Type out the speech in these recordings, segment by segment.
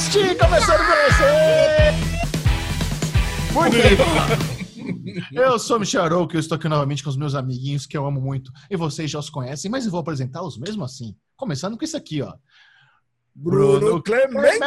Cast começando com você! Muito bem, Eu sou Michel Arouca, eu estou aqui novamente com os meus amiguinhos que eu amo muito e vocês já os conhecem, mas eu vou apresentá-los mesmo assim. Começando com isso aqui, ó. Bruno Clemente.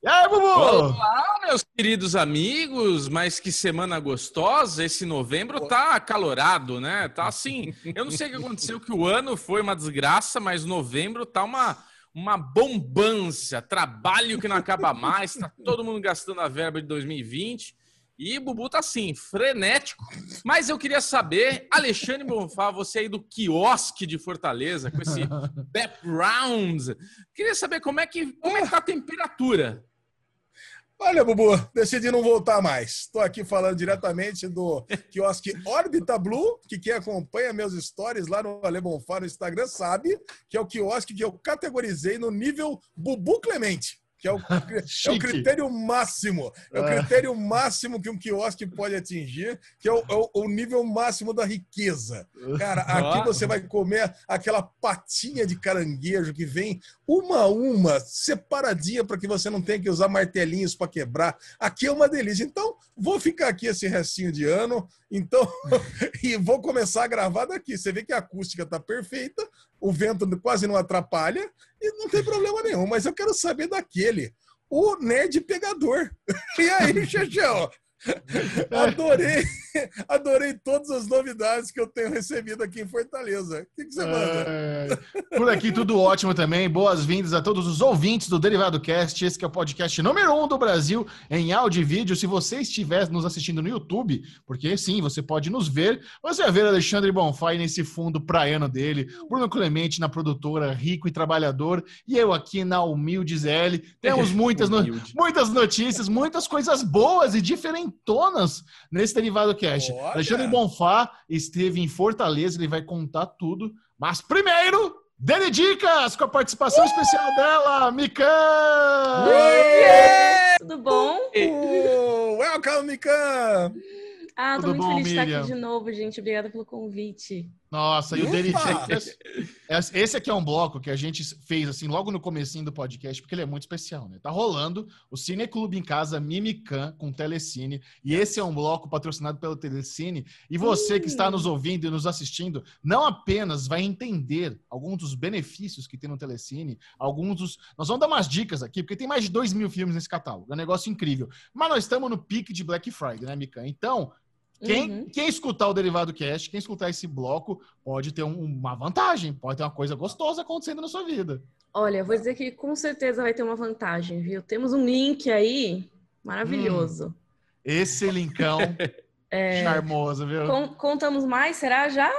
E aí, Bubu? Olá, meus queridos amigos, mas que semana gostosa. Esse novembro tá acalorado, né? Tá assim. Eu não sei o que aconteceu, que o ano foi uma desgraça, mas novembro tá uma, uma bombância. Trabalho que não acaba mais, tá todo mundo gastando a verba de 2020. E Bubu tá assim, frenético. Mas eu queria saber, Alexandre Bonfá, você aí do quiosque de Fortaleza, com esse background, queria saber como é que, como é que tá a temperatura. Olha, Bubu, decidi não voltar mais. Estou aqui falando diretamente do quiosque Orbita Blue, que quem acompanha meus stories lá no Ale Bonfá no Instagram sabe que é o quiosque que eu categorizei no nível Bubu Clemente que é o, é o critério máximo. É o critério máximo que um quiosque pode atingir, que é o, é o nível máximo da riqueza. Cara, aqui você vai comer aquela patinha de caranguejo que vem uma a uma, separadinha, para que você não tenha que usar martelinhos para quebrar. Aqui é uma delícia. Então, vou ficar aqui esse restinho de ano. Então, e vou começar a gravar daqui. Você vê que a acústica tá perfeita, o vento quase não atrapalha e não tem problema nenhum. Mas eu quero saber daquele, o nerd pegador. E aí, Xexão? Adorei, adorei todas as novidades que eu tenho recebido aqui em Fortaleza. O que, que você manda? É, por aqui tudo ótimo também. Boas-vindas a todos os ouvintes do Derivado Cast. Esse é o podcast número um do Brasil em áudio e vídeo. Se você estiver nos assistindo no YouTube, porque sim, você pode nos ver, você vai ver Alexandre Bonfai nesse fundo praiano dele, Bruno Clemente na produtora, rico e trabalhador, e eu aqui na Humilde ZL. Temos muitas, no... muitas notícias, muitas coisas boas e diferentes tonas nesse Derivado Cast. Olha. Alexandre Bonfá esteve em Fortaleza, ele vai contar tudo. Mas primeiro, Dele Dicas, com a participação uh! especial dela, Mikan! Uh! Tudo bom? Uh! Welcome, Mikan! Ah, tô Tudo muito bom, feliz Miriam? de estar aqui de novo, gente. Obrigada pelo convite. Nossa, e o dele. Esse aqui é um bloco que a gente fez assim logo no comecinho do podcast, porque ele é muito especial, né? Tá rolando o Cine Clube em Casa Mimican com Telecine, e esse é um bloco patrocinado pelo Telecine, e você que está nos ouvindo e nos assistindo, não apenas vai entender alguns dos benefícios que tem no Telecine, alguns dos... Nós vamos dar umas dicas aqui, porque tem mais de dois mil filmes nesse catálogo, é um negócio incrível. Mas nós estamos no pique de Black Friday, né, Mican? Então, quem, uhum. quem escutar o Derivado Cast, quem escutar esse bloco, pode ter um, uma vantagem, pode ter uma coisa gostosa acontecendo na sua vida. Olha, vou dizer que com certeza vai ter uma vantagem, viu? Temos um link aí maravilhoso. Hum, esse linkão é, charmoso, viu? contamos mais, será já?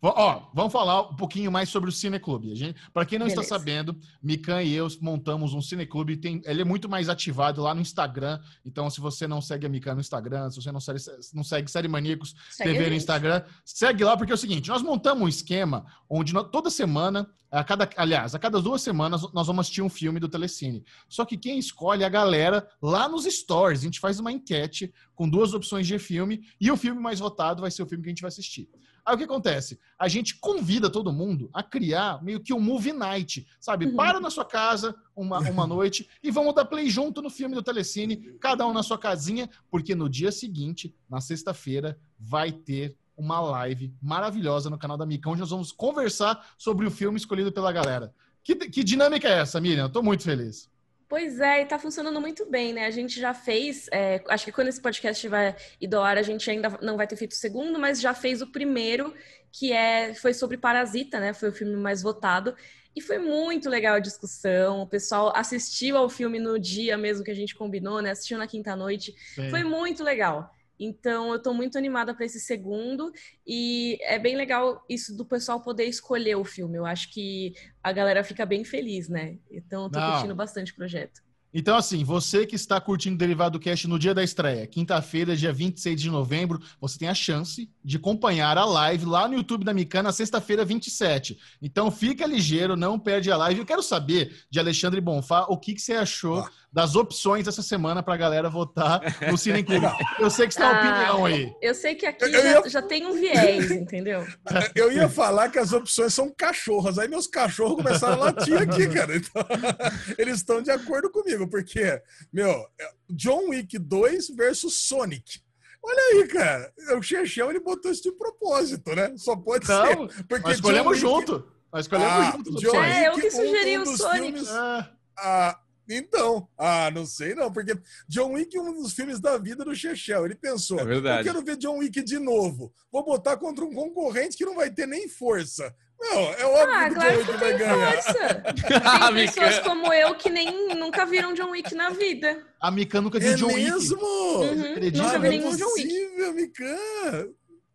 Ó, vamos falar um pouquinho mais sobre o Cineclube. Para quem não Beleza. está sabendo, Mikan e eu montamos um Cineclube. Tem, ele é muito mais ativado lá no Instagram. Então, se você não segue a Mikan no Instagram, se você não segue, não segue Série Maníacos segue TV no Instagram, segue lá, porque é o seguinte: nós montamos um esquema onde nós, toda semana, a cada, aliás, a cada duas semanas, nós vamos assistir um filme do Telecine. Só que quem escolhe é a galera lá nos stories. A gente faz uma enquete com duas opções de filme e o filme mais votado vai ser o filme que a gente vai assistir. Aí o que acontece? A gente convida todo mundo a criar meio que um movie night, sabe? Uhum. Para na sua casa uma, uma noite e vamos dar play junto no filme do Telecine, cada um na sua casinha, porque no dia seguinte, na sexta-feira, vai ter uma live maravilhosa no canal da Mica, onde nós vamos conversar sobre o filme escolhido pela galera. Que, que dinâmica é essa, Miriam? Eu tô muito feliz. Pois é, e tá funcionando muito bem, né? A gente já fez, é, acho que quando esse podcast vai ir do ar, a gente ainda não vai ter feito o segundo, mas já fez o primeiro, que é foi sobre Parasita, né? Foi o filme mais votado. E foi muito legal a discussão. O pessoal assistiu ao filme no dia mesmo que a gente combinou, né? Assistiu na quinta noite. Sim. Foi muito legal. Então, eu estou muito animada para esse segundo e é bem legal isso do pessoal poder escolher o filme. Eu acho que a galera fica bem feliz, né? Então, eu tô Não. curtindo bastante o projeto. Então, assim, você que está curtindo o Derivado Cast no dia da estreia, quinta-feira, dia 26 de novembro, você tem a chance de acompanhar a live lá no YouTube da Mikan na sexta-feira 27. Então fica ligeiro, não perde a live. Eu quero saber de Alexandre Bonfá o que, que você achou. Das opções essa semana para a galera votar no Cine Clube. Eu sei que você tem uma ah, opinião aí. Eu sei que aqui já, ia... já, tem um viés, entendeu? Eu ia falar que as opções são cachorras. Aí meus cachorros começaram a latir aqui, cara. Então, eles estão de acordo comigo, porque, meu, é John Wick 2 versus Sonic. Olha aí, cara. O Chechão ele botou isso de propósito, né? Só pode Não, ser. Porque nós escolhemos Wick... junto. Nós escolhemos ah, junto. John é, eu que sugeri um, um o Sonic. Filmes... Ah. ah, então, ah, não sei não, porque John Wick é um dos filmes da vida do Chechel. Ele pensou, é eu quero ver John Wick de novo. Vou botar contra um concorrente que não vai ter nem força. Não, é óbvio ah, que claro John Wick que vai ganhar. Força. Tem pessoas como eu que nem nunca viram John Wick na vida. A Mikan nunca viu é John mesmo? Wick. Uhum, nunca vi nenhum John Wick. É Mikan.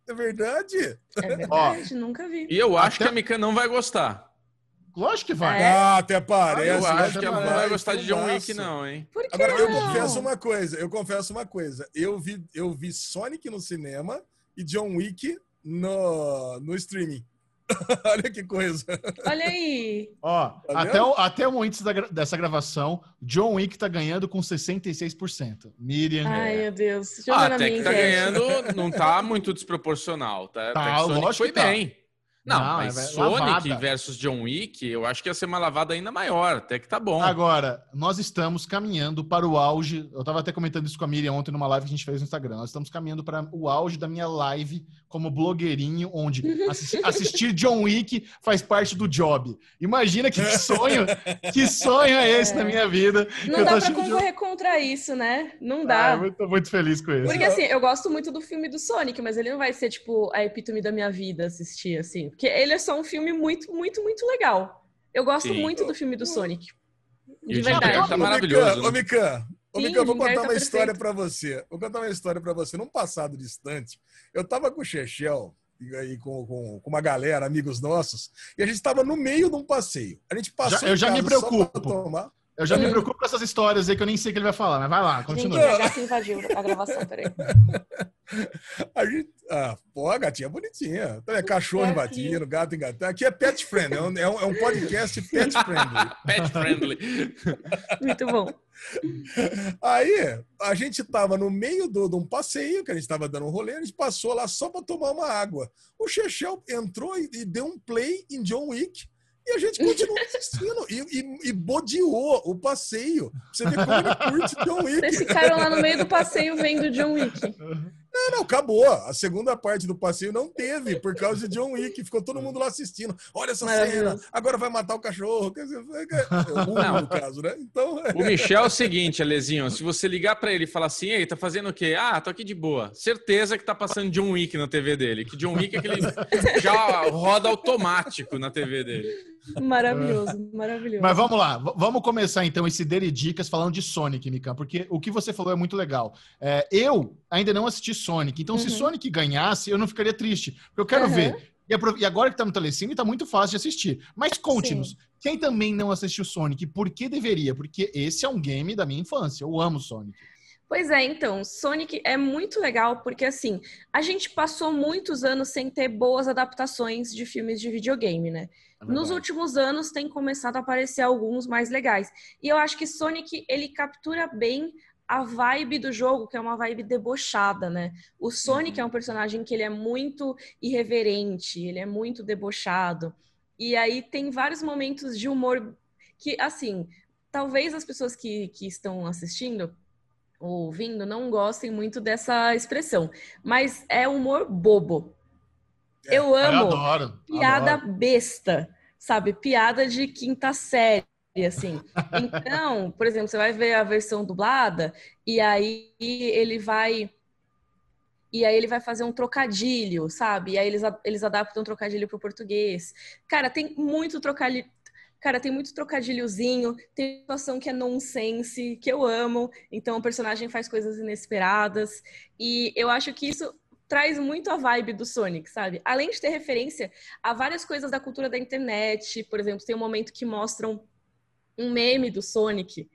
É verdade? É verdade, nunca vi. E eu acho Até... que a Mikan não vai gostar. Lógico que vai. É? Ah, até parece. Eu acho que ela não vai gostar de John Wick, não, hein? Por que Agora, não? eu confesso uma coisa. Eu confesso uma coisa. Eu vi, eu vi Sonic no cinema e John Wick no, no streaming. Olha que coisa. Olha aí. Ó, tá até, o, até o momento da, dessa gravação, John Wick tá ganhando com 66%. Miriam. Ai, meu Deus. Ah, até que tá ganhando, não tá muito desproporcional. Tá, tá lógico foi que tá. bem. Não, não mas é Sonic lavada. versus John Wick, eu acho que ia ser uma lavada ainda maior, até que tá bom. Agora, nós estamos caminhando para o auge. Eu tava até comentando isso com a Miriam ontem numa live que a gente fez no Instagram. Nós estamos caminhando para o auge da minha live como blogueirinho, onde assistir, assistir John Wick faz parte do job. Imagina que sonho, que sonho é esse é. na minha vida. Não dá pra concorrer John... contra isso, né? Não dá. Ah, eu tô muito feliz com isso. Porque assim, eu gosto muito do filme do Sonic, mas ele não vai ser, tipo, a epítome da minha vida assistir, assim. Porque ele é só um filme muito, muito, muito legal. Eu gosto Sim. muito do filme do Sonic. De verdade. Tá maravilhoso. Ô, Mikan, Ô, Mikan, eu vou contar tá uma perfeito. história para você. Vou contar uma história para você. Num passado distante, eu tava com o Chechel aí com, com, com, uma galera, amigos nossos, e a gente estava no meio de um passeio. A gente passou. Já, eu já me preocupo. Eu já me preocupo com essas histórias aí que eu nem sei o que ele vai falar, mas vai lá, continua. Gente, a gata invadiu a gravação, peraí. A gente. Ah, pô, a gatinha é bonitinha. Então é cachorro é invadindo, gato engatando. Aqui é pet friendly, é um, é um podcast pet friendly. pet friendly. Muito bom. Aí, a gente tava no meio do, de um passeio, que a gente tava dando um rolê, a gente passou lá só para tomar uma água. O Chechel entrou e, e deu um play em John Wick e a gente continuou assistindo e, e, e bodeou o passeio. Você vê como ele curte John Wick. Vocês ficaram lá no meio do passeio vendo John Wick. Não, não, acabou. A segunda parte do passeio não teve, por causa de John Wick. Ficou todo mundo lá assistindo. Olha essa cena, agora vai matar o cachorro. Quer dizer, o no caso, né? Então... O Michel é o seguinte, Alezinho, se você ligar para ele e falar assim, ei, tá fazendo o quê? Ah, tô aqui de boa. Certeza que tá passando John Wick na TV dele. Que John Wick é aquele já roda automático na TV dele. Maravilhoso, maravilhoso. Mas vamos lá, vamos começar então esse Dere Dicas falando de Sonic, Mikan, porque o que você falou é muito legal. É, eu ainda não assisti Sonic, então uhum. se Sonic ganhasse, eu não ficaria triste, porque eu quero uhum. ver. E agora que tá no Telecine, tá muito fácil de assistir. Mas conte-nos, quem também não assistiu Sonic, por que deveria? Porque esse é um game da minha infância, eu amo Sonic. Pois é, então, Sonic é muito legal porque assim, a gente passou muitos anos sem ter boas adaptações de filmes de videogame, né? É Nos últimos anos tem começado a aparecer alguns mais legais. E eu acho que Sonic ele captura bem a vibe do jogo, que é uma vibe debochada, né? O Sonic uhum. é um personagem que ele é muito irreverente, ele é muito debochado. E aí tem vários momentos de humor que, assim, talvez as pessoas que, que estão assistindo ouvindo não gostem muito dessa expressão, mas é humor bobo. É, eu amo eu adoro, piada adoro. besta, sabe? Piada de quinta série, assim. Então, por exemplo, você vai ver a versão dublada e aí ele vai e aí ele vai fazer um trocadilho, sabe? E aí eles, eles adaptam um trocadilho para o português. Cara, tem muito trocadilho, Cara, tem muito trocadilhozinho, tem situação que é nonsense, que eu amo. Então o personagem faz coisas inesperadas. E eu acho que isso traz muito a vibe do Sonic, sabe? Além de ter referência a várias coisas da cultura da internet. Por exemplo, tem um momento que mostram um meme do Sonic,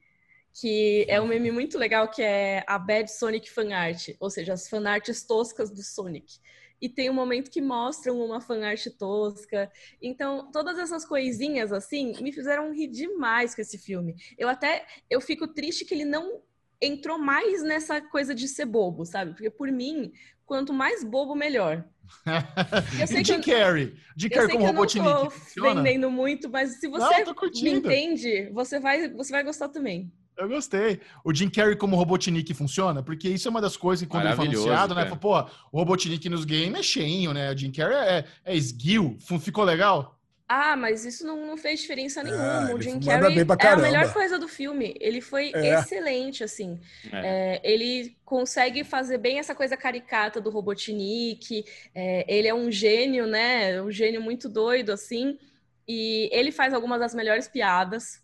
que é um meme muito legal, que é a Bad Sonic Fan Art, ou seja, as fanarts toscas do Sonic. E tem um momento que mostram uma fanart tosca. Então, todas essas coisinhas assim me fizeram rir demais com esse filme. Eu até eu fico triste que ele não entrou mais nessa coisa de ser bobo, sabe? Porque por mim, quanto mais bobo, melhor. Eu sei Jim Carrey? Jim Carrey como Robotnik. Eu tô vendendo muito, mas se você não, me entende, você vai, você vai gostar também. Eu gostei. O Jim Carrey como Robotnik funciona? Porque isso é uma das coisas que quando ele foi anunciado, né? Pô, o Robotnik nos games é cheinho, né? O Jim Carrey é, é esguio. Ficou legal? Ah, mas isso não, não fez diferença nenhuma. Ah, o Jim Carrey é a melhor coisa do filme. Ele foi é. excelente, assim. É. É, ele consegue fazer bem essa coisa caricata do Robotnik. É, ele é um gênio, né? Um gênio muito doido, assim. E ele faz algumas das melhores piadas.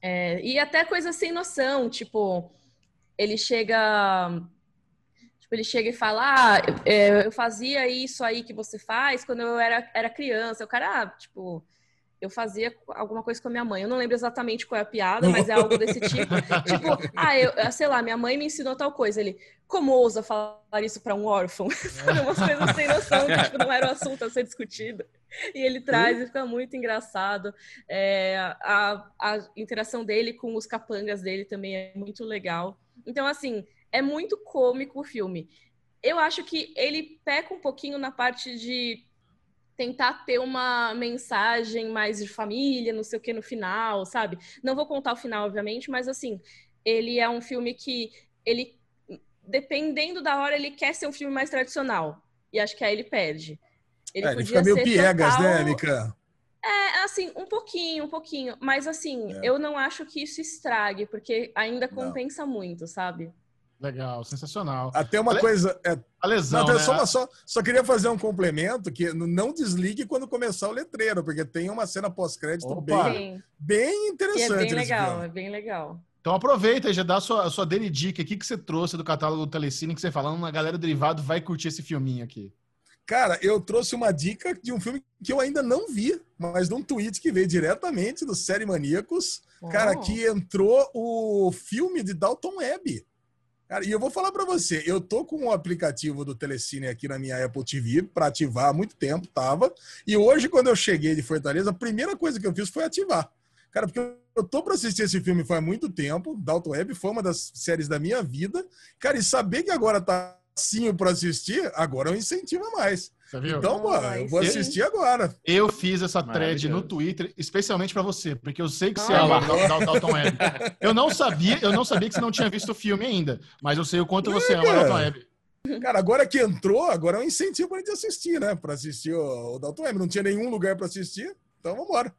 É, e até coisas sem noção, tipo, ele chega. Tipo, ele chega e fala: Ah, é, eu fazia isso aí que você faz quando eu era, era criança. O cara, ah, tipo, eu fazia alguma coisa com a minha mãe. Eu não lembro exatamente qual é a piada, mas é algo desse tipo. tipo, ah, eu, sei lá, minha mãe me ensinou tal coisa. Ele, como ousa falar isso para um órfão? Umas coisas sem noção, que tipo, não era o assunto a ser discutido. E ele traz e fica muito engraçado. É, a, a interação dele com os capangas dele também é muito legal. Então, assim, é muito cômico o filme. Eu acho que ele peca um pouquinho na parte de tentar ter uma mensagem mais de família, não sei o que no final, sabe? Não vou contar o final, obviamente, mas assim, ele é um filme que ele dependendo da hora ele quer ser um filme mais tradicional. E acho que aí ele perde. Ele, é, ele fica meio piegas, total... né, Mika? É, assim, um pouquinho, um pouquinho. Mas, assim, é. eu não acho que isso estrague, porque ainda compensa não. muito, sabe? Legal, sensacional. Até uma Ale... coisa. É... A lesão. Não, né? só, só, só queria fazer um complemento: que não desligue quando começar o letreiro, porque tem uma cena pós-crédito bem, bem interessante. E é bem legal, é bem legal. Então aproveita e já dá a sua, a sua Dani Dica aqui que você trouxe do catálogo do Telecine, que você falando, a galera derivado vai curtir esse filminho aqui. Cara, eu trouxe uma dica de um filme que eu ainda não vi, mas de um tweet que veio diretamente do Série Maníacos. Oh. Cara, que entrou o filme de Dalton Webb. Cara, e eu vou falar para você, eu tô com o aplicativo do Telecine aqui na minha Apple TV para ativar há muito tempo, tava. E hoje, quando eu cheguei de Fortaleza, a primeira coisa que eu fiz foi ativar. Cara, porque eu tô para assistir esse filme faz muito tempo. Dalton Webb foi uma das séries da minha vida. Cara, e saber que agora tá facinho para assistir, agora eu incentivo mais. Então, pô, eu vou assistir agora. Eu fiz essa thread no Twitter especialmente para você, porque eu sei que você ama o Dalton Web. Eu não sabia, eu não sabia que você não tinha visto o filme ainda, mas eu sei o quanto você ama o Dalton Web. Cara, agora que entrou, agora é um incentivo pra gente assistir, né? Para assistir o, o Dalton Web. Não tinha nenhum lugar para assistir, então vamos embora.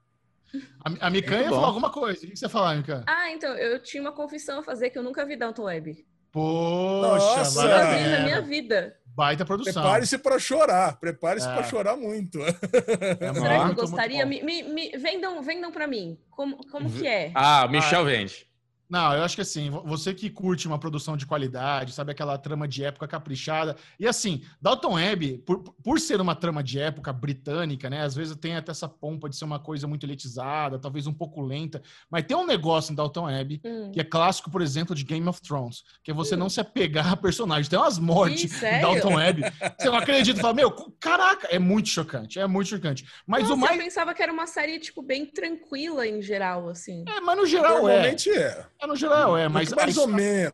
A, a Mikan ia falar alguma coisa. O que você ia falar, Mikan? Ah, então, eu tinha uma confissão a fazer que eu nunca vi Dalton Web. Poxa, Nossa, na minha vida. Baita produção. Prepare-se para chorar. Prepare-se é. para chorar muito. É Será que eu gostaria? Me, me, me, vendam vendam para mim. Como, como que é? Ah, Michel ah, vende. Não, eu acho que assim, você que curte uma produção de qualidade, sabe aquela trama de época caprichada. E assim, Dalton Web, por, por ser uma trama de época britânica, né? Às vezes tem até essa pompa de ser uma coisa muito elitizada, talvez um pouco lenta. Mas tem um negócio em Dalton Web hum. que é clássico, por exemplo, de Game of Thrones, que é você hum. não se apegar a personagens. Tem umas mortes em Dalton Web. Você não acredita, fala, meu, caraca, é muito chocante, é muito chocante. Mas Nossa, o mais. Eu pensava que era uma série, tipo, bem tranquila em geral, assim. É, mas no geral Normalmente é. é. É, no geral é, mas. Mais ou menos.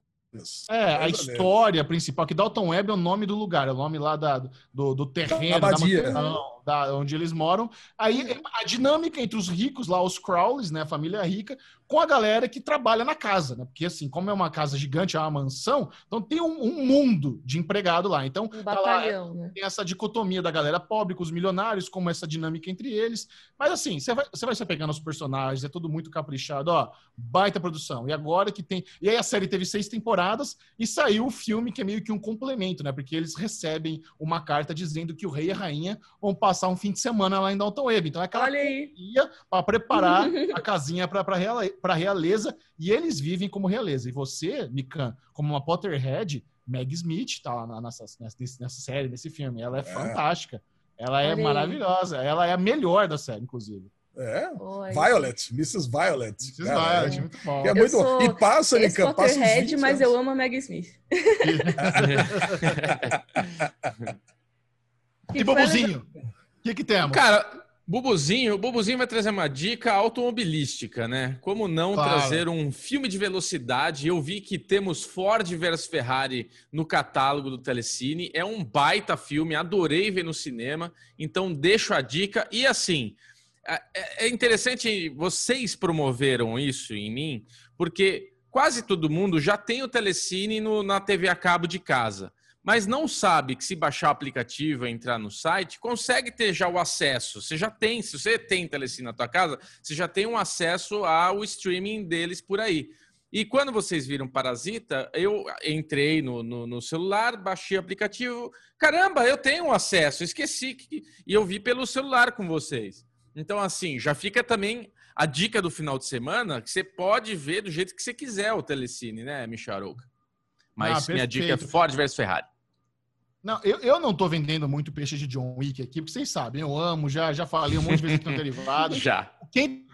É, a história principal, que Dalton Web é o nome do lugar, é o nome lá da, do, do terreno, da, da, da, onde eles moram. Aí a dinâmica entre os ricos lá, os Crowleys, né, a família rica, com a galera que trabalha na casa, né? Porque assim, como é uma casa gigante, é uma mansão, então tem um, um mundo de empregado lá. Então, um tá lá, né? tem essa dicotomia da galera pobre com os milionários, como essa dinâmica entre eles. Mas assim, você vai, você vai se pegando os personagens, é tudo muito caprichado, ó, baita produção. E agora que tem. E aí a série teve seis temporadas e saiu o filme que é meio que um complemento, né? Porque eles recebem uma carta dizendo que o rei e a rainha vão passar um fim de semana lá em Dalton Web. Então é aquela para preparar a casinha para para realeza e eles vivem como realeza. E você, Mikan, como uma Potterhead, Meg Smith tá lá nessa, nessa, nessa série, nesse filme. Ela é, é. fantástica. Ela é maravilhosa. Ela é a melhor da série, inclusive. É. Oi. Violet, Mrs. Violet. Mrs. Violet, é, muito bom. É muito bom. E passa, Mikan, passa Potterhead, mas eu amo a Meg Smith. E Bubuzinho? O que, que temos? Cara, Bubuzinho, o Bubuzinho vai trazer uma dica automobilística, né? Como não claro. trazer um filme de velocidade? Eu vi que temos Ford versus Ferrari no catálogo do Telecine. É um baita filme, adorei ver no cinema. Então deixo a dica. E assim, é, é interessante, vocês promoveram isso em mim, porque quase todo mundo já tem o Telecine no, na TV a cabo de casa mas não sabe que se baixar o aplicativo e entrar no site, consegue ter já o acesso. Você já tem, se você tem telecine na tua casa, você já tem um acesso ao streaming deles por aí. E quando vocês viram Parasita, eu entrei no, no, no celular, baixei o aplicativo. Caramba, eu tenho acesso, esqueci. Que... E eu vi pelo celular com vocês. Então, assim, já fica também a dica do final de semana que você pode ver do jeito que você quiser o Telecine, né, Micharouca? Mas ah, minha dica é Ford versus Ferrari. Não, eu, eu não tô vendendo muito peixe de John Wick aqui, porque vocês sabem, eu amo, já, já falei um monte de vezes que estão derivados. já. Quem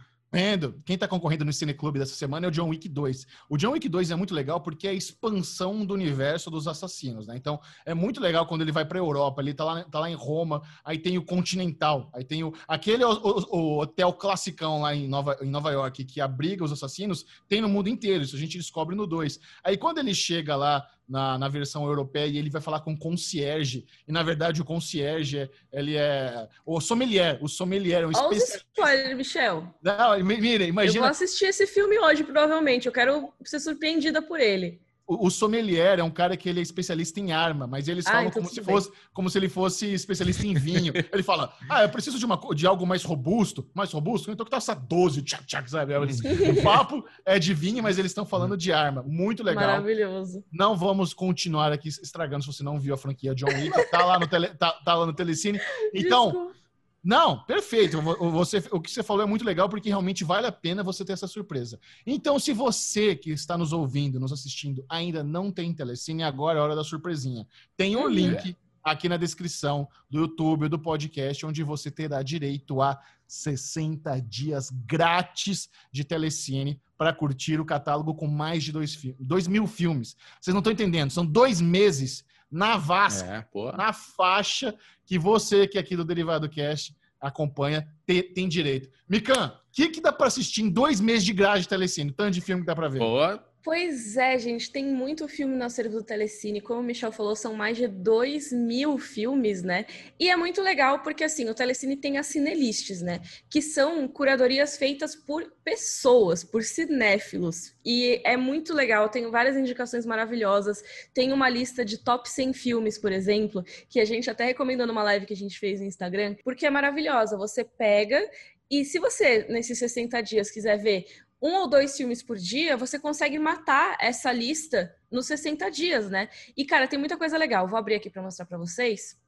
quem está concorrendo no Cineclube dessa semana é o John Wick 2. O John Wick 2 é muito legal porque é a expansão do universo dos assassinos, né? Então, é muito legal quando ele vai para a Europa, ele tá lá, tá lá em Roma, aí tem o Continental, aí tem o aquele o, o, o, hotel classicão lá em Nova, em Nova York que abriga os assassinos, tem no mundo inteiro, isso a gente descobre no 2. Aí quando ele chega lá na, na versão europeia e ele vai falar com concierge. E na verdade o concierge, ele é o sommelier. O sommelier é um especialista. spoiler, Michel. Não, mira, imagina. Eu vou assistir esse filme hoje, provavelmente. Eu quero ser surpreendida por ele o, sommelier é um cara que ele é especialista em arma, mas eles ah, falam então como, se fosse, como se ele fosse especialista em vinho. ele fala, ah, eu preciso de, uma, de algo mais robusto. Mais robusto? Então que tá essa 12, tchac, tchac, sabe? o papo é de vinho, mas eles estão falando de arma. Muito legal. Maravilhoso. Não vamos continuar aqui estragando se você não viu a franquia John Wick. Tá lá no, tele, tá, tá lá no Telecine. Então... Desculpa não, perfeito. Você, o que você falou é muito legal porque realmente vale a pena você ter essa surpresa. Então, se você que está nos ouvindo, nos assistindo, ainda não tem Telecine, agora é a hora da surpresinha. Tem o um link aqui na descrição do YouTube, do podcast, onde você terá direito a 60 dias grátis de Telecine para curtir o catálogo com mais de dois, dois mil filmes. Vocês não estão entendendo, são dois meses na Vasca, é, na faixa que você que é aqui do Derivado Cast acompanha tem, direito. Mican, o que, que dá para assistir em dois meses de grade de telecine? Tanto de filme que dá para ver. Boa. Pois é, gente, tem muito filme no acervo do Telecine. Como o Michel falou, são mais de 2 mil filmes, né? E é muito legal porque, assim, o Telecine tem as cinelistes, né? Que são curadorias feitas por pessoas, por cinéfilos. E é muito legal, tenho várias indicações maravilhosas. Tem uma lista de top 100 filmes, por exemplo, que a gente até recomendou numa live que a gente fez no Instagram, porque é maravilhosa. Você pega e se você, nesses 60 dias, quiser ver um ou dois filmes por dia, você consegue matar essa lista nos 60 dias, né? E, cara, tem muita coisa legal. Vou abrir aqui para mostrar para vocês.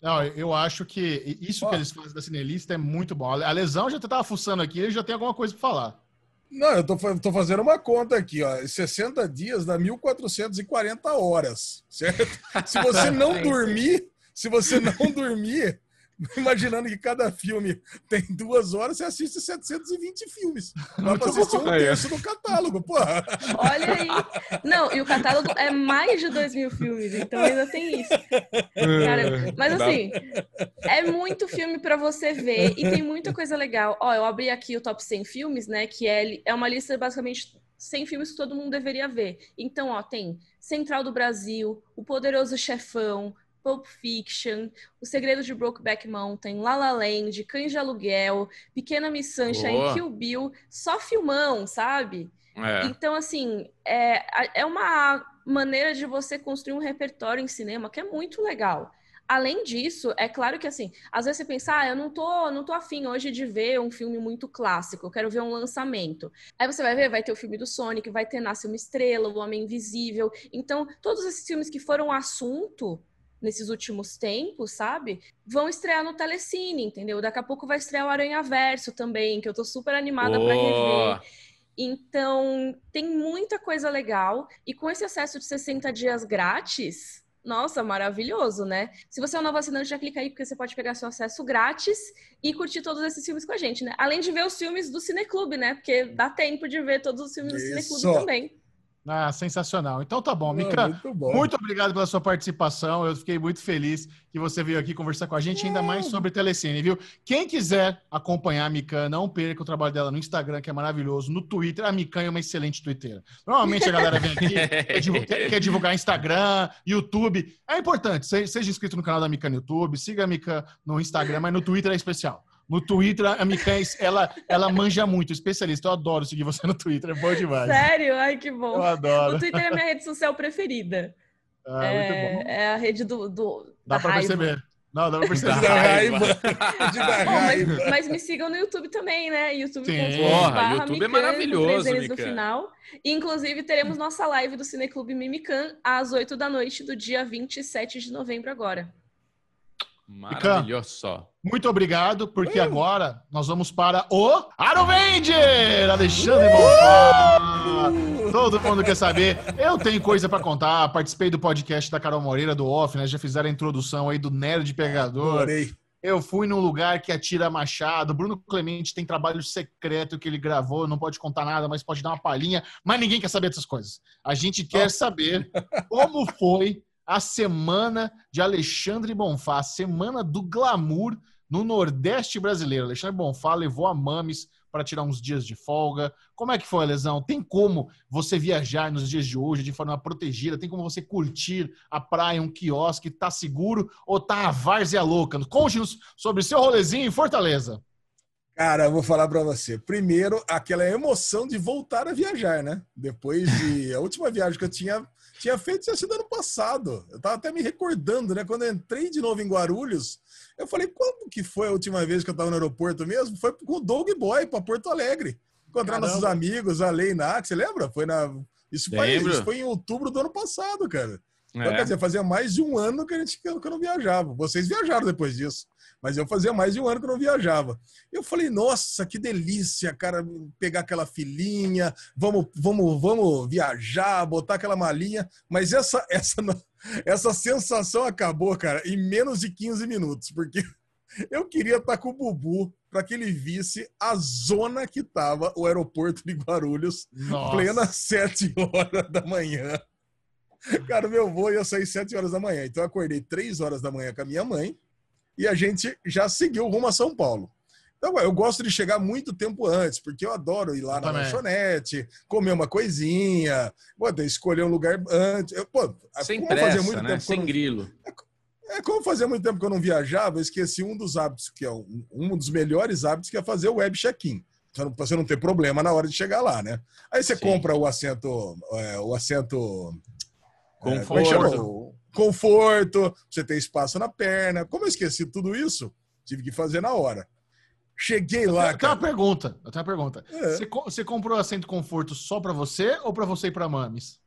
Não, eu acho que isso oh. que eles fazem da Cinelista é muito bom. A Lesão já estava fuçando aqui, ele já tem alguma coisa para falar. Não, eu tô, tô, fazendo uma conta aqui, ó. 60 dias dá 1.440 horas, certo? Se você não dormir, se você não dormir, Imaginando que cada filme tem duas horas, você assiste 720 filmes. Dá pra assistir um terço do catálogo, porra. Olha aí. Não, e o catálogo é mais de 2 mil filmes, então ainda tem isso. Cara, mas assim, é muito filme para você ver e tem muita coisa legal. Ó, eu abri aqui o top 100 filmes, né, que é, é uma lista basicamente 100 filmes que todo mundo deveria ver. Então, ó, tem Central do Brasil, O Poderoso Chefão, Pulp Fiction, O Segredo de Brokeback Mountain, La La Land, Cães de Aluguel, Pequena Miss Sunshine, Boa. Kill Bill, só filmão, sabe? É. Então, assim, é, é uma maneira de você construir um repertório em cinema que é muito legal. Além disso, é claro que assim, às vezes você pensa, ah, eu não tô, não tô afim hoje de ver um filme muito clássico, eu quero ver um lançamento. Aí você vai ver, vai ter o filme do Sonic, vai ter Nasce uma Estrela, O Homem Invisível. Então, todos esses filmes que foram assunto nesses últimos tempos, sabe? Vão estrear no Telecine, entendeu? Daqui a pouco vai estrear o Aranha Verso também, que eu tô super animada oh. para rever. Então, tem muita coisa legal. E com esse acesso de 60 dias grátis, nossa, maravilhoso, né? Se você é um novo assinante, já clica aí, porque você pode pegar seu acesso grátis e curtir todos esses filmes com a gente, né? Além de ver os filmes do Cineclube, né? Porque dá tempo de ver todos os filmes Isso. do Cineclube também. Ah, sensacional. Então tá bom, Mica. Muito, bom. muito, obrigado pela sua participação. Eu fiquei muito feliz que você veio aqui conversar com a gente ainda mais sobre Telecine, viu? Quem quiser acompanhar a Mica, não perca o trabalho dela no Instagram, que é maravilhoso. No Twitter, a Mica é uma excelente twitteira. Normalmente a galera vem aqui, quer, divulgar, quer divulgar Instagram, YouTube. É importante, seja inscrito no canal da Mica no YouTube, siga a Mica no Instagram, mas no Twitter é especial. No Twitter, a Mikan, ela, ela manja muito, especialista. Eu adoro seguir você no Twitter, é bom demais. Sério? Ai, que bom. Eu adoro. O Twitter é minha rede social preferida. Ah, é, é, a rede do. do Dá pra raiva. perceber. Não, dá pra perceber. Da raiva. Bom, mas, mas, me sigam no YouTube também, né? YouTube. Porra, YouTube é maravilhoso, no final. E, inclusive, teremos nossa live do Cineclube Mimican às 8 da noite do dia 27 de novembro agora. Maravilhoso. Muito obrigado, porque uh. agora nós vamos para o Arovenger! Alexandre uh. Todo mundo quer saber. Eu tenho coisa para contar. Participei do podcast da Carol Moreira, do Off, né? Já fizeram a introdução aí do Nerd Pegador. Adorei. Eu fui num lugar que atira machado. Bruno Clemente tem trabalho secreto que ele gravou, não pode contar nada, mas pode dar uma palhinha. Mas ninguém quer saber dessas coisas. A gente quer saber como foi a semana de Alexandre Bonfá, semana do glamour no Nordeste brasileiro. Alexandre Bonfá levou a Mames para tirar uns dias de folga. Como é que foi, Lesão? Tem como você viajar nos dias de hoje de forma protegida? Tem como você curtir a praia, um quiosque, tá seguro ou tá a várzea louca? Conte-nos sobre seu rolezinho em Fortaleza. Cara, eu vou falar para você. Primeiro, aquela emoção de voltar a viajar, né? Depois de a última viagem que eu tinha tinha feito tinha sido ano passado. Eu tava até me recordando, né? Quando eu entrei de novo em Guarulhos, eu falei, quando que foi a última vez que eu tava no aeroporto mesmo? Foi com o Dog Boy para Porto Alegre. Encontrar nossos amigos, a Lei Nax, você lembra? Foi na. Isso foi, isso foi em outubro do ano passado, cara. Então, é. quer dizer, fazia mais de um ano que, a gente, que eu não viajava. Vocês viajaram depois disso. Mas eu fazia mais de um ano que eu não viajava. Eu falei, nossa, que delícia, cara, pegar aquela filinha, vamos, vamos, vamos viajar, botar aquela malinha. Mas essa, essa, essa sensação acabou, cara, em menos de 15 minutos, porque eu queria estar com o Bubu para que ele visse a zona que estava o aeroporto de Guarulhos, Nossa. plena 7 horas da manhã. Cara, meu voo ia sair 7 horas da manhã. Então eu acordei 3 horas da manhã com a minha mãe e a gente já seguiu rumo a São Paulo. Então, eu gosto de chegar muito tempo antes, porque eu adoro ir lá na lanchonete, comer uma coisinha, pô, escolher um lugar antes. Eu, pô, Sem pressa, muito né? tempo Sem grilo. É, é, como fazia muito tempo que eu não viajava, eu esqueci um dos hábitos, que é um, um dos melhores hábitos, que é fazer o web check-in. Então, pra você não ter problema na hora de chegar lá, né? Aí você Sim. compra o assento, é, o assento Conforto. É, Conforto, você tem espaço na perna. Como eu esqueci tudo isso, tive que fazer na hora. Cheguei lá. Eu tenho uma pergunta. Eu tenho uma pergunta. É. Você, você comprou assento conforto só para você ou para você e para Mames?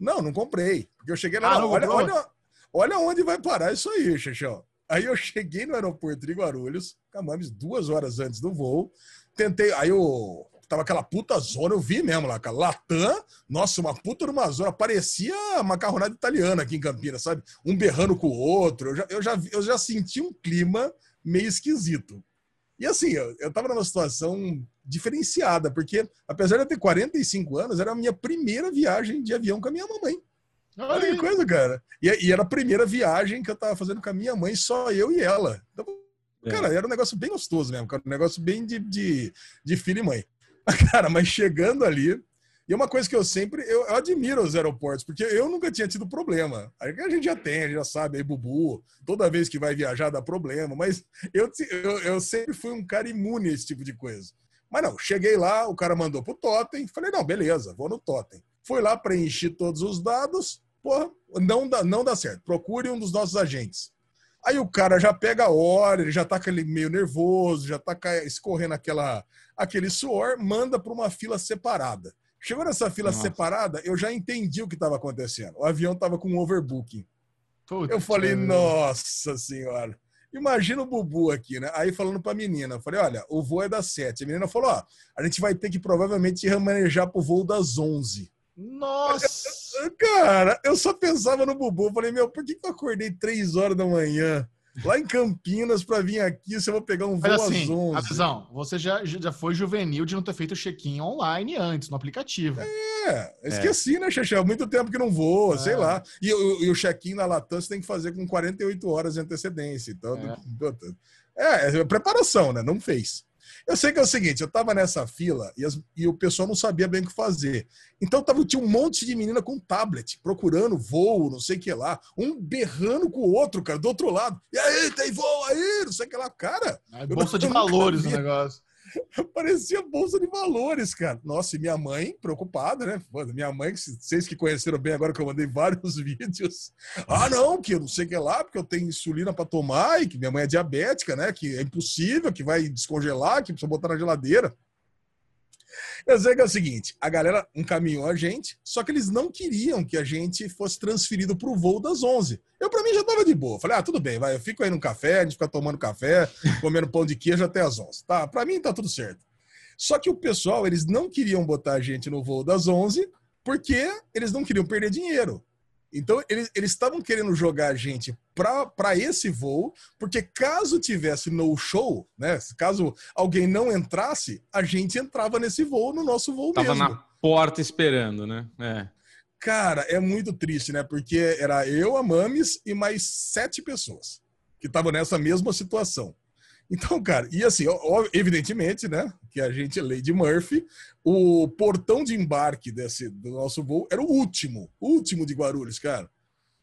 Não, não comprei. Porque eu cheguei lá. Ah, olha, olha, olha onde vai parar isso aí, Xexão. Aí eu cheguei no aeroporto de Guarulhos, com a Mames duas horas antes do voo. Tentei. Aí o tava aquela puta zona, eu vi mesmo lá, cara. Latam, nossa, uma puta numa zona, parecia macarronada italiana aqui em Campinas, sabe? Um berrando com o outro. Eu já, eu já, eu já senti um clima meio esquisito. E assim, eu, eu tava numa situação diferenciada, porque apesar de eu ter 45 anos, era a minha primeira viagem de avião com a minha mamãe. Olha que coisa, cara. E, e, era a primeira viagem que eu tava fazendo com a minha mãe, só eu e ela. Então, é. cara, era um negócio bem gostoso mesmo, cara. Um negócio bem de, de, de filho e mãe. Cara, mas chegando ali, e uma coisa que eu sempre, eu, eu, admiro os aeroportos, porque eu nunca tinha tido problema. A gente já tem, a gente já sabe, aí Bubu, toda vez que vai viajar dá problema, mas eu, eu, eu sempre fui um cara imune a esse tipo de coisa. Mas não, cheguei lá, o cara mandou pro Totem, falei, não, beleza, vou no Totem. Fui lá, preenchi todos os dados, porra, não dá, não dá certo. Procure um dos nossos agentes. Aí o cara já pega a hora, ele já tá aquele meio nervoso, já tá escorrendo aquela, aquele suor, manda para uma fila separada. Chegou nessa fila Nossa. separada, eu já entendi o que estava acontecendo. O avião estava com um overbooking. Putz, eu falei, nossa senhora. Imagina o Bubu aqui, né? Aí falando pra menina, eu falei, olha, o voo é das sete. A menina falou, ó, a gente vai ter que provavelmente remanejar pro voo das onze. Nossa! Cara, eu só pensava no Bubu. Eu falei, meu, por que eu acordei três horas da manhã lá em Campinas para vir aqui, se eu vou pegar um voo Mas, assim, às 11. Atenção, você já, já foi juvenil de não ter feito o check-in online antes, no aplicativo. É, esqueci, é. né, Xexé? Muito tempo que não voa, é. sei lá. E, e, e o check-in na Latam você tem que fazer com 48 horas de antecedência. Então, é, é, é preparação, né? Não fez. Eu sei que é o seguinte, eu tava nessa fila e, as, e o pessoal não sabia bem o que fazer. Então tava, tinha um monte de menina com tablet, procurando voo, não sei o que lá. Um berrando com o outro, cara, do outro lado. E aí, tem voo aí, não sei o que lá. Cara... É bolsa de valores o negócio. Parecia bolsa de valores, cara. Nossa, e minha mãe, preocupada, né? Minha mãe, vocês que conheceram bem agora que eu mandei vários vídeos. Ah, não, que eu não sei o que lá, porque eu tenho insulina para tomar e que minha mãe é diabética, né? Que é impossível, que vai descongelar, que precisa botar na geladeira. Eu sei que é o seguinte: a galera encaminhou a gente, só que eles não queriam que a gente fosse transferido para o voo das 11. Eu, para mim, já tava de boa. Falei, ah, tudo bem, vai, eu fico aí no café, a gente fica tomando café, comendo pão de queijo até as 11. Tá, para mim tá tudo certo. Só que o pessoal, eles não queriam botar a gente no voo das 11 porque eles não queriam perder dinheiro. Então, eles estavam querendo jogar a gente para esse voo, porque caso tivesse no show, né? Caso alguém não entrasse, a gente entrava nesse voo, no nosso voo Tava mesmo. na porta esperando, né? É. Cara, é muito triste, né? Porque era eu, a Mames e mais sete pessoas que estavam nessa mesma situação. Então, cara, e assim, evidentemente, né, que a gente, Lady Murphy, o portão de embarque desse, do nosso voo era o último, último de Guarulhos, cara.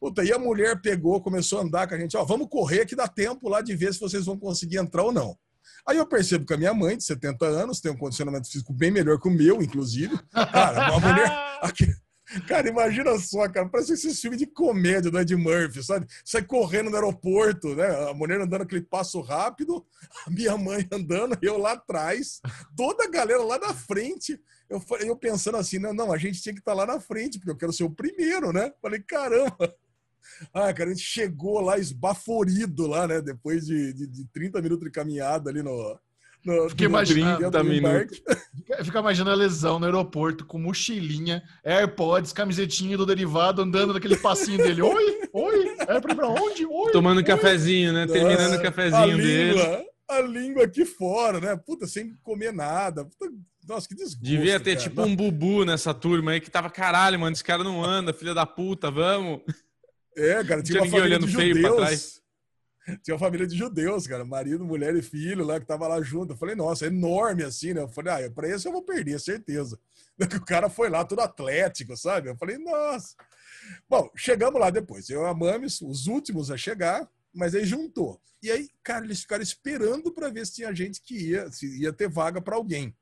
Puta, e a mulher pegou, começou a andar com a gente, ó, vamos correr que dá tempo lá de ver se vocês vão conseguir entrar ou não. Aí eu percebo que a minha mãe, de 70 anos, tem um condicionamento físico bem melhor que o meu, inclusive. Cara, uma mulher. Cara, imagina só, cara, parece esse filme de comédia do Ed Murphy, sabe? Sai correndo no aeroporto, né? A mulher andando aquele passo rápido, a minha mãe andando, eu lá atrás, toda a galera lá na frente. Eu, eu pensando assim, não, não, a gente tinha que estar tá lá na frente, porque eu quero ser o primeiro, né? Falei, caramba. Ah, cara, a gente chegou lá esbaforido lá, né? Depois de, de, de 30 minutos de caminhada ali no, no, Fiquei imaginando. 30 minutos. Fica imaginando a lesão no aeroporto com mochilinha, AirPods, camisetinha do derivado, andando naquele passinho dele. Oi, oi, é pra ir pra onde? Oi. Tomando um cafezinho, né? Nossa, Terminando o cafezinho dele. Língua, a língua aqui fora, né? Puta, sem comer nada. Puta, nossa, que desgosto. Devia ter cara. tipo um bubu nessa turma aí que tava, caralho, mano, esse cara não anda, filha da puta, vamos. É, cara, tinha, tinha uma família olhando de feio judeus. pra trás tinha uma família de judeus, cara, marido, mulher e filho lá que tava lá junto. Eu falei, nossa, é enorme assim, né? Eu falei, ah, pra esse eu vou perder, certeza. O cara foi lá todo atlético, sabe? Eu falei, nossa. Bom, chegamos lá depois. Eu e a Mames, os últimos a chegar, mas aí juntou. E aí, cara, eles ficaram esperando para ver se tinha gente que ia, se ia ter vaga para alguém.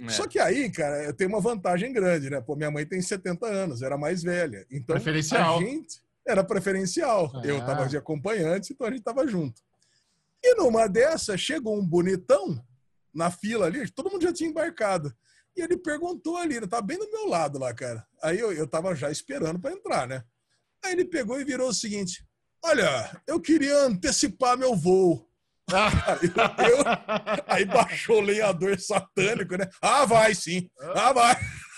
É. Só que aí, cara, eu tenho uma vantagem grande, né? Pô, minha mãe tem 70 anos, era mais velha. Então, Preferencial. a gente era preferencial. Ah. Eu estava de acompanhante, então a gente estava junto. E numa dessas, chegou um bonitão na fila ali, todo mundo já tinha embarcado. E ele perguntou ali, ele tá bem do meu lado lá, cara. Aí eu, eu tava já esperando para entrar, né? Aí ele pegou e virou o seguinte: Olha, eu queria antecipar meu voo. Ah, eu, eu, aí baixou o lenhador satânico, né? Ah, vai sim. Ah, vai.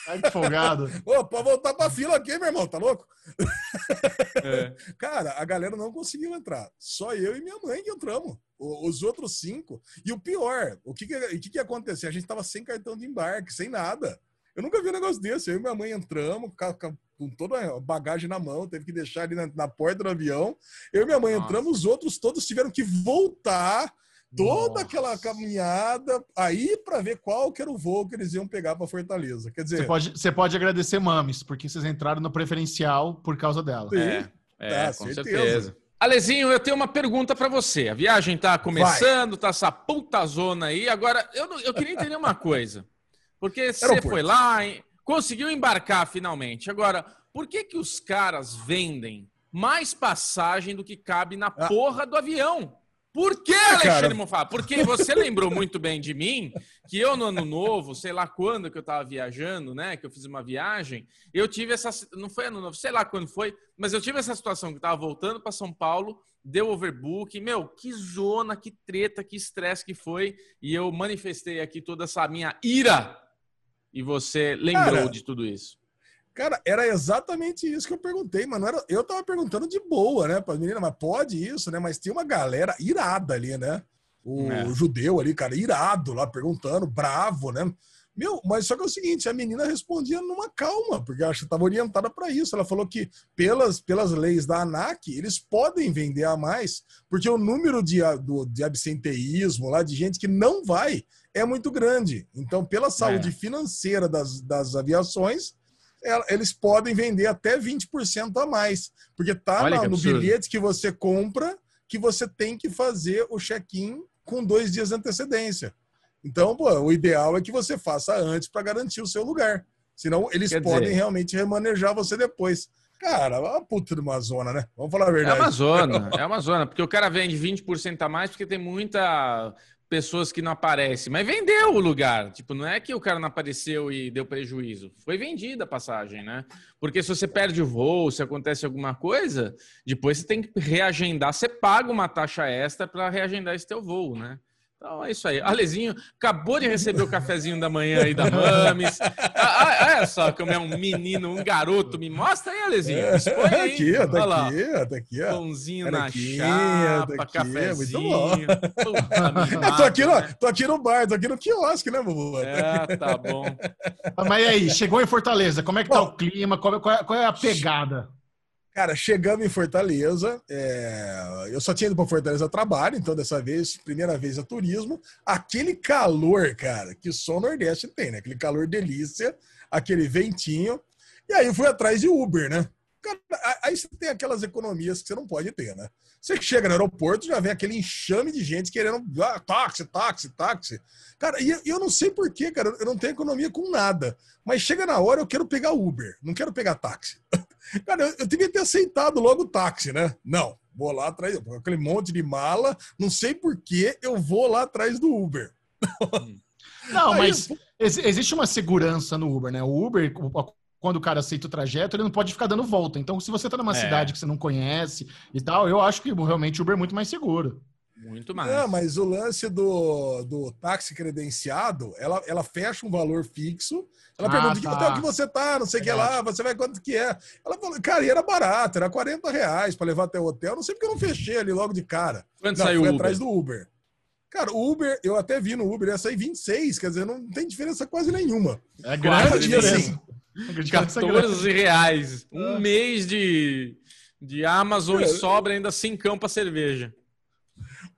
Ai, que folgado. Ô, pode voltar pra fila aqui, meu irmão, tá louco? É. Cara, a galera não conseguiu entrar. Só eu e minha mãe que entramos. Os outros cinco. E o pior, o que que, o que, que aconteceu? A gente tava sem cartão de embarque, sem nada. Eu nunca vi um negócio desse. Eu e minha mãe entramos com toda a bagagem na mão, teve que deixar ali na, na porta do avião. Eu e minha mãe Nossa. entramos, os outros todos tiveram que voltar toda Nossa. aquela caminhada aí para ver qual que era o voo que eles iam pegar para Fortaleza. Quer dizer, você pode, você pode agradecer Mames, porque vocês entraram no preferencial por causa dela. Sim, é, é com certeza. certeza. Alezinho, eu tenho uma pergunta para você. A viagem está começando, Vai. tá essa puta zona aí. Agora, eu, eu queria entender uma coisa. Porque você foi lá, conseguiu embarcar finalmente. Agora, por que que os caras vendem mais passagem do que cabe na ah. porra do avião? Por que, ah, Alexandre Mofá? Porque você lembrou muito bem de mim, que eu no ano novo, sei lá quando que eu tava viajando, né? Que eu fiz uma viagem, eu tive essa. Não foi ano novo, sei lá quando foi, mas eu tive essa situação que eu tava voltando para São Paulo, deu overbook. Meu, que zona, que treta, que estresse que foi. E eu manifestei aqui toda essa minha ira. E você lembrou Cara, de tudo isso. Cara, era exatamente isso que eu perguntei, mano. Era, eu tava perguntando de boa, né, pra menina, mas pode isso, né? Mas tinha uma galera irada ali, né? O é. judeu ali, cara, irado lá perguntando, bravo, né? Meu, mas só que é o seguinte, a menina respondia numa calma, porque acho que estava orientada para isso. Ela falou que pelas, pelas leis da ANAC, eles podem vender a mais, porque o número de, do, de absenteísmo lá, de gente que não vai, é muito grande. Então, pela saúde é. financeira das, das aviações, eles podem vender até 20% a mais, porque tá no bilhete que você compra que você tem que fazer o check-in com dois dias de antecedência. Então, pô, o ideal é que você faça antes para garantir o seu lugar. Senão, eles Quer podem dizer... realmente remanejar você depois. Cara, é uma puta de uma zona, né? Vamos falar a verdade. É uma zona, é uma zona, porque o cara vende 20% a mais porque tem muita pessoas que não aparecem, mas vendeu o lugar. Tipo, não é que o cara não apareceu e deu prejuízo. Foi vendida a passagem, né? Porque se você perde o voo, se acontece alguma coisa, depois você tem que reagendar, você paga uma taxa extra para reagendar esse teu voo, né? Então é isso aí. Alezinho acabou de receber o cafezinho da manhã aí da Mames. Ah, ah, olha só como é um menino, um garoto. Me mostra aí, Alezinho. É, Expõe aí. Aqui, ó, tá olha aqui, ó, tá aqui. Ó. Pãozinho na aqui, chapa, tá aqui, cafezinho. Muito bom. Puta, tô, aqui no, né? tô aqui no bar, tô aqui no quiosque, né, Bubu? É, tá bom. Mas aí, chegou em Fortaleza. Como é que tá o clima? Qual, qual, é, qual é a pegada? Cara, chegamos em Fortaleza. É... Eu só tinha ido para Fortaleza a trabalho, então dessa vez, primeira vez a turismo. Aquele calor, cara, que só o Nordeste tem, né? Aquele calor delícia, aquele ventinho. E aí eu fui atrás de Uber, né? Cara, aí você tem aquelas economias que você não pode ter, né? Você chega no aeroporto, já vem aquele enxame de gente querendo ah, táxi, táxi, táxi. Cara, e eu não sei porquê, cara, eu não tenho economia com nada. Mas chega na hora, eu quero pegar Uber, não quero pegar táxi. Cara, eu, eu devia ter aceitado logo o táxi, né? Não, vou lá atrás, aquele monte de mala, não sei porquê, eu vou lá atrás do Uber. Não, mas existe uma segurança no Uber, né? O Uber, quando o cara aceita o trajeto, ele não pode ficar dando volta. Então, se você tá numa é. cidade que você não conhece e tal, eu acho que realmente o Uber é muito mais seguro. Muito mais. Não, mas o lance do, do táxi credenciado, ela, ela fecha um valor fixo. Ela ah, pergunta tá. que hotel que você tá, não sei o que lá, você vai quanto que é. Ela falou, cara, e era barato, era 40 reais para levar até o hotel. Não sei porque eu não fechei ali logo de cara. Quanto não, saiu fui atrás do Uber. Cara, o Uber, eu até vi no Uber, ia sair 26, quer dizer, não tem diferença quase nenhuma. É grande, assim. 14 reais. Um ah. mês de, de Amazon é. e sobra ainda sem cão para cerveja.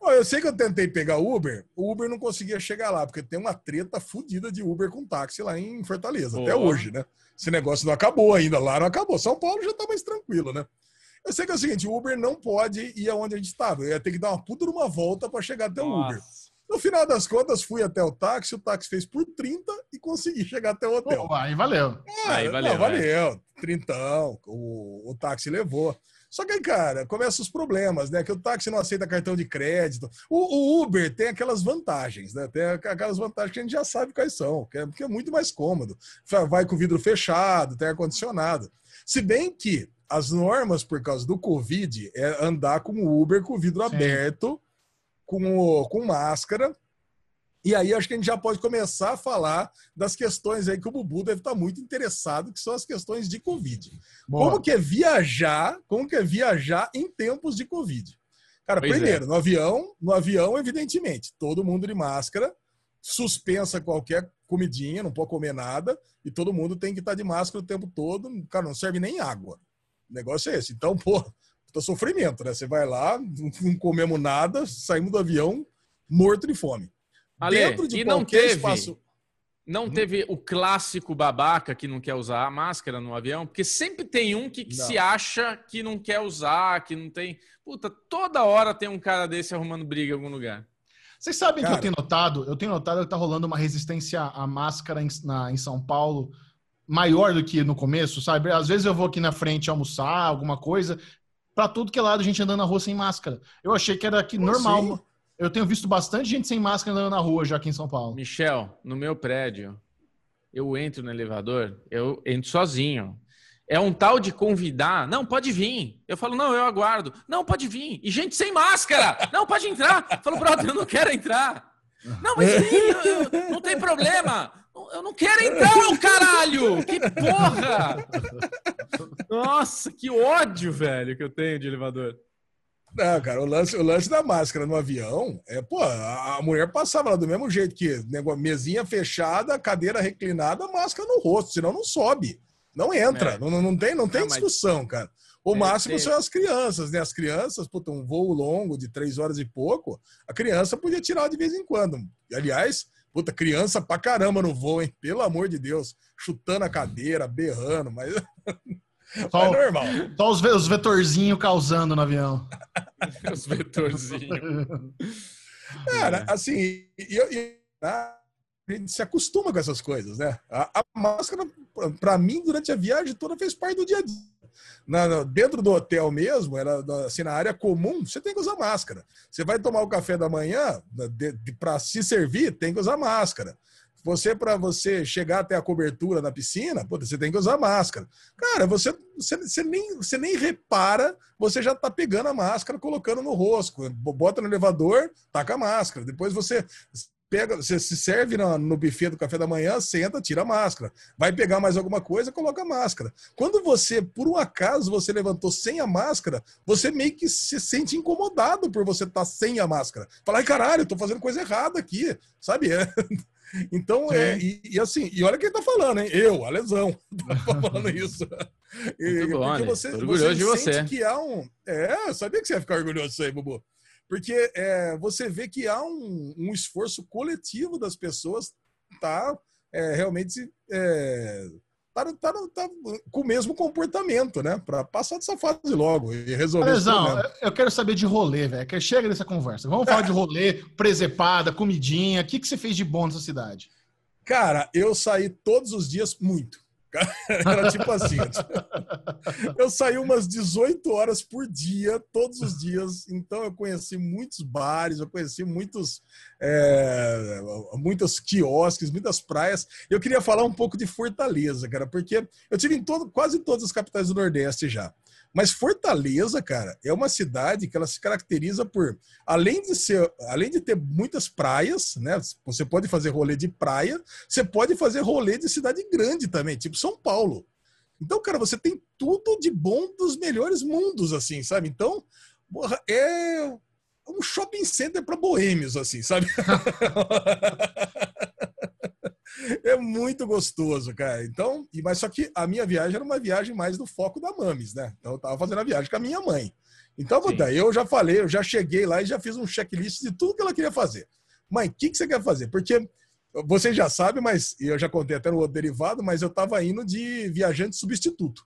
Eu sei que eu tentei pegar Uber, o Uber não conseguia chegar lá, porque tem uma treta fodida de Uber com táxi lá em Fortaleza, até hoje, né? Esse negócio não acabou ainda, lá não acabou. São Paulo já tá mais tranquilo, né? Eu sei que é o seguinte, o Uber não pode ir aonde a gente estava. Eu ia ter que dar uma puta numa volta para chegar até Nossa. o Uber. No final das contas, fui até o táxi, o táxi fez por 30 e consegui chegar até o hotel. Pô, aí valeu. É, aí valeu. Não, valeu. É. Trintão, o, o táxi levou. Só que aí, cara, começam os problemas, né? Que o táxi não aceita cartão de crédito. O, o, Uber tem aquelas vantagens, né? Tem aquelas vantagens que a gente já sabe quais são, que é, porque é muito mais cômodo. Vai com o vidro fechado, tem ar-condicionado. Se bem que as normas, por causa do Covid, é andar com o Uber com o vidro Sim. aberto com, com máscara. E aí acho que a gente já pode começar a falar das questões aí que o Bubu deve estar muito interessado, que são as questões de Covid. Boa. Como que é viajar, como que é viajar em tempos de Covid? Cara, pois primeiro, é. no avião, no avião, evidentemente, todo mundo de máscara, suspensa qualquer comidinha, não pode comer nada, e todo mundo tem que estar de máscara o tempo todo, cara, não serve nem água. O negócio é esse. Então, pô, puta sofrimento, né? Você vai lá, não comemos nada, saímos do avião morto de fome. Ale, Dentro de e não teve, espaço... Não hum? teve o clássico babaca que não quer usar a máscara no avião? Porque sempre tem um que, que se acha que não quer usar, que não tem. Puta, toda hora tem um cara desse arrumando briga em algum lugar. Vocês sabem cara... que eu tenho notado? Eu tenho notado que tá rolando uma resistência à máscara em, na, em São Paulo maior do que no começo, sabe? Às vezes eu vou aqui na frente almoçar, alguma coisa, para tudo que é lado, a gente andando na rua sem máscara. Eu achei que era aqui normal. Sim. Eu tenho visto bastante gente sem máscara andando na rua já aqui em São Paulo. Michel, no meu prédio, eu entro no elevador, eu entro sozinho. É um tal de convidar. Não, pode vir. Eu falo, não, eu aguardo. Não, pode vir. E gente sem máscara. Não, pode entrar. Eu falo, brother, eu não quero entrar. Não, mas vem, não tem problema. eu não quero então, caralho! Que porra! Nossa, que ódio, velho, que eu tenho de elevador. Não, cara, o lance, o lance da máscara no avião é, pô, a, mulher passava lá do mesmo jeito que negócio, mesinha fechada, cadeira reclinada, máscara no rosto, senão não sobe. Não entra, é. não, não tem, não tem não, discussão, mas... cara. O máximo são as crianças, né? As crianças, puta, um voo longo de três horas e pouco, a criança podia tirar de vez em quando. Aliás, puta, criança pra caramba no voo, hein? Pelo amor de Deus. Chutando a cadeira, berrando, mas. Só, é normal. Só os, os vetorzinhos causando no avião. os vetorzinhos. Cara, assim, eu, eu, a gente se acostuma com essas coisas, né? A, a máscara, para mim, durante a viagem toda, fez parte do dia a dia. Na, dentro do hotel mesmo, era assim, na área comum, você tem que usar máscara. Você vai tomar o café da manhã, para se servir, tem que usar máscara. Você, para você chegar até a cobertura da piscina, você tem que usar máscara. Cara, você, você, você, nem, você nem repara, você já tá pegando a máscara, colocando no rosto. Bota no elevador, taca a máscara. Depois você pega, você se serve no, no buffet do café da manhã, senta, tira a máscara. Vai pegar mais alguma coisa, coloca a máscara. Quando você, por um acaso, você levantou sem a máscara, você meio que se sente incomodado por você estar tá sem a máscara. Fala, ai caralho, eu tô fazendo coisa errada aqui, sabe? Então, é, e, e, assim, e olha quem tá falando, hein? Eu, a lesão, tô falando isso. E, bom, porque você, orgulhoso você de você. que há um. É, sabia que você ia ficar orgulhoso disso aí, Bubu. Porque é, você vê que há um, um, esforço coletivo das pessoas tá é, realmente é, tá, tá, tá, com o mesmo comportamento, né? Para passar dessa fase logo e resolver Alesão, eu quero saber de rolê, velho. Chega dessa conversa. Vamos falar de rolê, presepada, comidinha. O que, que você fez de bom nessa cidade? Cara, eu saí todos os dias muito. Era tipo assim. eu saí umas 18 horas por dia, todos os dias. Então eu conheci muitos bares, eu conheci muitos, é, muitos quiosques, muitas praias. Eu queria falar um pouco de Fortaleza, cara, porque eu tive em todo, quase todas as capitais do Nordeste já. Mas Fortaleza, cara, é uma cidade que ela se caracteriza por, além de ser, além de ter muitas praias, né? Você pode fazer rolê de praia, você pode fazer rolê de cidade grande também, tipo São Paulo. Então, cara, você tem tudo de bom dos melhores mundos, assim, sabe? Então, porra, é um shopping center para boêmios, assim, sabe? é muito gostoso, cara. Então, mas só que a minha viagem era uma viagem mais do foco da Mames, né? Então eu tava fazendo a viagem com a minha mãe. Então, puta, eu já falei, eu já cheguei lá e já fiz um checklist de tudo que ela queria fazer. Mãe, o que, que você quer fazer? Porque você já sabe, mas eu já contei até no outro derivado, mas eu tava indo de viajante substituto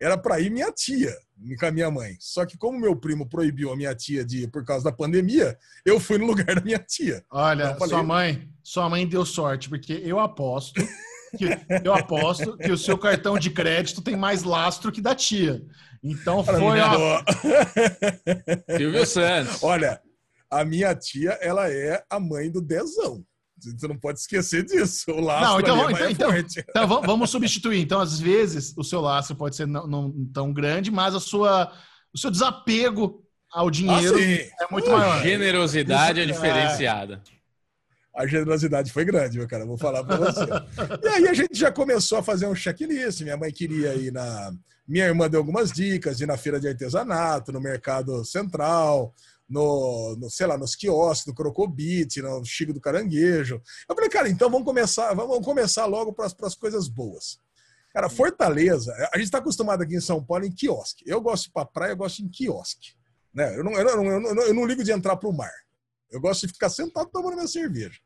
era para ir minha tia com a minha mãe. Só que como meu primo proibiu a minha tia de ir por causa da pandemia, eu fui no lugar da minha tia. Olha, então, falei, sua mãe, sua mãe deu sorte, porque eu aposto que eu aposto que o seu cartão de crédito tem mais lastro que da tia. Então foi a Silvio Santos. Olha, a minha tia, ela é a mãe do Dezão. Você não pode esquecer disso. O laço não, então, é então, então, então, vamos substituir. Então, às vezes, o seu laço pode ser não, não tão grande, mas a sua, o seu desapego ao dinheiro ah, é muito uh, maior. Generosidade Isso, é diferenciada. A generosidade foi grande, meu cara. Vou falar para você. e aí a gente já começou a fazer um checklist. Minha mãe queria ir na. Minha irmã deu algumas dicas, ir na feira de artesanato, no mercado central no, no, sei lá, nos quiosques do Crocobit, no Chico do Caranguejo. Eu falei, cara, então vamos começar, vamos começar logo para as coisas boas. Cara, Fortaleza, a gente está acostumado aqui em São Paulo em quiosque. Eu gosto para praia, eu gosto em quiosque. Né? Eu, não, eu, não, eu, não, eu não ligo de entrar para o mar. Eu gosto de ficar sentado tomando minha cerveja.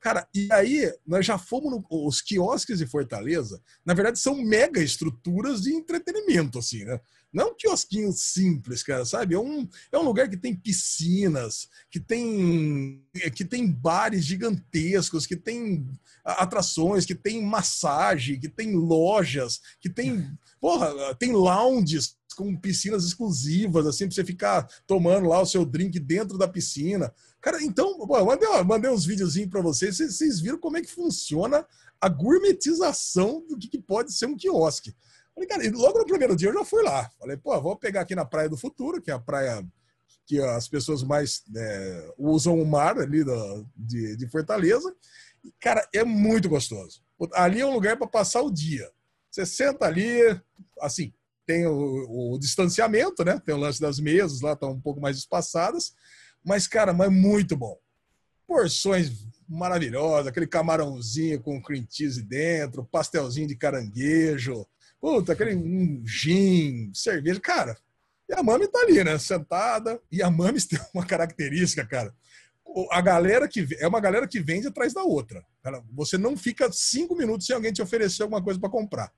Cara, e aí nós já fomos no, os quiosques de Fortaleza, na verdade são mega estruturas de entretenimento, assim, né? Não é um quiosquinho simples, cara, sabe? É um, é um lugar que tem piscinas, que tem, que tem bares gigantescos, que tem atrações, que tem massagem, que tem lojas, que tem, porra, tem lounges com piscinas exclusivas, assim, pra você ficar tomando lá o seu drink dentro da piscina. Cara, então, pô, mandei, eu mandei uns videozinhos para vocês, vocês viram como é que funciona a gourmetização do que, que pode ser um quiosque. Falei, cara, logo no primeiro dia eu já fui lá. Falei, pô, vou pegar aqui na Praia do Futuro, que é a praia que as pessoas mais é, usam o mar ali do, de, de Fortaleza. E, cara, é muito gostoso. Ali é um lugar para passar o dia. Você senta ali, assim, tem o, o, distanciamento, né? Tem o lance das mesas lá, estão um pouco mais espaçadas. Mas, cara, mas muito bom. Porções maravilhosas, aquele camarãozinho com cream cheese dentro, pastelzinho de caranguejo, puta, aquele um gin, cerveja. Cara, e a Mami tá ali, né? Sentada. E a Mami tem uma característica, cara. A galera que é uma galera que vende atrás da outra. Você não fica cinco minutos sem alguém te oferecer alguma coisa para comprar.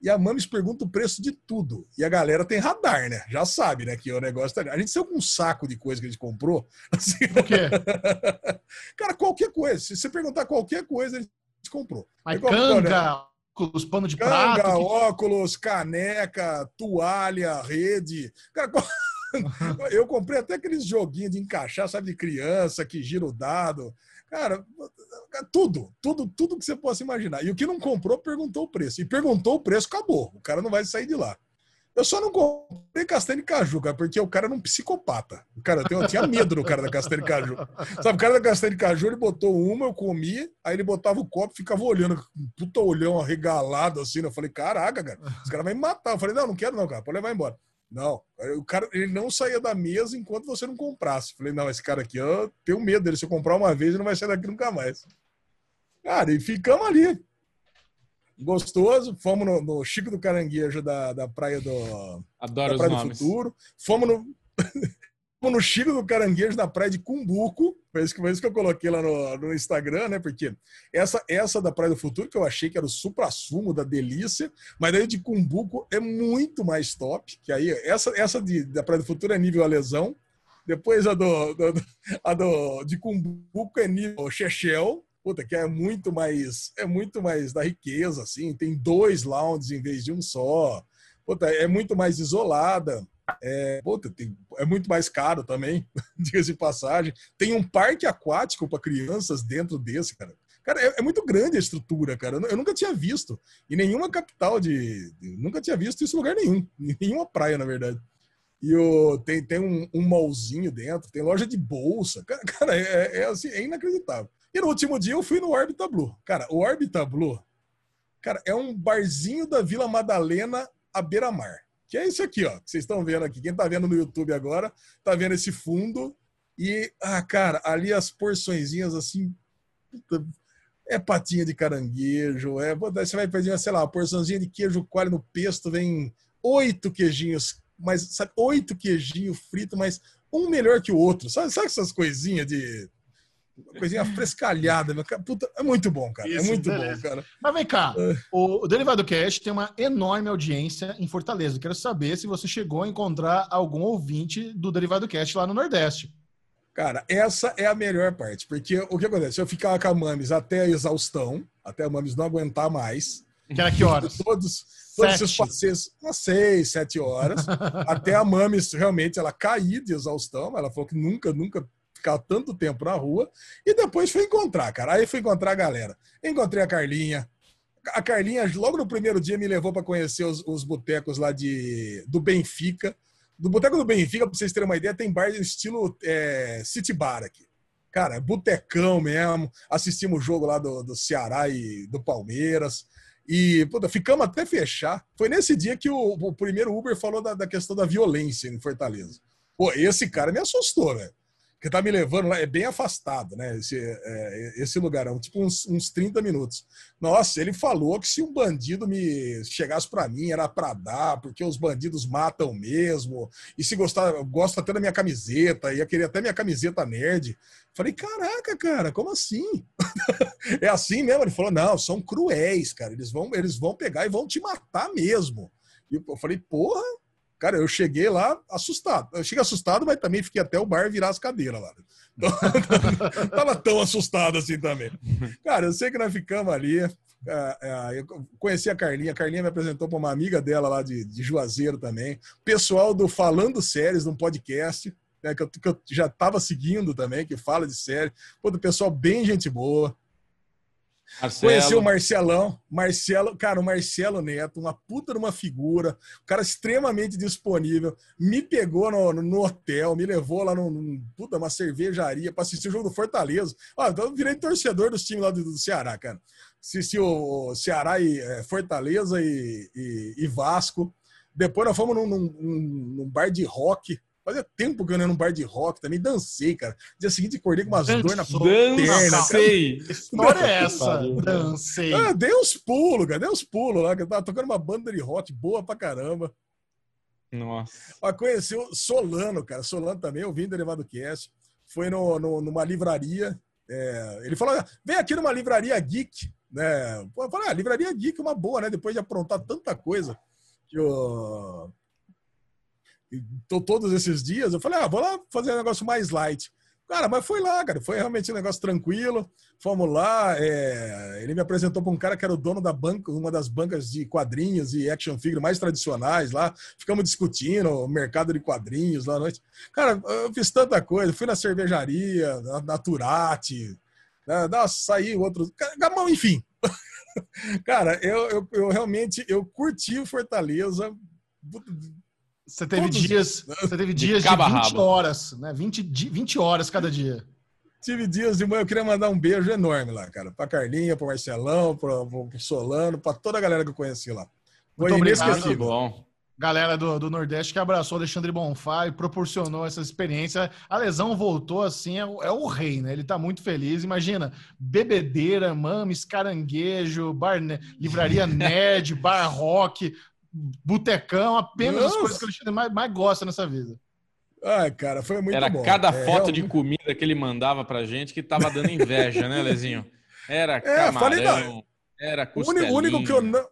E a Mames pergunta o preço de tudo. E a galera tem radar, né? Já sabe, né? Que o negócio tá... A gente saiu com um saco de coisa que a gente comprou. Assim... O quê? Cara, qualquer coisa. Se você perguntar qualquer coisa, a gente comprou. Mas canga, óculos, pano de canga, prato. óculos, caneca, toalha, rede. Cara, eu comprei até aqueles joguinhos de encaixar, sabe, de criança que gira o dado. Cara, tudo, tudo, tudo que você possa imaginar. E o que não comprou perguntou o preço. E perguntou o preço, acabou. O cara não vai sair de lá. Eu só não comprei castanha de caju, cara, porque o cara era um psicopata. O cara, eu tinha medo do cara da castanha de caju. Sabe, o cara da castanha de caju, ele botou uma, eu comi, aí ele botava o copo e ficava olhando, um puta olhão arregalado assim. Eu falei, caraca, cara, os caras vão me matar. Eu falei, não, não quero não, cara, pode levar embora. Não, o cara ele não saía da mesa enquanto você não comprasse. Falei, não, esse cara aqui, eu tenho medo dele. Se eu comprar uma vez, ele não vai sair daqui nunca mais. Cara, e ficamos ali. Gostoso. Fomos no, no Chico do Caranguejo da, da Praia do, Adoro da praia os do nomes. Futuro. Fomos no. no Chico do Caranguejo na praia de Cumbuco. Foi isso que, foi isso que eu coloquei lá no, no Instagram, né? Porque essa, essa da Praia do Futuro, que eu achei que era o supra-sumo da delícia, mas daí de Cumbuco é muito mais top. Que aí, essa, essa de, da Praia do Futuro é nível a lesão. Depois a do, do, a do de Cumbuco é nível Chechel. Puta, que é muito mais é muito mais da riqueza, assim. Tem dois lounges em vez de um só. Puta, é muito mais isolada. É, puta, tem, é muito mais caro também, diga-se de passagem. Tem um parque aquático para crianças dentro desse, cara. Cara, é, é, muito grande a estrutura, cara. Eu, nunca tinha visto. Em nenhuma capital de. nunca tinha visto isso em lugar nenhum. Em nenhuma praia, na verdade. E o, tem, tem um, um mallzinho dentro, tem loja de bolsa. Cara, cara é, é, assim, é inacreditável. E no último dia eu fui no Orbita Blue. Cara, o Orbita Blue, cara, é um barzinho da Vila Madalena à beira-mar. Que é isso aqui, ó. Que vocês estão vendo aqui. Quem tá vendo no YouTube agora, tá vendo esse fundo. E, ah, cara, ali as porçõezinhas assim. Puta, é patinha de caranguejo, é. Você vai pedir, sei lá, uma porçãozinha de queijo coalho no pesto, vem oito queijinhos, mas sabe, oito queijinhos fritos, mas um melhor que o outro. Sabe, sabe essas coisinhas de coisinha frescalhada. Puta, é muito bom, cara. É Isso, é muito beleza. bom, cara. Mas vem cá, é. o Derivado Cast tem uma enorme audiência em Fortaleza. Quero saber se você chegou a encontrar algum ouvinte do Derivado Cast lá no Nordeste. Cara, essa é a melhor parte, porque o que acontece? Eu ficava com a Mames até a exaustão, até a Mames não aguentar mais. Que era que horas? Todos, todos esses passeios, umas seis, sete horas, até a Mames realmente ela cair de exaustão. Ela falou que nunca, nunca ficar tanto tempo na rua. E depois fui encontrar, cara. Aí fui encontrar a galera. Encontrei a Carlinha. A Carlinha, logo no primeiro dia, me levou para conhecer os, os botecos lá de, do Benfica. Do Boteco do Benfica, para vocês terem uma ideia, tem bar estilo é, City Bar aqui. Cara, botecão mesmo. Assistimos o jogo lá do, do Ceará e do Palmeiras. E, puta, ficamos até fechar. Foi nesse dia que o, o primeiro Uber falou da, da, questão da violência em Fortaleza. Pô, esse cara me assustou, velho que tá me levando lá, é bem afastado, né? Esse, é, esse lugarão, tipo uns, uns 30 minutos. Nossa, ele falou que se um bandido me chegasse para mim era para dar, porque os bandidos matam mesmo, e se gostar, gosta até da minha camiseta, ia querer até minha camiseta nerd. Falei, caraca, cara, como assim? é assim mesmo? Ele falou, não, são cruéis, cara, eles vão, eles vão pegar e vão te matar mesmo. E eu falei, porra, Cara, eu cheguei lá assustado. Eu cheguei assustado, mas também fiquei até o bar virar as cadeiras lá. Então, tava tão assustado assim também. Cara, eu sei que nós ficamos ali. É, é, eu conheci a Carlinha. A Carlinha me apresentou para uma amiga dela lá de, de Juazeiro também. Pessoal do Falando Séries, num podcast, né, que, eu, que eu já estava seguindo também, que fala de série. Pô, do pessoal bem gente boa. Marcelo. Conheci o Marcelão. Marcelo, cara, o Marcelo Neto, uma puta numa figura, um cara extremamente disponível. Me pegou no, no hotel, me levou lá num, puta, uma cervejaria para assistir o jogo do Fortaleza. Ah, então eu virei torcedor dos times lá do, do Ceará, cara. assisti o Ceará e é, Fortaleza e, e, e, Vasco. Depois nós fomos num, num, num, bar de rock. Fazia tempo que eu não ia num bar de rock também. Dancei, cara. Dia seguinte acordei com umas dores na perna. Dancei. Que história é essa? Dancei. Ah, dei uns pulos, cara. Dei uns pulos lá. Que eu tava tocando uma banda de rock boa pra caramba. Nossa. Mas conheci o Solano, cara. Solano também, eu vim do Elevado Cast. Foi no, no, numa livraria. É, ele falou: vem aqui numa livraria geek né? eu falei, ah, livraria geek é uma boa, né? Depois de aprontar tanta coisa que eu... Tô todos esses dias, eu falei, ah, vou lá fazer um negócio mais light. Cara, mas foi lá, cara. Foi realmente um negócio tranquilo. Fomos lá. É... Ele me apresentou para um cara que era o dono da banca, uma das bancas de quadrinhos e action figure mais tradicionais lá. Ficamos discutindo o mercado de quadrinhos lá à noite. Cara, eu fiz tanta coisa. Fui na cervejaria, na, na Turati, né? Nossa, saiu outro. Gamão, enfim. Cara, eu, eu, eu, realmente eu curti Fortaleza. Você teve Todos, dias, né? você teve dias de, de 20 horas, né? 20, 20 horas cada dia. Tive dias de manhã, eu queria mandar um beijo enorme lá, cara. Pra Carlinha, pro Marcelão, pro, pro Solano, pra toda a galera que eu conheci lá. Foi Muito obrigado, bom galera do, do Nordeste que abraçou Alexandre Bonfá e proporcionou essa experiência. A lesão voltou assim, é, é, o rei, né? Ele tá muito feliz. Imagina, bebedeira, mames, caranguejo, bar, livraria nerd, bar rock, botecão, apenas Nossa. as coisas que o Alexandre mais, mais gosta nessa vida. Ai, cara, foi muito Era bom. cada é, foto é, de comida que ele mandava pra gente que tava dando inveja, né, Lezinho? Era é, camarão, era costelinha. O único que eu não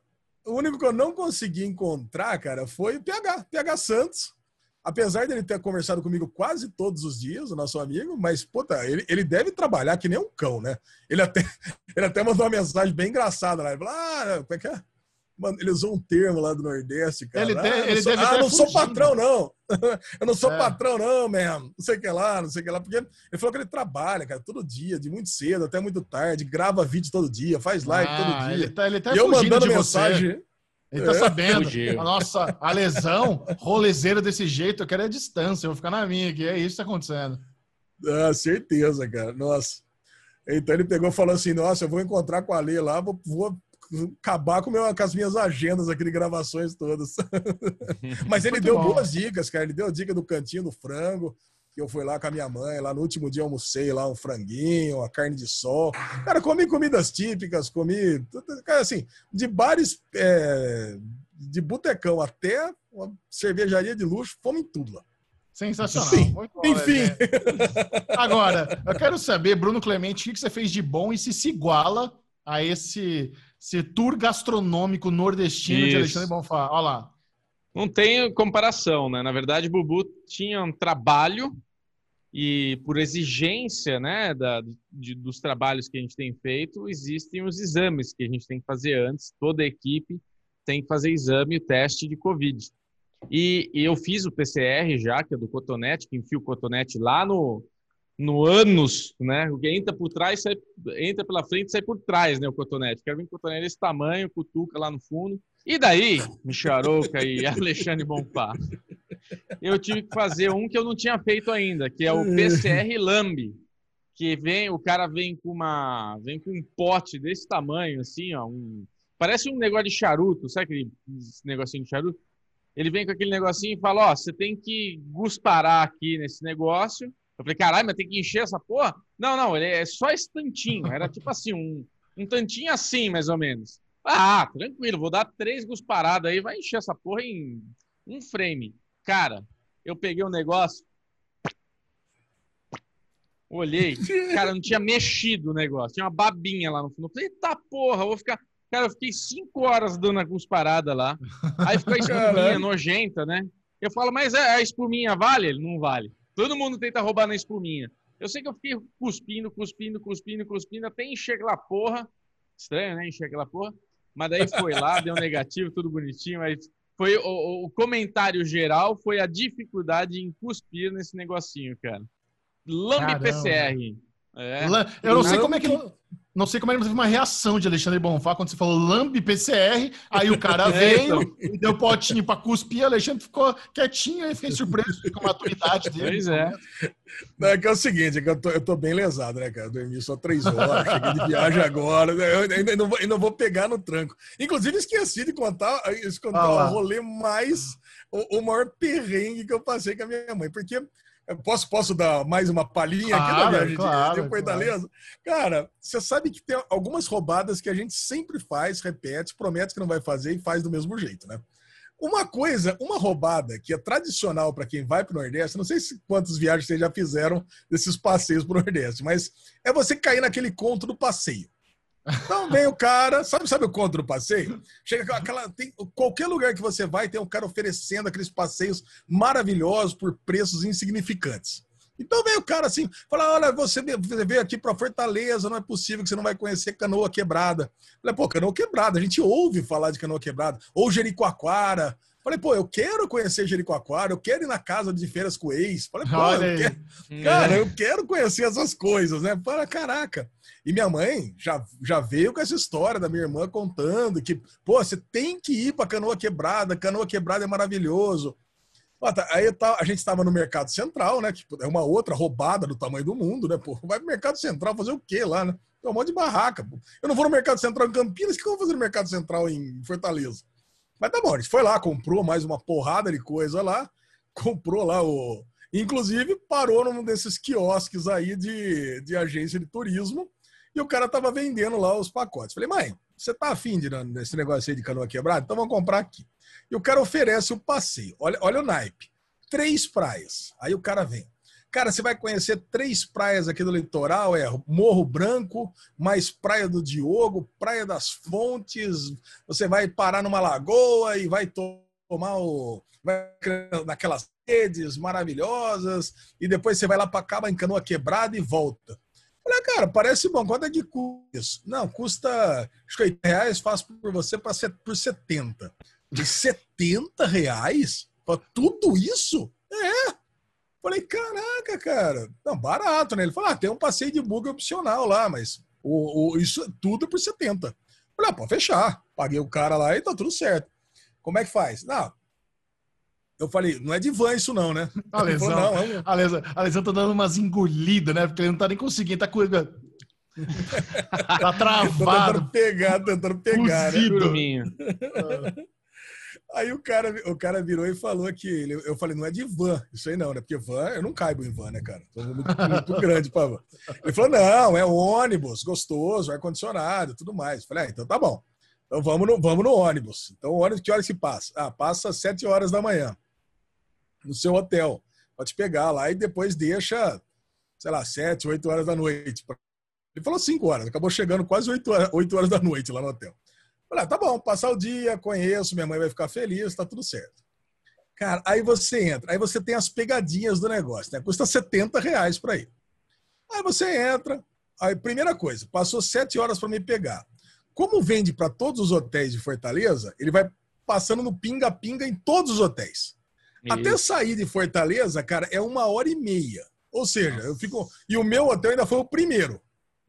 o único que eu não consegui encontrar, cara, foi o PH, PH Santos. Apesar dele ter conversado comigo quase todos os dias, o nosso amigo, mas, puta, ele, ele deve trabalhar que nem um cão, né? Ele até, ele até mandou uma mensagem bem engraçada lá. Ele falou, ah, como é que é? Mano, ele usou um termo lá do Nordeste, cara. Ele, ah, ele sou, deve ah, não sou patrão, não. eu não sou é. patrão, não, mesmo. Não sei o que lá, não sei o que lá. Porque ele falou que ele trabalha, cara, todo dia, de muito cedo até muito tarde, grava vídeo todo dia, faz live ah, todo dia. Ele tá, ele tá e eu mandando mensagem. Você. Ele tá é. sabendo. A nossa, a lesão, rolezeira desse jeito, eu quero é a distância, eu vou ficar na minha aqui. É isso que tá acontecendo. Ah, certeza, cara. Nossa. Então ele pegou e falou assim: Nossa, eu vou encontrar com a Lê lá, vou, vou acabar com, meu, com, as minhas agendas aqui de gravações todas. Mas ele Muito deu bom. boas dicas, cara. Ele deu dica do cantinho do frango, que eu fui lá com a minha mãe, lá no último dia almocei lá um franguinho, uma carne de sol. Cara, comi comidas típicas, comi, cara, assim, de bares é, de botecão até uma cervejaria de luxo, fomos em tudo lá. Sensacional. Sim. Enfim. Né? Agora, eu quero saber, Bruno Clemente, o que você fez de bom e se se iguala a esse, esse tour gastronômico nordestino Isso. de Alexandre Bonfá. Olha lá. Não tem comparação, né? Na verdade, Bubu tinha um trabalho e por exigência, né, da, de, dos trabalhos que a gente tem feito, existem os exames que a gente tem que fazer antes. Toda a equipe tem que fazer exame e teste de Covid. E, e, eu fiz o PCR já, que é do cotonete, que enfia o cotonete lá no, no ânus, né? O que entra por trás, sai, entra pela frente sai por trás, né? O cotonete. Quero ver um cotonete desse tamanho, cutuca lá no fundo. E daí, Micharouca e Alexandre Bonfá, eu tive que fazer um que eu não tinha feito ainda, que é o PCR Lambi, que vem, o cara vem com uma, vem com um pote desse tamanho, assim, ó, um, parece um negócio de charuto, sabe aquele negocinho de charuto? Ele vem com aquele negocinho e fala, ó, você tem que gusparar aqui nesse negócio. Eu falei, caralho, mas tem que encher essa porra? Não, não, ele é só esse tantinho, era tipo assim, um, um tantinho assim, mais ou menos. Ah, tranquilo, vou dar três gusparadas aí, vai encher essa porra em um frame. Cara, eu peguei o um negócio, olhei, cara, não tinha mexido o negócio, tinha uma babinha lá no fundo. Eu falei, eita porra, vou ficar. Cara, eu fiquei cinco horas dando a cusparada lá. Aí ficou a espuminha nojenta, né? Eu falo, mas a espuminha vale? Ele não vale. Todo mundo tenta roubar na espuminha. Eu sei que eu fiquei cuspindo, cuspindo, cuspindo, cuspindo, até encher aquela porra. Estranho, né? Encher aquela porra. Mas daí foi lá, deu negativo, tudo bonitinho. Mas foi o, o, comentário geral foi a dificuldade em cuspir nesse negocinho, cara. Lambe Caramba. PCR. É. Eu não sei como é que. Não sei como é que teve uma reação de Alexandre Bonfá quando você falou lambe PCR, aí o cara é, veio então. e deu potinho para cuspir, Alexandre ficou quietinho e fiquei surpreso com a maturidade dele. Pois é. Não, é que é o seguinte, é que eu tô, eu tô bem lesado, né, cara? Dormi só três horas, cheguei de viagem agora, né? eu ainda não, vou, ainda vou pegar no tranco. Inclusive, esqueci de contar, contar ah, o rolê mais, o, o maior perrengue que eu passei com a minha mãe, porque Posso, posso dar mais uma palhinha claro, aqui da viagem claro, de, Fortaleza? Claro. Cara, você sabe que tem algumas roubadas que a gente sempre faz, repete, promete que não vai fazer e faz do mesmo jeito, né? Uma coisa, uma roubada que é tradicional para quem vai para o Nordeste, não sei se quantas viagens vocês já fizeram desses passeios para o Nordeste, mas é você cair naquele conto do passeio. Então vem o cara, sabe, sabe o conto do passeio? Chega aquela. Tem, qualquer lugar que você vai, tem um cara oferecendo aqueles passeios maravilhosos por preços insignificantes. Então vem o cara assim, fala: olha, você veio aqui para Fortaleza, não é possível que você não vai conhecer canoa quebrada. Falei, pô, canoa quebrada, a gente ouve falar de canoa quebrada, ou Jericoacoara. Falei, pô, eu quero conhecer Jericoacoara, eu quero ir na casa de feiras com o ex. Falei, pô, eu quero... cara, eu quero conhecer essas coisas, né? Para caraca. E minha mãe já, já veio com essa história da minha irmã contando que, pô, você tem que ir para Canoa Quebrada, Canoa Quebrada é maravilhoso. Tá, aí tá, a gente estava no Mercado Central, né? Que é uma outra roubada do tamanho do mundo, né? Pô, vai pro Mercado Central fazer o quê lá, né? Tem um monte de barraca. Pô. Eu não vou no Mercado Central em Campinas, o que eu vou fazer no Mercado Central em Fortaleza? Mas tá bom, a gente foi lá, comprou mais uma porrada de coisa lá, comprou lá o. Inclusive, parou num desses quiosques aí de, de agência de turismo e o cara tava vendendo lá os pacotes. Falei, mãe, você tá afim de nesse negócio aí de canoa quebrada? Então vamos comprar aqui. E o cara oferece o passeio. Olha, olha o naipe. Três praias. Aí o cara vem. Cara, você vai conhecer três praias aqui do litoral, é Morro Branco, mais Praia do Diogo, Praia das Fontes. Você vai parar numa lagoa e vai tomar o vai naquelas redes maravilhosas e depois você vai lá para Caba em canoa quebrada e volta. Falei, cara, parece bom. Quanto é que custa isso? Não, custa acho que 80 reais, faço por você por 70. De 70 reais? Pra tudo isso? Falei, caraca, cara. Não, barato, né? Ele falou, ah, tem um passeio de bug opcional lá, mas o, o, isso tudo é por 70. Falei, ah, pode fechar. Paguei o cara lá e tá tudo certo. Como é que faz? Não, eu falei, não é de van isso não, né? A lesão, falou, não, é a, lesão, a lesão tá dando umas engolidas, né? Porque ele não tá nem conseguindo, tá com... tá travado. tentando pegar, tentando pegar, né? Aí o cara, o cara virou e falou que ele, eu falei, não é de van, isso aí não, né? Porque van, eu não caibo em van, né, cara? Tô muito, muito grande para van. Ele falou, não, é ônibus, gostoso, ar-condicionado, tudo mais. Eu falei, ah, então tá bom. Então vamos no, vamos no ônibus. Então ônibus, que horas se passa? Ah, passa às 7 horas da manhã no seu hotel. Pode pegar lá e depois deixa, sei lá, 7, 8 horas da noite. Ele falou 5 horas, acabou chegando quase 8 horas, 8 horas da noite lá no hotel. Falei, ah, tá bom, passar o dia, conheço, minha mãe vai ficar feliz, tá tudo certo. Cara, aí você entra, aí você tem as pegadinhas do negócio, né? Custa 70 reais para ir. Aí você entra, aí primeira coisa, passou 7 horas para me pegar. Como vende para todos os hotéis de Fortaleza, ele vai passando no pinga-pinga em todos os hotéis. Isso. Até sair de Fortaleza, cara, é uma hora e meia. Ou seja, eu fico. E o meu hotel ainda foi o primeiro.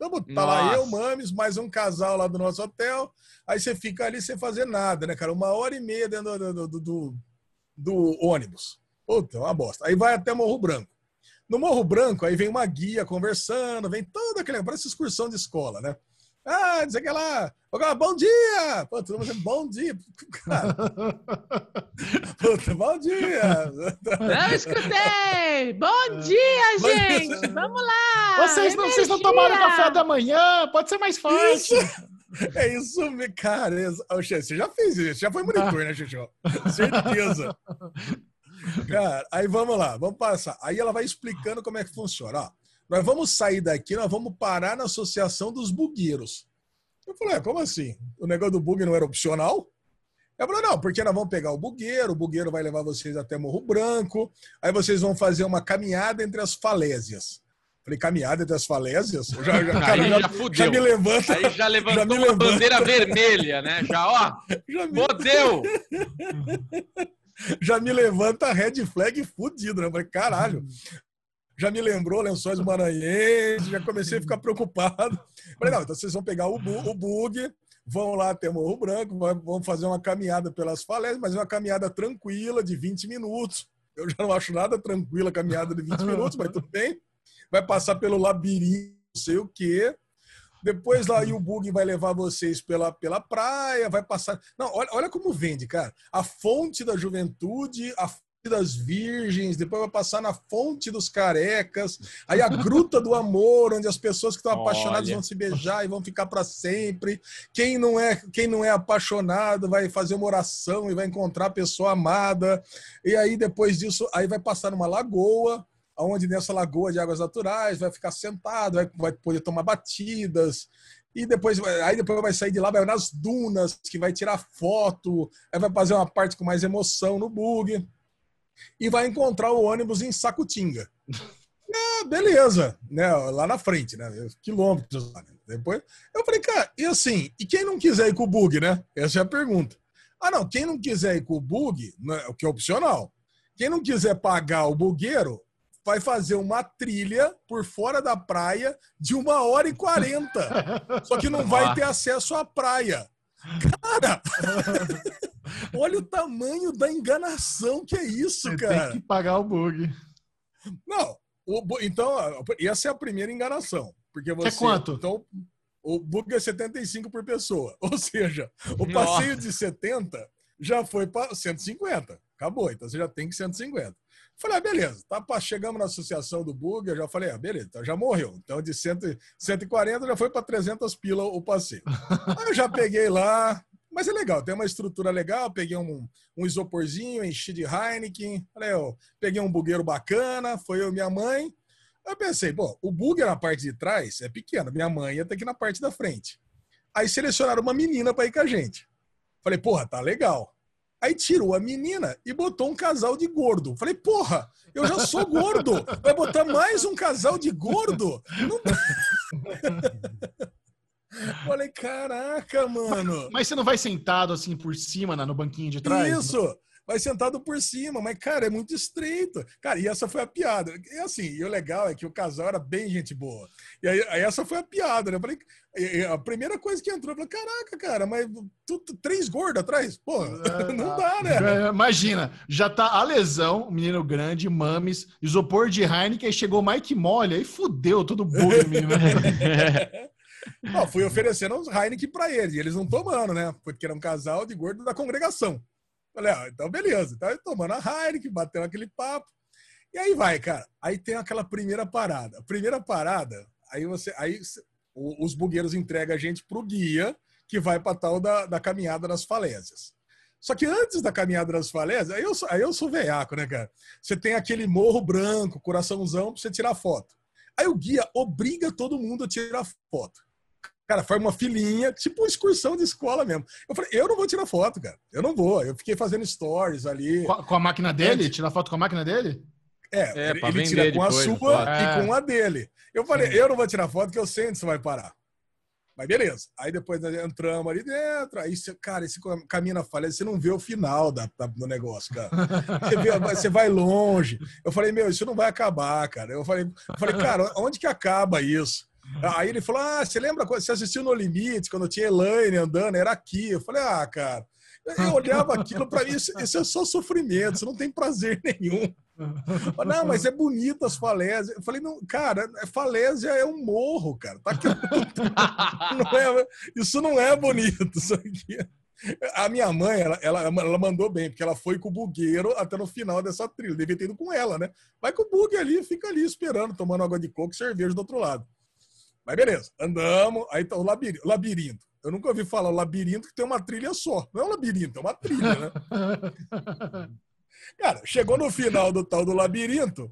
Então, tá lá eu, Mames, mais um casal lá do nosso hotel. Aí você fica ali sem fazer nada, né, cara? Uma hora e meia dentro do, do, do, do ônibus. Puta, é uma bosta. Aí vai até Morro Branco. No Morro Branco, aí vem uma guia conversando, vem toda aquela. Parece excursão de escola, né? Ah, diz que lá. Bom dia! Pô, todo mundo dizendo bom dia. Cara. Puta, bom dia! Não escutei! Bom dia, gente! Vamos lá! Vocês não, vocês não tomaram café da manhã? Pode ser mais forte. Isso. É isso, cara. Você já fez isso, já foi monitor, né, Xuxu? Certeza. Cara, aí vamos lá, vamos passar. Aí ela vai explicando como é que funciona. Ó, nós vamos sair daqui, nós vamos parar na Associação dos Bugueiros. Eu falei, é, como assim? O negócio do bug não era opcional? Ela falou, não, porque nós vamos pegar o bugueiro, o bugueiro vai levar vocês até Morro Branco, aí vocês vão fazer uma caminhada entre as falésias. Falei, caminhada entre as falésias? Já, já, cara, já, já, já, me levanta. Aí já levantou já uma levanta. bandeira vermelha, né? Já, ó, já me... Fodeu! já me levanta a red flag fudido, né? falei, caralho. Já me lembrou Lençóis Maranhenses, já comecei a ficar preocupado. Falei, não, então vocês vão pegar o, bu o bug, vão lá até Morro Branco, vão fazer uma caminhada pelas falésias, mas é uma caminhada tranquila, de 20 minutos. Eu já não acho nada tranquila a caminhada de 20 minutos, mas tudo bem. Vai passar pelo labirinto, não sei o quê. Depois lá e o bug vai levar vocês pela, pela praia, vai passar. Não, olha, olha como vende, cara. A fonte da juventude, a fonte das virgens, depois vai passar na fonte dos carecas, aí a gruta do amor, onde as pessoas que estão apaixonadas olha. vão se beijar e vão ficar para sempre. Quem não é, quem não é apaixonado vai fazer uma oração e vai encontrar a pessoa amada. E aí depois disso, aí vai passar numa lagoa, onde nessa lagoa de águas naturais vai ficar sentado, vai, vai poder tomar batidas. E depois, aí depois vai sair de lá, vai nas dunas, que vai tirar foto, aí vai fazer uma parte com mais emoção no bug. E vai encontrar o ônibus em Sacutinga. É, beleza, né? Lá na frente, né? Quilômetros. Né? Depois, eu falei, cara, e assim, e quem não quiser ir com o bug, né? Essa é a pergunta. Ah, não, quem não quiser ir com o bug, né, o que é opcional. Quem não quiser pagar o bugueiro, vai fazer uma trilha por fora da praia de uma hora e quarenta. Só que não vai ter acesso à praia. Cara, olha o tamanho da enganação que é isso, Você cara. Tem que pagar o bug. Não, o, então, essa é a primeira enganação. Porque você, é quanto? Então, o bug é 75 por pessoa. Ou seja, o passeio Nossa. de 70 já foi para 150. Acabou, então você já tem que 150. Falei, ah, beleza, tá, chegamos na associação do bug, eu já falei, ah, beleza, então já morreu. Então de 100, 140 já foi para 300 pila o passeio. Aí eu já peguei lá, mas é legal, tem uma estrutura legal, peguei um, um isoporzinho, enchi de Heineken, falei, ó, peguei um bugueiro bacana, foi eu minha mãe. Eu pensei, pô, o bug na parte de trás é pequeno, minha mãe ia ter que ir na parte da frente. Aí selecionaram uma menina para ir com a gente. Falei, porra, tá legal. Aí tirou a menina e botou um casal de gordo. Falei, porra, eu já sou gordo. Vai botar mais um casal de gordo? Não... Falei, caraca, mano. Mas, você não vai sentado assim por cima, no banquinho de trás? Isso vai sentado por cima, mas, cara, é muito estreito. Cara, e essa foi a piada. E assim, e o legal é que o casal era bem gente boa. E aí, aí essa foi a piada, né? Eu falei, a primeira coisa que entrou, eu falei, caraca, cara, mas tu, tu, três gordos atrás? Pô, é, não dá, né? Imagina, já tá a lesão, menino grande, mames, isopor de Heineken, aí chegou o Mike Molly, aí fudeu todo bug, menino. Fui oferecendo uns Heineken pra eles, e eles não tomando, né? Porque era um casal de gordo da congregação. Falei, ah, então beleza. Então, tomando a Heineken, batendo aquele papo. E aí vai, cara. Aí tem aquela primeira parada. A primeira parada, aí você. Aí os bugueiros entregam a gente pro guia que vai para tal da, da caminhada das falésias. Só que antes da caminhada das falésias, aí eu, sou, aí eu sou veiaco, né, cara? Você tem aquele morro branco, coraçãozão, pra você tirar foto. Aí o guia obriga todo mundo a tirar foto. Cara, foi uma filinha, tipo uma excursão de escola mesmo. Eu falei, eu não vou tirar foto, cara. Eu não vou. Eu fiquei fazendo stories ali. Com a, com a máquina dele? É, tirar foto com a máquina dele? É, é ele, ele tira com a sua e é. com a dele. Eu falei, Sim. eu não vou tirar foto que eu sei onde você vai parar. Mas beleza. Aí depois nós entramos ali dentro. Aí, você, cara, esse caminho na falha, você não vê o final da, da, do negócio, cara. Você, vê, você, vai longe. Eu falei, meu, isso não vai acabar, cara. Eu falei, eu falei, cara, onde que acaba isso? Aí ele falou: Ah, você lembra quando você assistiu No Limite, quando tinha Elaine andando? Era aqui. Eu falei: Ah, cara. Eu olhava aquilo para mim, isso, isso, é só sofrimento, isso não tem prazer nenhum. Não, mas é bonito as falésias. Eu falei, não, cara, é, falésia é um morro, cara. Tá aqui, não é, isso não é bonito. Isso aqui. A minha mãe, ela, ela, ela, mandou bem, porque ela foi com o bugueiro até no final dessa trilha. Devia ter ido com ela, né? Vai com o bug ali, fica ali esperando, tomando água de coco e cerveja do outro lado. Mas beleza, andamos, aí tá o labirinto. labirinto. Eu nunca ouvi falar labirinto que tem uma trilha só. Não é um labirinto, é uma trilha, né? cara, chegou no final do tal do labirinto.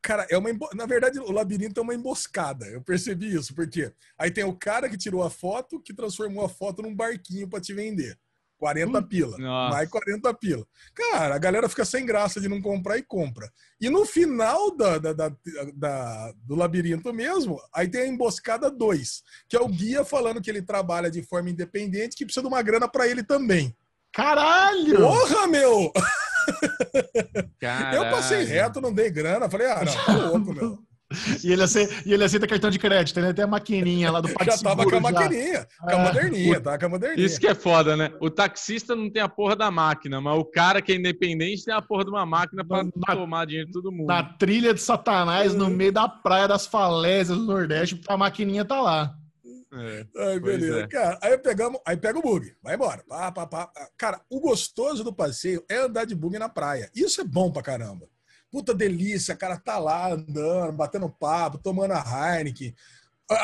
Cara, é uma na verdade o labirinto é uma emboscada. Eu percebi isso, porque aí tem o cara que tirou a foto, que transformou a foto num barquinho para te vender. 40 pila. Nossa. Mais 40 pila. Cara, a galera fica sem graça de não comprar e compra. E no final da, da, da, da, do labirinto mesmo, aí tem a emboscada 2, que é o guia falando que ele trabalha de forma independente, que precisa de uma grana para ele também. Caralho! Porra, meu! Eu passei reto, não dei grana. Falei, ah, não, tô louco, meu. E ele, aceita, e ele aceita cartão de crédito, tem até a maquininha lá do Já tava com a maquininha, com a é. moderninha, tá com a moderninha. Isso que é foda, né? O taxista não tem a porra da máquina, mas o cara que é independente tem a porra de uma máquina pra na, tomar dinheiro de todo mundo. Na trilha de Satanás, no meio da praia das falésias do Nordeste, a maquininha tá lá. É, aí, beleza. É. Cara, aí pegamos, aí pega o bug, vai embora. Pá, pá, pá. Cara, o gostoso do passeio é andar de bug na praia. Isso é bom pra caramba. Puta delícia, cara tá lá andando, batendo papo, tomando a Heineken.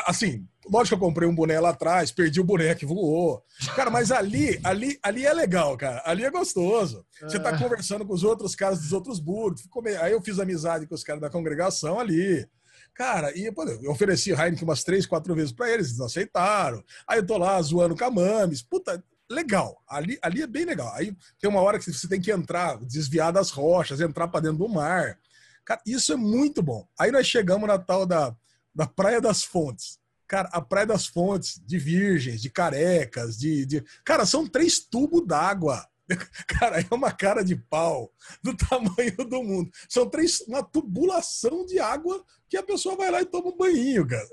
Assim, lógico que eu comprei um boné lá atrás, perdi o boné que voou. Cara, mas ali, ali, ali é legal, cara. Ali é gostoso. Você tá é. conversando com os outros caras dos outros burgos. Aí eu fiz amizade com os caras da congregação ali. Cara, e pô, eu ofereci Heineken umas três, quatro vezes para eles, eles não aceitaram. Aí eu tô lá zoando com a Mames. Puta, legal. Ali, ali é bem legal. Aí tem uma hora que você tem que entrar, desviar das rochas, entrar para dentro do mar. Cara, isso é muito bom. Aí nós chegamos na tal da, da Praia das Fontes. Cara, a Praia das Fontes, de virgens, de carecas, de. de... Cara, são três tubos d'água. Cara, é uma cara de pau do tamanho do mundo. São três, uma tubulação de água que a pessoa vai lá e toma um banho, cara.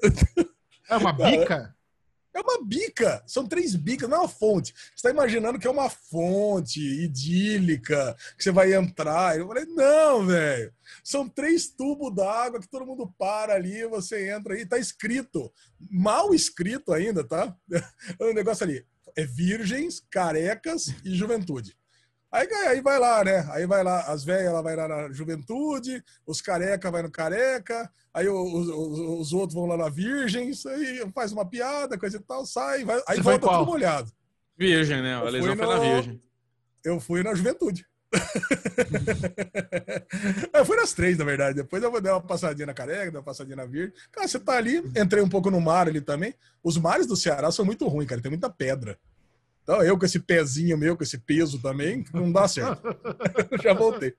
É uma bica? É uma bica. São três bicas, não é uma fonte. Você está imaginando que é uma fonte idílica, que você vai entrar. Eu falei, não, velho. São três tubos d'água que todo mundo para ali, você entra aí, tá escrito. Mal escrito ainda, tá? O é negócio ali. É virgens, carecas e juventude. Aí, aí vai lá, né? Aí vai lá, as velhas ela vai lá na juventude, os careca vai no careca, aí os, os, os outros vão lá na virgens, aí faz uma piada, coisa e tal, sai, vai, aí Você volta tudo molhado. Virgem, né? A lesão foi na virgem. Eu fui na juventude. eu fui nas três, na verdade. Depois eu vou dar uma passadinha na careca, dar uma passadinha na virgem. Cara, você tá ali, entrei um pouco no mar ali também. Os mares do Ceará são muito ruins, cara. Tem muita pedra. Então, eu com esse pezinho meu, com esse peso também, não dá certo. Já voltei.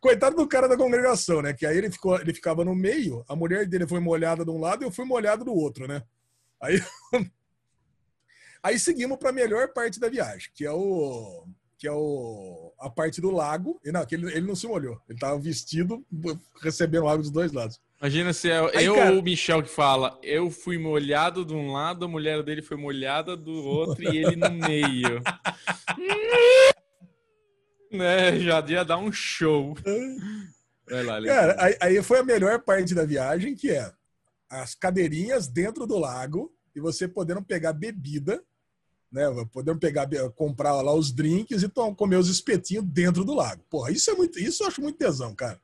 Coitado do cara da congregação, né? Que aí ele, ficou, ele ficava no meio, a mulher dele foi molhada de um lado e eu fui molhado do outro, né? Aí, aí seguimos para a melhor parte da viagem, que é o que é o, a parte do lago. E não, que ele, ele não se molhou. Ele estava vestido, recebendo água dos dois lados. Imagina se é Aí, eu cara... ou o Michel que fala, eu fui molhado de um lado, a mulher dele foi molhada do outro e ele no meio. né, já ia dar um show. Vai lá, Cara, aí, aí foi a melhor parte da viagem, que é as cadeirinhas dentro do lago e você podendo pegar bebida, né? Podendo pegar, comprar lá os drinks e comer os espetinhos dentro do lago. Porra, isso é muito, isso eu acho muito tesão, cara.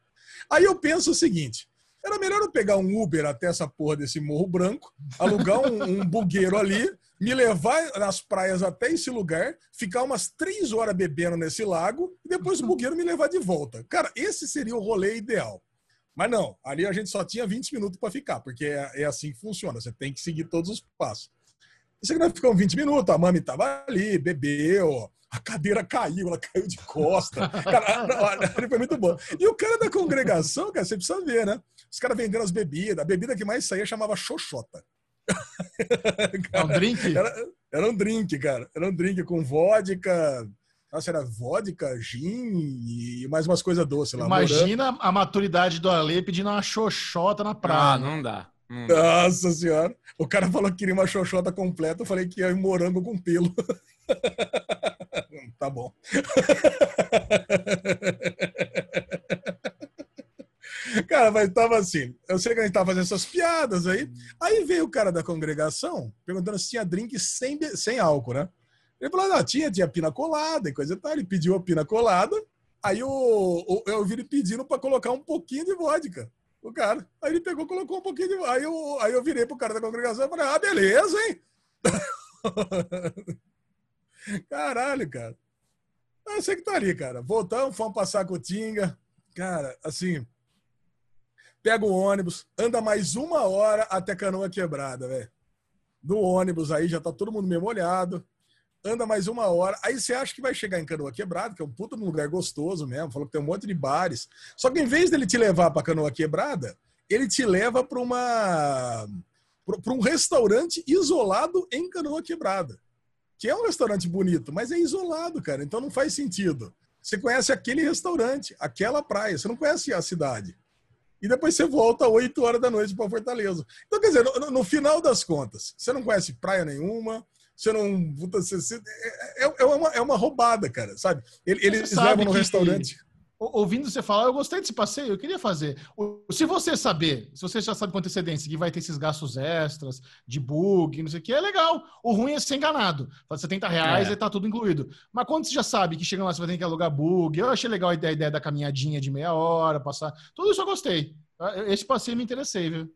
Aí eu penso o seguinte: era melhor eu pegar um Uber até essa porra desse Morro Branco, alugar um, um bugueiro ali, me levar nas praias até esse lugar, ficar umas três horas bebendo nesse lago e depois o bugueiro me levar de volta. Cara, esse seria o rolê ideal. Mas não, ali a gente só tinha 20 minutos para ficar, porque é, é, assim que funciona, você tem que seguir todos os passos. Isso aqui nós ficamos 20 minutos, a mami tava ali, bebeu, a cadeira caiu, ela caiu de costa. Cara, foi muito bom. E o cara da congregação, cara, você precisa ver, né? Os caras vendendo as bebidas. A bebida que mais saía chamava xoxota. É um drink? Era, era, um drink, cara. Era um drink com vodka. Nossa, era vodka, gin e mais umas coisas doces lá. Imagina a maturidade do Ale pedindo uma xoxota na praia. Ah, não dá. Nossa senhora. O cara falou que queria uma xoxota completa. Eu falei que ia em morango com pelo. tá bom. Cara, mas tava assim. Eu sei que a gente tava fazendo essas piadas aí. Aí veio o cara da congregação perguntando se tinha drink sem, sem álcool, né? Ele falou: não, tinha, tinha pina colada e coisa e tal. Ele pediu a pina colada. Aí o, eu vi ele pedindo para colocar um pouquinho de vodka. O cara. Aí ele pegou colocou um pouquinho de Aí eu, aí eu virei pro cara da congregação e falei: ah, beleza, hein? Caralho, cara. Eu sei que tá ali, cara. Voltamos, fomos passar com o Tinga. Cara, assim. Pega o ônibus, anda mais uma hora até Canoa Quebrada, velho. No ônibus aí já tá todo mundo meio molhado. Anda mais uma hora. Aí você acha que vai chegar em Canoa Quebrada, que é um puta lugar gostoso mesmo. Falou que tem um monte de bares. Só que em vez dele te levar para Canoa Quebrada, ele te leva para uma para um restaurante isolado em Canoa Quebrada que é um restaurante bonito, mas é isolado, cara. Então não faz sentido Você conhece aquele restaurante, aquela praia, você não conhece a cidade. E depois você volta às 8 horas da noite para Fortaleza. Então, quer dizer, no, no, final das contas, você não conhece praia nenhuma, você não. Você, você, é, é, é, uma, é uma roubada, cara, sabe? Eles levam no restaurante ouvindo você falar, eu gostei desse passeio, eu queria fazer. Se você saber, se você já sabe com antecedência que vai ter esses gastos extras, de bug, não sei o que, é legal. O ruim é ser enganado. Fala 70 reais é. e tá tudo incluído. Mas quando você já sabe que chega lá, você vai ter que alugar bug, eu achei legal a ideia, a ideia da caminhadinha de meia hora, passar. Tudo isso eu gostei. Esse passeio me interessei, viu?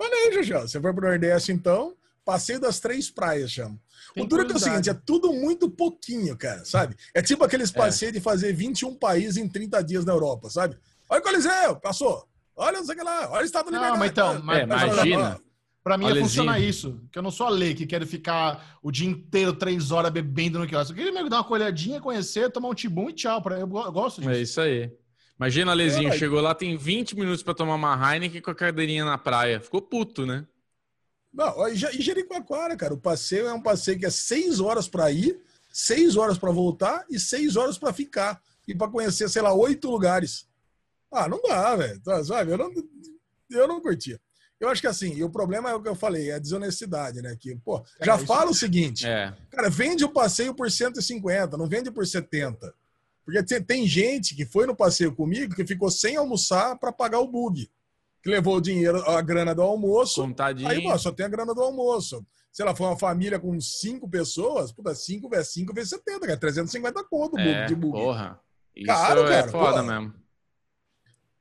Aí, Jajá. Você foi pro Nordeste, então. Passeio das Três Praias, chama. Tem o duro é, é o seguinte, é tudo muito pouquinho, cara, sabe? É tipo aqueles é. passeios é. de fazer 21 países em 30 dias na Europa, sabe? Olha o Coliseu, passou. Olha, não sei o que lá. Olha o Estado. Não, mas então, mas, é, imagina. Pra mim ia funcionar isso. Que eu não sou a lei que quero ficar o dia inteiro, três horas, bebendo no quiosque. Eu queria mesmo dar uma olhadinha, conhecer, tomar um tibum e tchau. Eu gosto disso. É isso aí. Imagina, Alezinho, é, chegou lá, tem 20 minutos para tomar uma Heineken com a cadeirinha na praia. Ficou puto, né? Não, e Jericoacoara, cara, o passeio é um passeio que é seis horas para ir, seis horas para voltar e seis horas para ficar. E para conhecer, sei lá, oito lugares. Ah, não dá, velho. Tá, sabe? Eu não, eu não curtia. Eu acho que assim, e o problema é o que eu falei, é a desonestidade, né? Que, pô, já é, fala o seguinte, é. cara, vende o passeio por 150, não vende por 70. Porque tem, tem gente que foi no passeio comigo que ficou sem almoçar para pagar o bug que levou o dinheiro, a grana do almoço. Contadinho. Aí, pô, só tem a grana do almoço. Se ela for uma família com cinco pessoas, puta, cinco vezes cinco vezes 70, cara. 350 conto é, de bug. Porra. Isso Caro, é cara. foda porra. mesmo.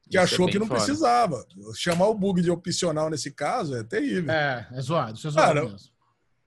Que Isso é achou é que não foda. precisava. Chamar o bug de opcional nesse caso é terrível. É, é zoado. Isso é zoado cara, mesmo.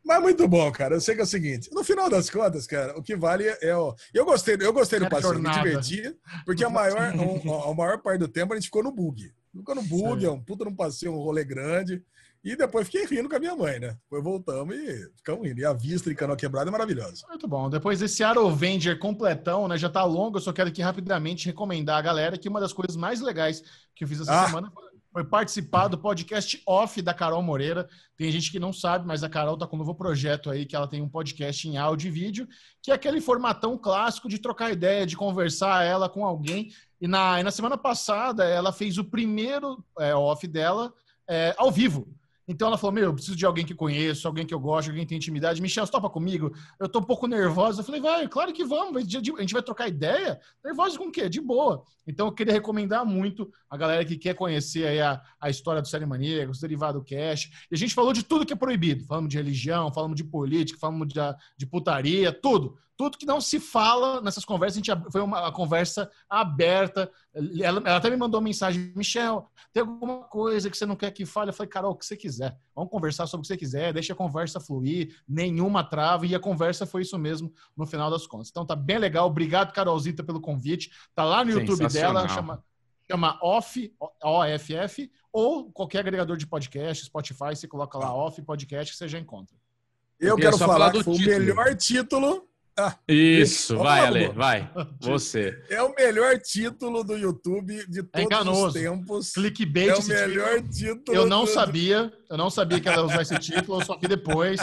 Mas muito bom, cara. Eu sei que é o seguinte. No final das contas, cara, o que vale é o. Eu gostei, eu gostei do é passeio, me diverti, porque a maior, a, a maior parte do tempo a gente ficou no bug. Nunca no bug, é um puta num passeio, um rolê grande. E depois fiquei rindo com a minha mãe, né? Depois voltamos e ficamos rindo. E a vista de canoa quebrada é maravilhosa. Muito bom. Depois desse Arovenger completão, né? Já tá longo, eu só quero aqui rapidamente recomendar a galera que uma das coisas mais legais que eu fiz essa ah. semana foi participar do podcast off da Carol Moreira. Tem gente que não sabe, mas a Carol tá com um novo projeto aí, que ela tem um podcast em áudio e vídeo, que é aquele formatão clássico de trocar ideia, de conversar ela com alguém. E na, e na semana passada, ela fez o primeiro é, off dela é, ao vivo. Então ela falou: Meu, eu preciso de alguém que conheço, alguém que eu gosto, alguém que tem intimidade. Michel, você topa comigo? Eu tô um pouco nervosa. Eu falei: Vai, claro que vamos. A gente vai trocar ideia. Nervosa com o quê? De boa. Então eu queria recomendar muito a galera que quer conhecer a, a história do Série Maníacos, derivado cash. E a gente falou de tudo que é proibido. Falamos de religião, falamos de política, falamos de, de putaria, tudo tudo que não se fala nessas conversas, a gente, foi uma, conversa aberta. Ela, ela, até me mandou uma mensagem, Michel, tem alguma coisa que você não quer que fale? Eu falei, Carol, o que você quiser. Vamos conversar sobre o que você quiser, deixa a conversa fluir, nenhuma trava, e a conversa foi isso mesmo no final das contas. Então tá bem legal. Obrigado, Carolzita, pelo convite. Tá lá no YouTube dela, chama, chama Off, OFF, ou qualquer agregador de podcast, Spotify, você coloca lá Off Podcast que você já encontra. Eu, Eu quero falar, falar que foi título. o melhor título ah, Isso, vai, Ale, vai. Você. É o melhor título do YouTube de todos é os tempos. Clickbait. É o melhor título. Eu não do... sabia, eu não sabia que ela ia usar esse título, eu só vi depois.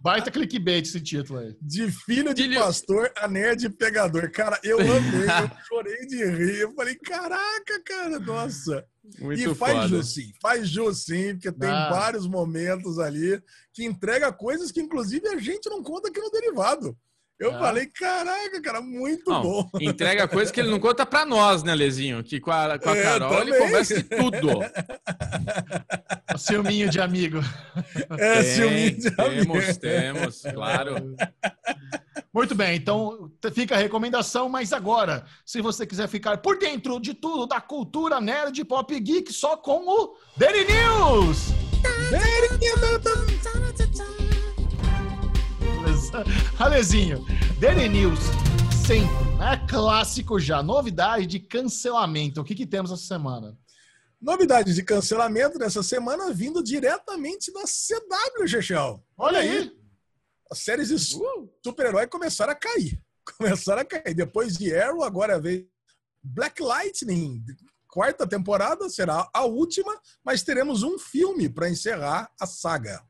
Baita clickbait esse título aí. De filho de pastor a nerd pegador. Cara, eu amei, eu chorei de rir. Eu falei, caraca, cara, nossa. Muito e faz foda. jus sim, faz jus sim, porque tem ah. vários momentos ali que entrega coisas que inclusive a gente não conta aqui no derivado. Eu ah. falei, caraca, cara, muito não, bom. Entrega coisa que ele não conta pra nós, né, Lezinho? Que com a, com a é, Carol ele conversa de tudo. o ciúminho de amigo. É, Tem, ciúminho de amigo. Temos, temos, claro. Muito bem, então fica a recomendação, mas agora, se você quiser ficar por dentro de tudo da cultura nerd pop geek, só com o Daily News! Daily News! Alezinho, Daily News, sempre, é clássico já. Novidade de cancelamento. O que, que temos essa semana? Novidade de cancelamento dessa semana vindo diretamente da CW, Chechel. Olha aí. As séries de uh. super-herói começaram a cair. Começaram a cair. Depois de Arrow, agora veio Black Lightning. Quarta temporada será a última, mas teremos um filme para encerrar a saga.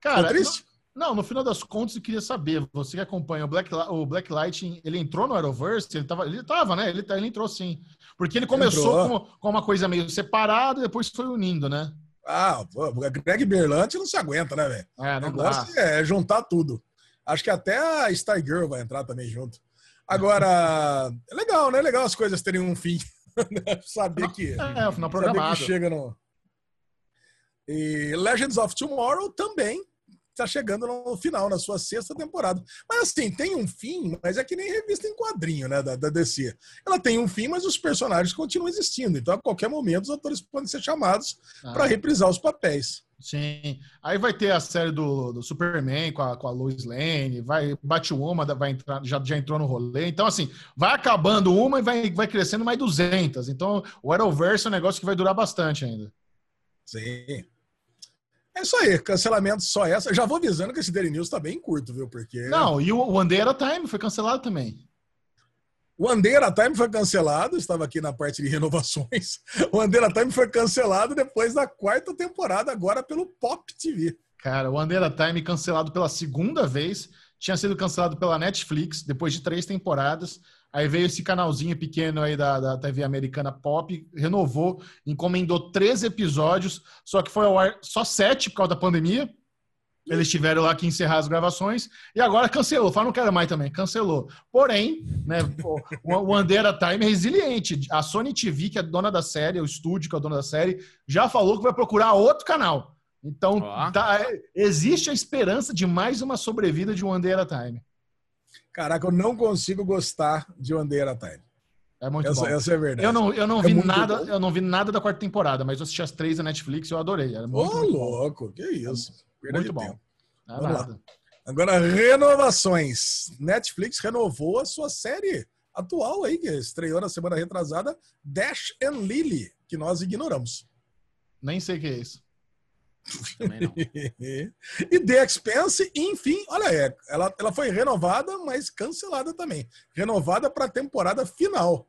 Cara, triste? Não, no final das contas, eu queria saber, você que acompanha o Black, o Black Lightning, ele entrou no Arrowverse? Ele tava, ele tava né? Ele, ele entrou sim. Porque ele começou com, com, uma coisa meio separada e depois foi unindo, né? Ah, pô, Greg Berlanti não se aguenta, né, velho? É, o negócio dá. é juntar tudo. Acho que até a Star Girl vai entrar também junto. Agora, é legal, né? Legal as coisas terem um fim. saber que. É, o final programado. que chega no. E Legends of Tomorrow também está chegando no final, na sua sexta temporada. Mas assim, tem um fim, mas é que nem revista em quadrinho, né, da, da DC. Ela tem um fim, mas os personagens continuam existindo. Então, a qualquer momento, os atores podem ser chamados ah. para reprisar os papéis. Sim. Aí vai ter a série do, do Superman com a, com a Lois Lane, vai Batwoman vai entrar, já, já entrou no rolê. Então, assim, vai acabando uma e vai, vai crescendo mais 200. Então, o Arrowverse é um negócio que vai durar bastante ainda. Sim. É isso aí, cancelamento só essa. Já vou avisando que esse Daily News tá bem curto, viu? Porque. Não, e o One Day at a Time foi cancelado também. O Andeira Time foi cancelado, estava aqui na parte de renovações. O Andeira Time foi cancelado depois da quarta temporada, agora pelo Pop TV. Cara, o Andeira Time cancelado pela segunda vez, tinha sido cancelado pela Netflix depois de três temporadas. Aí veio esse canalzinho pequeno aí da, da TV americana Pop, renovou, encomendou três episódios, só que foi ao ar só sete por causa da pandemia. Eles tiveram lá que encerrar as gravações e agora cancelou. Fala, não quero mais também, cancelou. Porém, né, o Andera Time é resiliente. A Sony TV, que é dona da série, o estúdio que é dona da série, já falou que vai procurar outro canal. Então, oh. tá, existe a esperança de mais uma sobrevida de One Day at a Time. Caraca, eu não consigo gostar de One Day at a Time. É muito essa, bom. Essa é verdade. Eu não, eu não é vi nada, bom. eu não vi nada da quarta temporada, mas eu assisti as três da Netflix e eu adorei. Ô, oh, louco, bom. que isso. Muito bom. Agora, renovações. Netflix renovou a sua série atual aí, que estreou na semana retrasada, Dash and Lily, que nós ignoramos. Nem sei o que é isso. e The Expense, enfim, olha, ela, ela foi renovada, mas cancelada também. Renovada para a temporada final.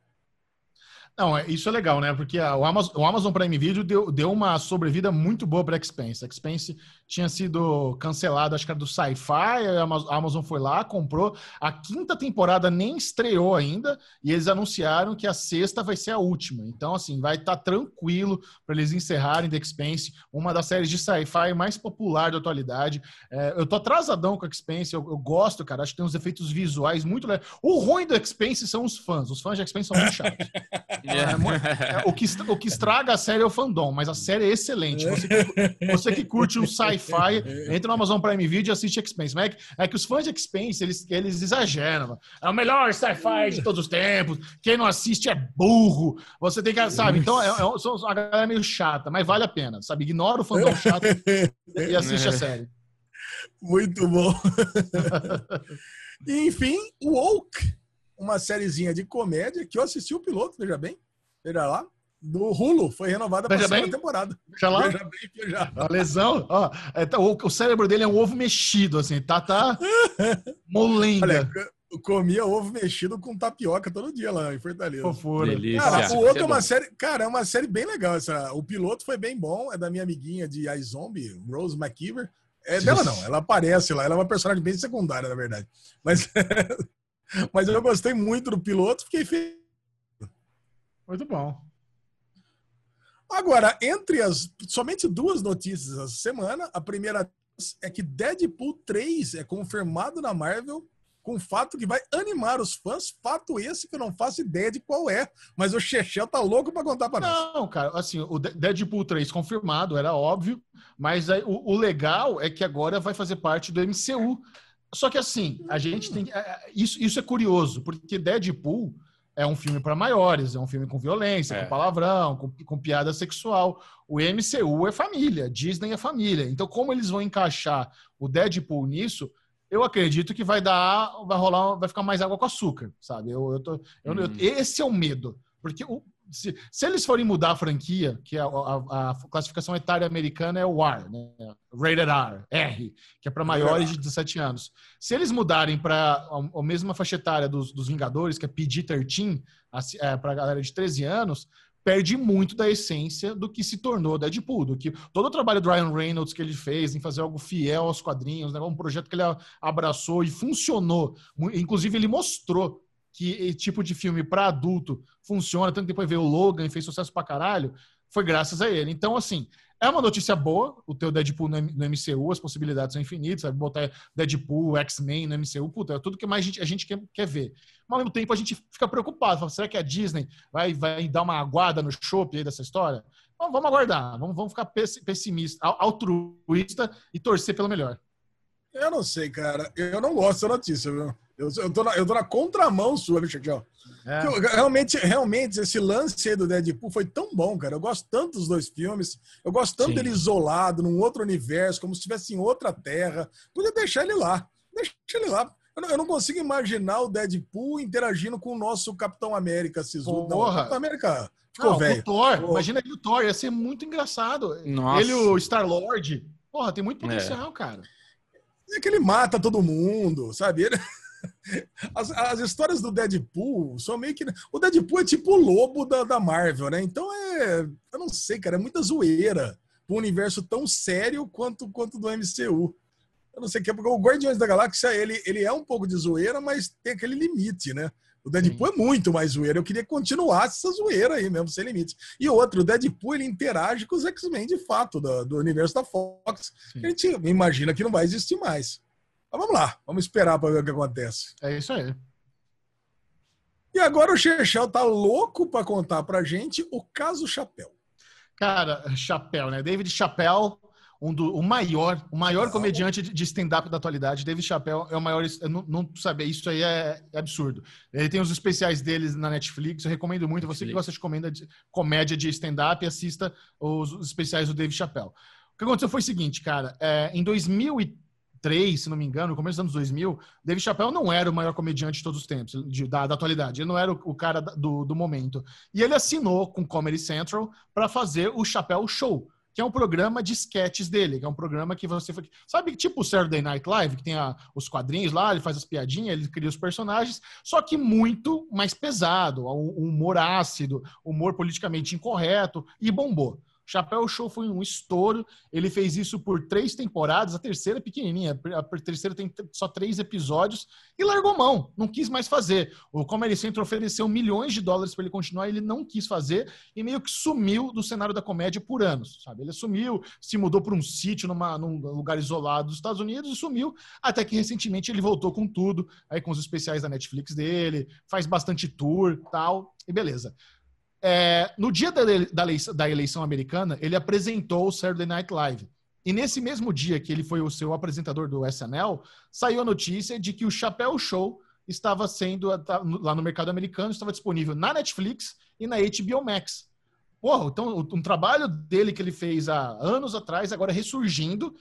Não, é, isso é legal, né? Porque a, o, Amazon, o, Amazon, Prime Video deu, deu uma sobrevida muito boa para a Expense. A Expense tinha sido cancelado, acho que era do Sci-Fi, a Amazon foi lá, comprou. A quinta temporada nem estreou ainda e eles anunciaram que a sexta vai ser a última. Então, assim, vai estar tá tranquilo para eles encerrarem The Expense, uma das séries de sci-fi mais popular da atualidade. É, eu tô atrasadão com a Expense, eu, eu, gosto, cara, acho que tem uns efeitos visuais muito legais. O ruim do Expense são os fãs, os fãs de Expense são muito chatos. É, é, o, que, o que estraga a série é o fandom, mas a série é excelente. Você que, você que curte um sci-fi, entra no Amazon Prime Video e assiste Expense. É que, é que os fãs de Expense, eles, eles exageram. É o melhor sci-fi de todos os tempos. Quem não assiste é burro. Você tem que, sabe? Então, é, é, galera é meio chata, mas vale a pena, sabe? Ignora o fandom chato e assiste a série. Muito bom. Enfim, Woke uma sériezinha de comédia que eu assisti o piloto, veja bem, veja lá, do Hulu, foi renovada para a segunda temporada. Veja lá. Veja bem, veja. A lesão, ó, é, tá, o, o, cérebro dele é um ovo mexido, assim, tá, tá molenga. Olha, eu comia ovo mexido com tapioca todo dia lá em Fortaleza. Fofura. Delícia. Cara, o outro é uma série, cara, é uma série bem legal essa. O piloto foi bem bom, é da minha amiguinha de iZombie, Rose McKeever. É dela não, ela aparece lá, ela é uma personagem bem secundária, na verdade. Mas Mas eu gostei muito do piloto, fiquei feliz. Muito bom. Agora, entre as somente duas notícias essa semana, a primeira é que Deadpool 3 é confirmado na Marvel com o fato que vai animar os fãs, fato esse que eu não faço ideia de qual é, mas o Chechel tá louco para contar para nós. Não, cara, assim, o Deadpool 3 confirmado, era óbvio, mas aí, o, o legal é que agora vai fazer parte do MCU. Só que assim, a gente tem. É, é, isso, isso é curioso, porque Deadpool é um filme para maiores, é um filme com violência, é. com palavrão, com, com, piada sexual. O MCU é família, Disney é família. Então, como eles vão encaixar o Deadpool nisso, eu acredito que vai dar, vai rolar, vai ficar mais água com açúcar, sabe? Eu, eu tô, eu, hum. eu, esse é o medo, porque o, se, se, eles forem mudar a franquia, que a, a, a, classificação etária americana é o R, né? Rated R, R, que é para maiores de 17 anos. Se eles mudarem para a, a, mesma faixa etária dos, dos Vingadores, que é PG-13, é, para a galera de 13 anos, perde muito da essência do que se tornou Deadpool, do que todo o trabalho do Ryan Reynolds que ele fez em fazer algo fiel aos quadrinhos, né, um projeto que ele abraçou e funcionou. Inclusive, ele mostrou que tipo de filme para adulto funciona, tanto que depois veio o Logan e fez sucesso pra caralho, foi graças a ele. Então, assim, é uma notícia boa o teu Deadpool no, MCU, as possibilidades são infinitas, sabe? Botar Deadpool, X-Men no MCU, puta, é tudo que mais a gente, a gente quer, quer ver. Mas ao mesmo tempo a gente fica preocupado, fala, será que a Disney vai, vai dar uma aguada no shopping aí dessa história? Bom, vamos aguardar, vamos, vamos ficar pessimista, altruísta e torcer pelo melhor. Eu não sei, cara. Eu não gosto dessa notícia, viu? Eu, eu, tô, na, eu tô na contramão sua, bicho, aqui, ó. É. Eu, realmente, realmente, esse lance aí do Deadpool foi tão bom, cara. Eu gosto tanto dos dois filmes. Eu gosto tanto Sim. dele isolado, num outro universo, como se estivesse em outra terra. Podia deixar ele lá. Deixa ele lá. Eu não, eu não, consigo imaginar o Deadpool interagindo com o nosso Capitão América Sisudo. Não, Capitão América ficou velho. O Thor, imagina ele o Thor, ia ser muito engraçado. Nossa. Ele o Star-Lord. Porra, tem muito potencial, é. cara. É que ele mata todo mundo, sabe? Ele... As, as, histórias do Deadpool são meio que. O Deadpool é tipo o lobo da, da Marvel, né? Então é. Eu não sei, cara, é muita zoeira. Um universo tão sério quanto, quanto do MCU. Eu não sei, porque o Guardiões da Galáxia ele, ele é um pouco de zoeira, mas tem aquele limite, né? O Deadpool Sim. é muito mais zoeira. Eu queria continuar essa zoeira aí mesmo, sem limite. E outro, o Deadpool ele interage com os X-Men de fato, do, do universo da Fox. Sim. A gente imagina que não vai existir mais. Mas vamos lá, vamos esperar para ver o que acontece. É isso aí. E agora o Chechel tá louco para contar pra gente o caso Chapéu. Cara, Chapéu, né? David Chapéu, um do, o maior, o maior não. comediante de stand-up da atualidade. David Chapéu é o maior. Não, não saber isso aí é, é, absurdo. Ele tem os especiais deles na Netflix. Eu recomendo muito. Netflix. Você que gosta de comédia de, comédia de stand-up, assista os, os, especiais do David Chapéu. O que aconteceu foi o seguinte, cara. É, em 2003 2003, se não me engano, no começo dos anos 2000, David Chappelle não era o maior comediante de todos os tempos, de, da, da, atualidade. Ele não era o, o cara do, do, momento. E ele assinou com Comedy Central para fazer o Chappelle Show, que é um programa de sketches dele, que é um programa que você... Sabe, tipo o Saturday Night Live, que tem a, os quadrinhos lá, ele faz as piadinhas, ele cria os personagens, só que muito mais pesado, um humor ácido, humor politicamente incorreto, e bombou. Chapéu Show foi um estouro. Ele fez isso por três temporadas. A terceira é pequenininha. A terceira tem só três episódios. E largou mão. Não quis mais fazer. O Comedy Central ofereceu milhões de dólares para ele continuar. Ele não quis fazer. E meio que sumiu do cenário da comédia por anos. Sabe? Ele sumiu, se mudou para um sítio numa, num lugar isolado dos Estados Unidos e sumiu. Até que recentemente ele voltou com tudo. Aí com os especiais da Netflix dele. Faz bastante tour tal. E beleza. É, no dia da, da, da, eleição americana, ele apresentou o Saturday Night Live. E nesse mesmo dia que ele foi o seu apresentador do SNL, saiu a notícia de que o Chapéu Show estava sendo, lá no mercado americano, estava disponível na Netflix e na HBO Max. Porra, então um trabalho dele que ele fez há anos atrás, agora ressurgindo,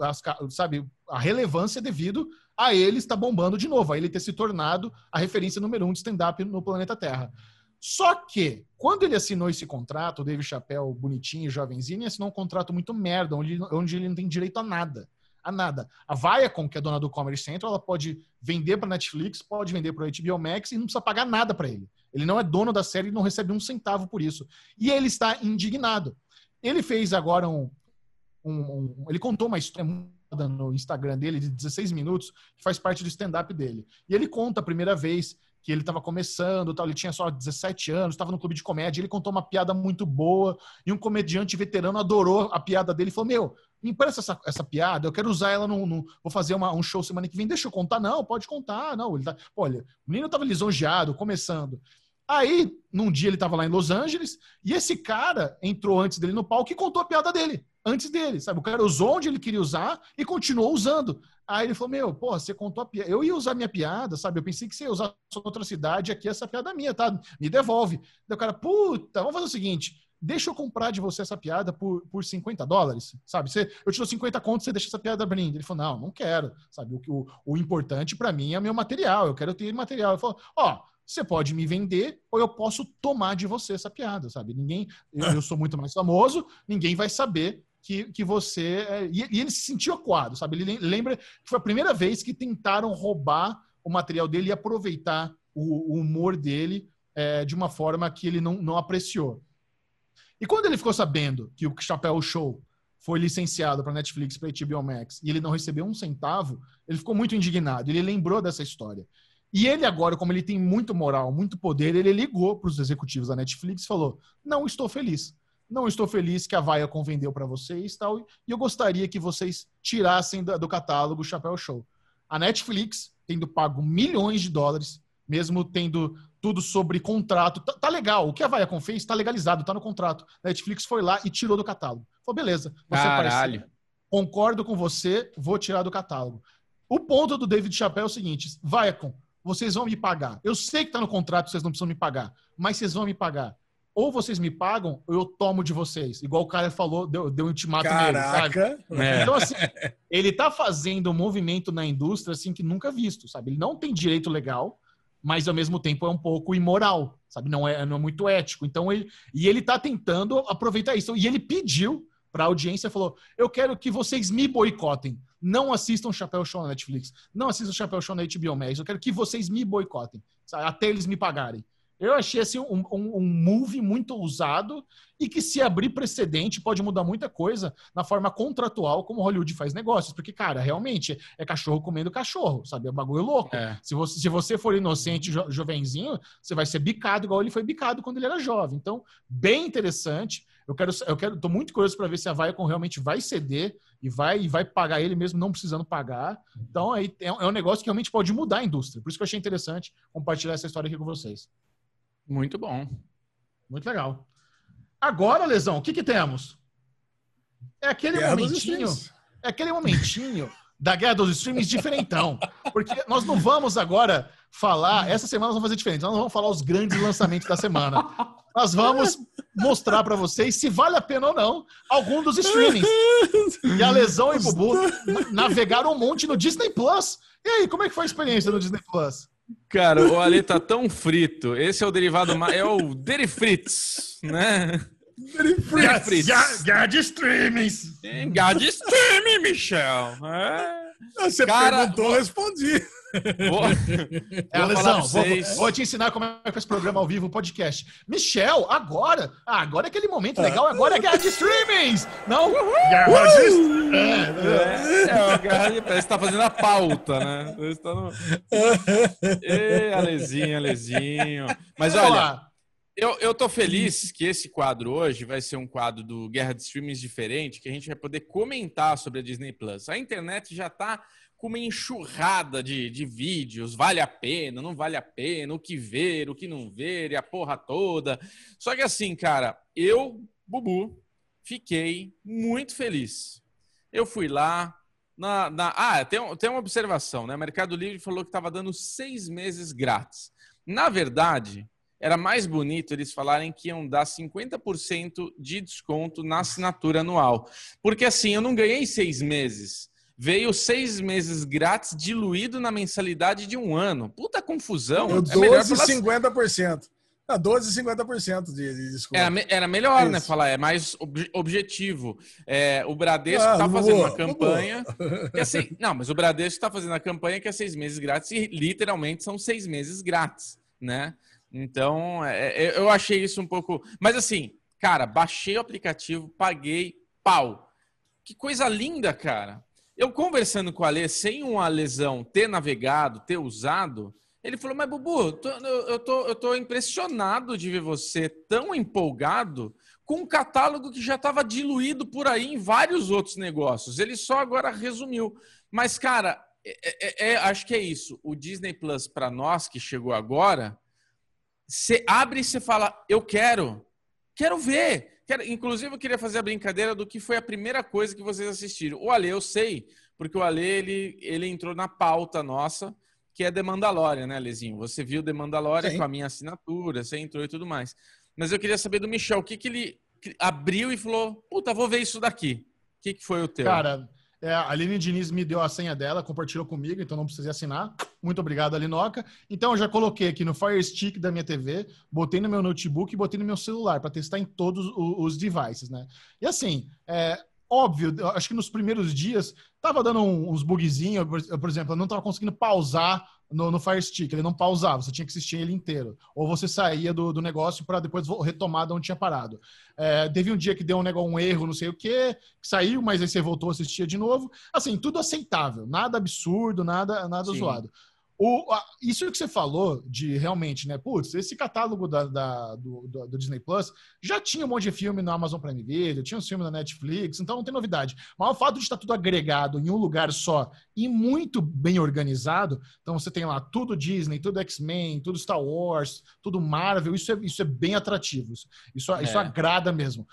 as, sabe, a relevância devido a ele estar bombando de novo, a ele ter se tornado a referência número um de stand-up no planeta Terra. Só que, quando ele assinou esse contrato, o David Chappelle, bonitinho, jovenzinho, assinou um contrato muito merda, onde, onde ele não tem direito a nada. A nada. A Viacom, que é dona do Comedy Central, ela pode vender para Netflix, pode vender para HBO Max e não precisa pagar nada para ele. Ele não é dono da série e não recebe um centavo por isso. E ele está indignado. Ele fez agora um. um, um ele contou uma história no Instagram dele de 16 minutos, que faz parte do stand-up dele. E ele conta a primeira vez que ele estava começando, tal, ele tinha só 17 anos, estava no clube de comédia, ele contou uma piada muito boa e um comediante veterano adorou a piada dele e falou: Meu, me empresta essa, essa piada, eu quero usar ela no. no vou fazer uma, um show semana que vem, deixa eu contar. Não, pode contar. Não, ele tá, olha, o menino estava lisonjeado, começando. Aí, num dia ele estava lá em Los Angeles e esse cara entrou antes dele no palco e contou a piada dele, antes dele, sabe? O cara usou onde ele queria usar e continuou usando. Aí ele falou: Meu, pô, você contou a piada. Eu ia usar minha piada, sabe? Eu pensei que você ia usar outra cidade, aqui essa piada minha, tá? Me devolve. Daí o cara, puta, vamos fazer o seguinte: deixa eu comprar de você essa piada por, por 50 dólares, sabe? Você, eu te dou 50 contos, você deixa essa piada brinde. Ele falou: Não, não quero, sabe? O, o, o importante para mim é meu material, eu quero ter material. Ele falou: Ó. Oh, você pode me vender ou eu posso tomar de você essa piada, sabe? Ninguém, eu, eu sou muito mais famoso, ninguém vai saber que, que você. É, e, e, ele se sentiu acuado, sabe? Ele lembra que foi a primeira vez que tentaram roubar o material dele e aproveitar o, o humor dele é, de uma forma que ele não, não apreciou. E quando ele ficou sabendo que o Chapéu Show foi licenciado para Netflix, para HBO Max, e ele não recebeu um centavo, ele ficou muito indignado. Ele lembrou dessa história. E ele agora, como ele tem muito moral, muito poder, ele ligou para os executivos da Netflix e falou: "Não estou feliz. Não estou feliz que a Viacom vendeu para vocês tal, e eu gostaria que vocês tirassem do catálogo o Chapéu Show. A Netflix, tendo pago milhões de dólares, mesmo tendo tudo sobre contrato, tá, tá legal. O que a Viacom fez tá legalizado, tá no contrato. A Netflix foi lá e tirou do catálogo. Falou, beleza. Você Caralho. Parceiro, concordo com você, vou tirar do catálogo. O ponto do David Chappelle é o seguinte: Viacom, vocês vão me pagar. Eu sei que tá no contrato, vocês não precisam me pagar, mas vocês vão me pagar ou vocês me pagam, ou eu tomo de vocês. Igual o cara falou, deu, deu um ultimato Caraca. nele, é. Então, assim, ele tá fazendo um movimento na indústria, assim, que nunca visto, sabe? Ele não tem direito legal, mas ao mesmo tempo é um pouco imoral, sabe? Não é, não é muito ético. Então, ele, e ele tá tentando aproveitar isso. E ele pediu para a audiência, falou, eu quero que vocês me boicotem. Não assistam Chapéu Show na Netflix. Não assistam Chapéu Show na HBO Max. Eu quero que vocês me boicotem, sabe? até eles me pagarem. Eu achei assim, um, um, um move muito usado e que, se abrir precedente, pode mudar muita coisa na forma contratual como Hollywood faz negócios. Porque, cara, realmente é cachorro comendo cachorro, sabe? É um bagulho louco. É. Se, você, se você for inocente, jo, jovenzinho, você vai ser bicado igual ele foi bicado quando ele era jovem. Então, bem interessante. Eu quero, eu quero, tô muito curioso para ver se a Viacom realmente vai ceder e vai, e vai pagar ele mesmo não precisando pagar. Então, aí é, é um negócio que realmente pode mudar a indústria. Por isso que eu achei interessante compartilhar essa história aqui com vocês. Muito bom. Muito legal. Agora, Lesão, o que, que temos? É aquele Guerra momentinho. É aquele momentinho da Guerra dos Streams diferentão. Porque nós não vamos agora falar. Essa semana nós vamos fazer diferente. Nós não vamos falar os grandes lançamentos da semana. Nós vamos mostrar para vocês se vale a pena ou não algum dos streamings. E a Lesão e o Bubu navegaram um monte no Disney Plus. E aí, como é que foi a experiência no Disney Plus? Cara, o Ale tá tão frito. Esse é o derivado mais. É o Derifritz, né? Derifritz. Gad streamings. Gad streaming, Michel. É. Você Cara, perguntou, eu respondi. Vou, é, Lesão, vou, vou, te ensinar como é que esse programa ao vivo, podcast. Michel, agora, ah, agora é aquele momento legal, agora é guerra de streamings! Não? Guerra de streamings! É, é, é, guerra de... Parece que tá fazendo a pauta, né? Tá no... Ê, Alezinho, Alezinho. Mas olha, eu, eu tô feliz que esse quadro hoje vai ser um quadro do Guerra de Streamings diferente, que a gente vai poder comentar sobre a Disney Plus. A internet já tá com uma enxurrada de, de vídeos, vale a pena, não vale a pena, o que ver, o que não ver, e a porra toda. Só que assim, cara, eu, Bubu, fiquei muito feliz. Eu fui lá, na, na, ah, tem, tem uma observação, né? O Mercado Livre falou que estava dando seis meses grátis. Na verdade, era mais bonito eles falarem que iam dar 50% de desconto na assinatura anual. Porque assim, eu não ganhei seis meses veio seis meses grátis diluído na mensalidade de um ano. Puta confusão. Deu 12 é 50%. Não, 12 50% de, de desconto. Era, era melhor, né, Isso. né? Falar, é mais ob objetivo. É, o Bradesco está ah, fazendo uma campanha. Que assim, não, mas o Bradesco está fazendo a campanha que é seis meses grátis e literalmente são seis meses grátis, né? Então, é, é eu achei isso um pouco. Mas assim, cara, baixei o aplicativo, paguei, pau. Que coisa linda, cara. Eu conversando com o Alê, sem uma lesão ter navegado, ter usado, ele falou: Mas, Bubu, tô, eu, tô, eu tô impressionado de ver você tão empolgado com um catálogo que já estava diluído por aí em vários outros negócios. Ele só agora resumiu. Mas, cara, é, é, é, acho que é isso. O Disney Plus, para nós que chegou agora, você abre e você fala: Eu quero, quero ver. Quero, inclusive, eu queria fazer a brincadeira do que foi a primeira coisa que vocês assistiram. O Ale, eu sei, porque o Ale, ele, ele entrou na pauta nossa, que é The Mandalorian, né, Lezinho? Você viu The Mandalorian Sim. com a minha assinatura, você entrou e tudo mais. Mas eu queria saber do Michel, o que, que ele abriu e falou, puta, vou ver isso daqui. O que, que foi o teu? Cara, é, a Aline Diniz me deu a senha dela, compartilhou comigo, então não precisei assinar. Muito obrigado, Alinoca. Então eu já coloquei aqui no Fire Stick da minha TV, botei no meu notebook e botei no meu celular para testar em todos os devices, né? E assim, é, óbvio, acho que nos primeiros dias tava dando uns bugzinhos, por, exemplo, eu não tava conseguindo pausar no, no Fire Stick, ele não pausava, você tinha que assistir ele inteiro. Ou você saía do, do negócio para depois retomar de onde tinha parado. É, teve um dia que deu um, negócio, um erro, não sei o que, saiu, mas aí você voltou a assistir de novo. Assim, tudo aceitável, nada absurdo, nada, nada zoado. O, a, isso que você falou de realmente, né? Putz, esse catálogo da, da do, do, do, Disney Plus já tinha um monte de filme no Amazon Prime Video, tinha uns filmes na Netflix, então não tem novidade. Mas o fato de estar tudo agregado em um lugar só e muito bem organizado, então você tem lá tudo Disney, tudo X-Men, tudo Star Wars, tudo Marvel, isso é, isso é bem atrativo. Isso, isso, é. isso agrada mesmo.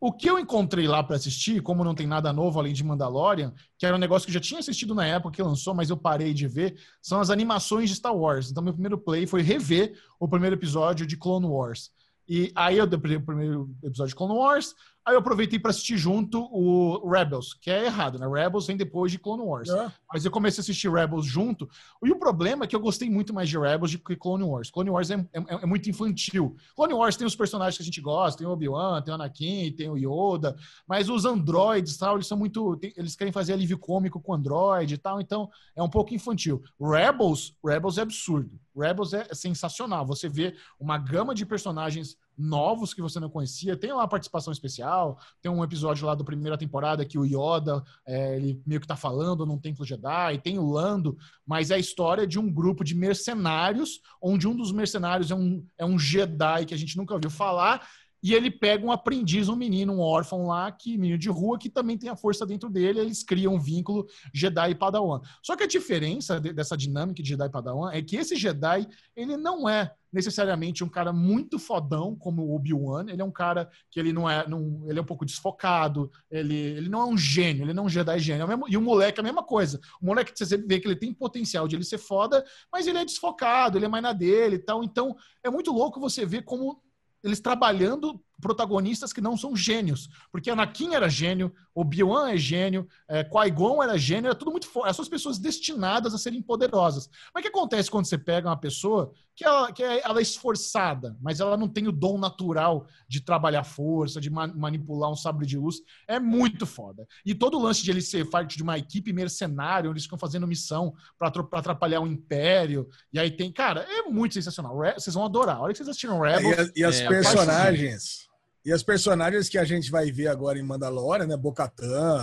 O que eu encontrei lá para assistir, como não tem nada novo além de Mandalorian, que era um negócio que eu já tinha assistido na época que lançou, mas eu parei de ver, são as animações de Star Wars. Então, meu primeiro play foi rever o primeiro episódio de Clone Wars. E aí eu dei o primeiro episódio de Clone Wars, Aí eu aproveitei para assistir junto o Rebels, que é errado, né? Rebels vem depois de Clone Wars. É. Mas eu comecei a assistir Rebels junto. E o problema é que eu gostei muito mais de Rebels do que Clone Wars. Clone Wars é, é, é muito infantil. Clone Wars tem os personagens que a gente gosta, tem o Obi-Wan, tem o Anakin, tem o Yoda, mas os androids tal, eles são muito. Eles querem fazer alívio cômico com android e tal, então é um pouco infantil. Rebels, Rebels é absurdo. Rebels é sensacional. Você vê uma gama de personagens novos que você não conhecia. Tem lá participação especial, tem um episódio lá da primeira temporada que o Yoda, é, ele meio que tá falando num templo Jedi, tem o Lando, mas é a história de um grupo de mercenários, onde um dos mercenários é um, é um Jedi que a gente nunca ouviu falar, e ele pega um aprendiz, um menino, um órfão lá, que menino de rua, que também tem a força dentro dele, eles criam um vínculo Jedi e Padawan. Só que a diferença de, dessa dinâmica de Jedi e Padawan é que esse Jedi, ele não é necessariamente um cara muito fodão como o Obi-Wan, ele é um cara que ele não é, não, ele é um pouco desfocado, ele, ele não é um gênio, ele não é um Jedi gênio, é mesmo, e o moleque é a mesma coisa. O moleque você vê que ele tem potencial de ele ser foda, mas ele é desfocado, ele é mais na dele e tal. Então, é muito louco você ver como eles trabalhando protagonistas que não são gênios. Porque Anakin era gênio, Obi-Wan é gênio, é, Qui-Gon era gênio, era tudo muito forte. Essas pessoas destinadas a serem poderosas. Mas o que acontece quando você pega uma pessoa que, ela, que é, ela é esforçada, mas ela não tem o dom natural de trabalhar força, de ma manipular um sabre de luz? É muito foda. E todo o lance de ele ser parte de uma equipe mercenária, onde eles ficam fazendo missão para atrapalhar o Império, e aí tem... Cara, é muito sensacional. Vocês vão adorar. A hora que vocês assistiram Rebels... É, e, e as é, personagens... E as personagens que a gente vai ver agora em Mandalorian, né? Bocatan,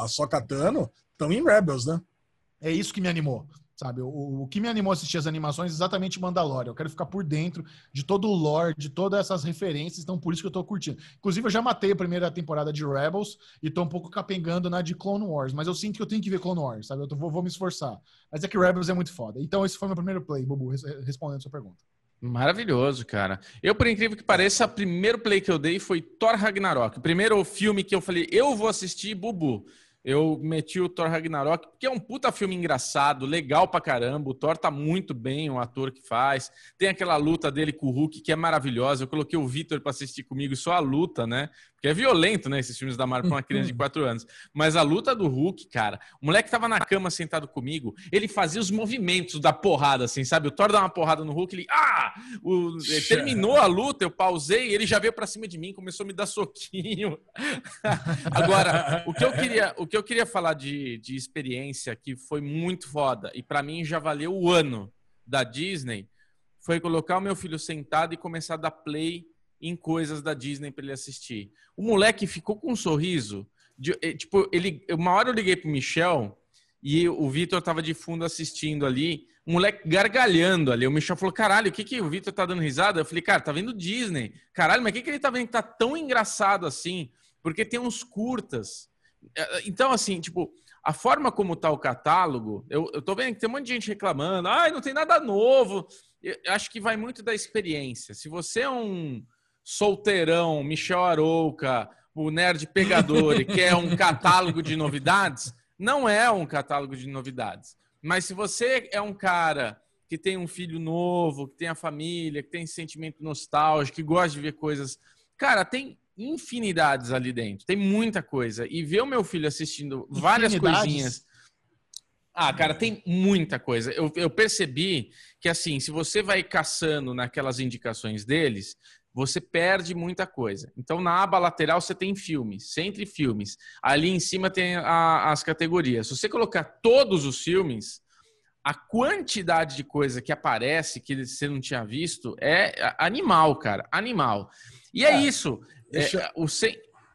a Sokatano, estão em Rebels, né? É isso que me animou, sabe? O, o, que me animou a assistir as animações é exatamente Mandalorian. Eu quero ficar por dentro de todo o lore, de todas essas referências, então por isso que eu tô curtindo. Inclusive, eu já matei a primeira temporada de Rebels e tô um pouco capengando na de Clone Wars, mas eu sinto que eu tenho que ver Clone Wars, sabe? Eu tô, vou, vou me esforçar. Mas é que Rebels é muito foda. Então, esse foi meu primeiro play, Bubu, respondendo a sua pergunta. Maravilhoso, cara. Eu, por incrível que pareça, o primeiro play que eu dei foi Thor Ragnarok. O primeiro filme que eu falei, eu vou assistir, Bubu. Eu meti o Thor Ragnarok, que é um puta filme engraçado, legal pra caramba. O Thor tá muito bem, o ator que faz. Tem aquela luta dele com o Hulk, que é maravilhosa. Eu coloquei o Vitor pra assistir comigo só a luta, né? Porque é violento, né? Esses filmes da Marvel pra uma criança de 4 anos. Mas a luta do Hulk, cara, o moleque tava na cama sentado comigo, ele fazia os movimentos da porrada, assim, sabe? O Thor dá uma porrada no Hulk, ele. Ah! O... terminou a luta, eu pausei, ele já veio pra cima de mim, começou a me dar soquinho. Agora, o que eu queria. O que que eu queria falar de, de experiência que foi muito foda e para mim já valeu o ano da Disney foi colocar o meu filho sentado e começar a dar play em coisas da Disney para ele assistir. O moleque ficou com um sorriso. De, eh, tipo, ele, uma hora eu liguei pro Michel e o Vitor tava de fundo assistindo ali, o moleque gargalhando ali. O Michel falou: caralho, o que, que o Vitor tá dando risada? Eu falei, cara, tá vendo Disney. Caralho, mas o que, que ele tá vendo que tá tão engraçado assim? Porque tem uns curtas é, é, então, assim, tipo, a forma como tá o catálogo, eu, eu tô vendo que tem um monte de gente reclamando, ai, ah, não tem nada novo. Eu acho que vai muito da experiência. Se você é um solteirão, Michel Arouca, o nerd pegador e quer um catálogo de novidades, não é um catálogo de novidades. Mas se você é um cara que tem um filho novo, que tem a família, que tem sentimento nostálgico, que gosta de ver coisas. Cara, tem infinidades ali dentro. Tem muita coisa. E ver o meu filho assistindo várias coisinhas. Ah, cara, tem muita coisa. Eu, eu percebi que, assim, se você vai caçando naquelas indicações deles, você perde muita coisa. Então, na aba lateral você tem filmes, sempre filmes. Ali em cima tem a, as categorias. Se você colocar todos os filmes, a quantidade de coisa que aparece que você não tinha visto é animal, cara. Animal. E é, é isso. Deixa... É, o,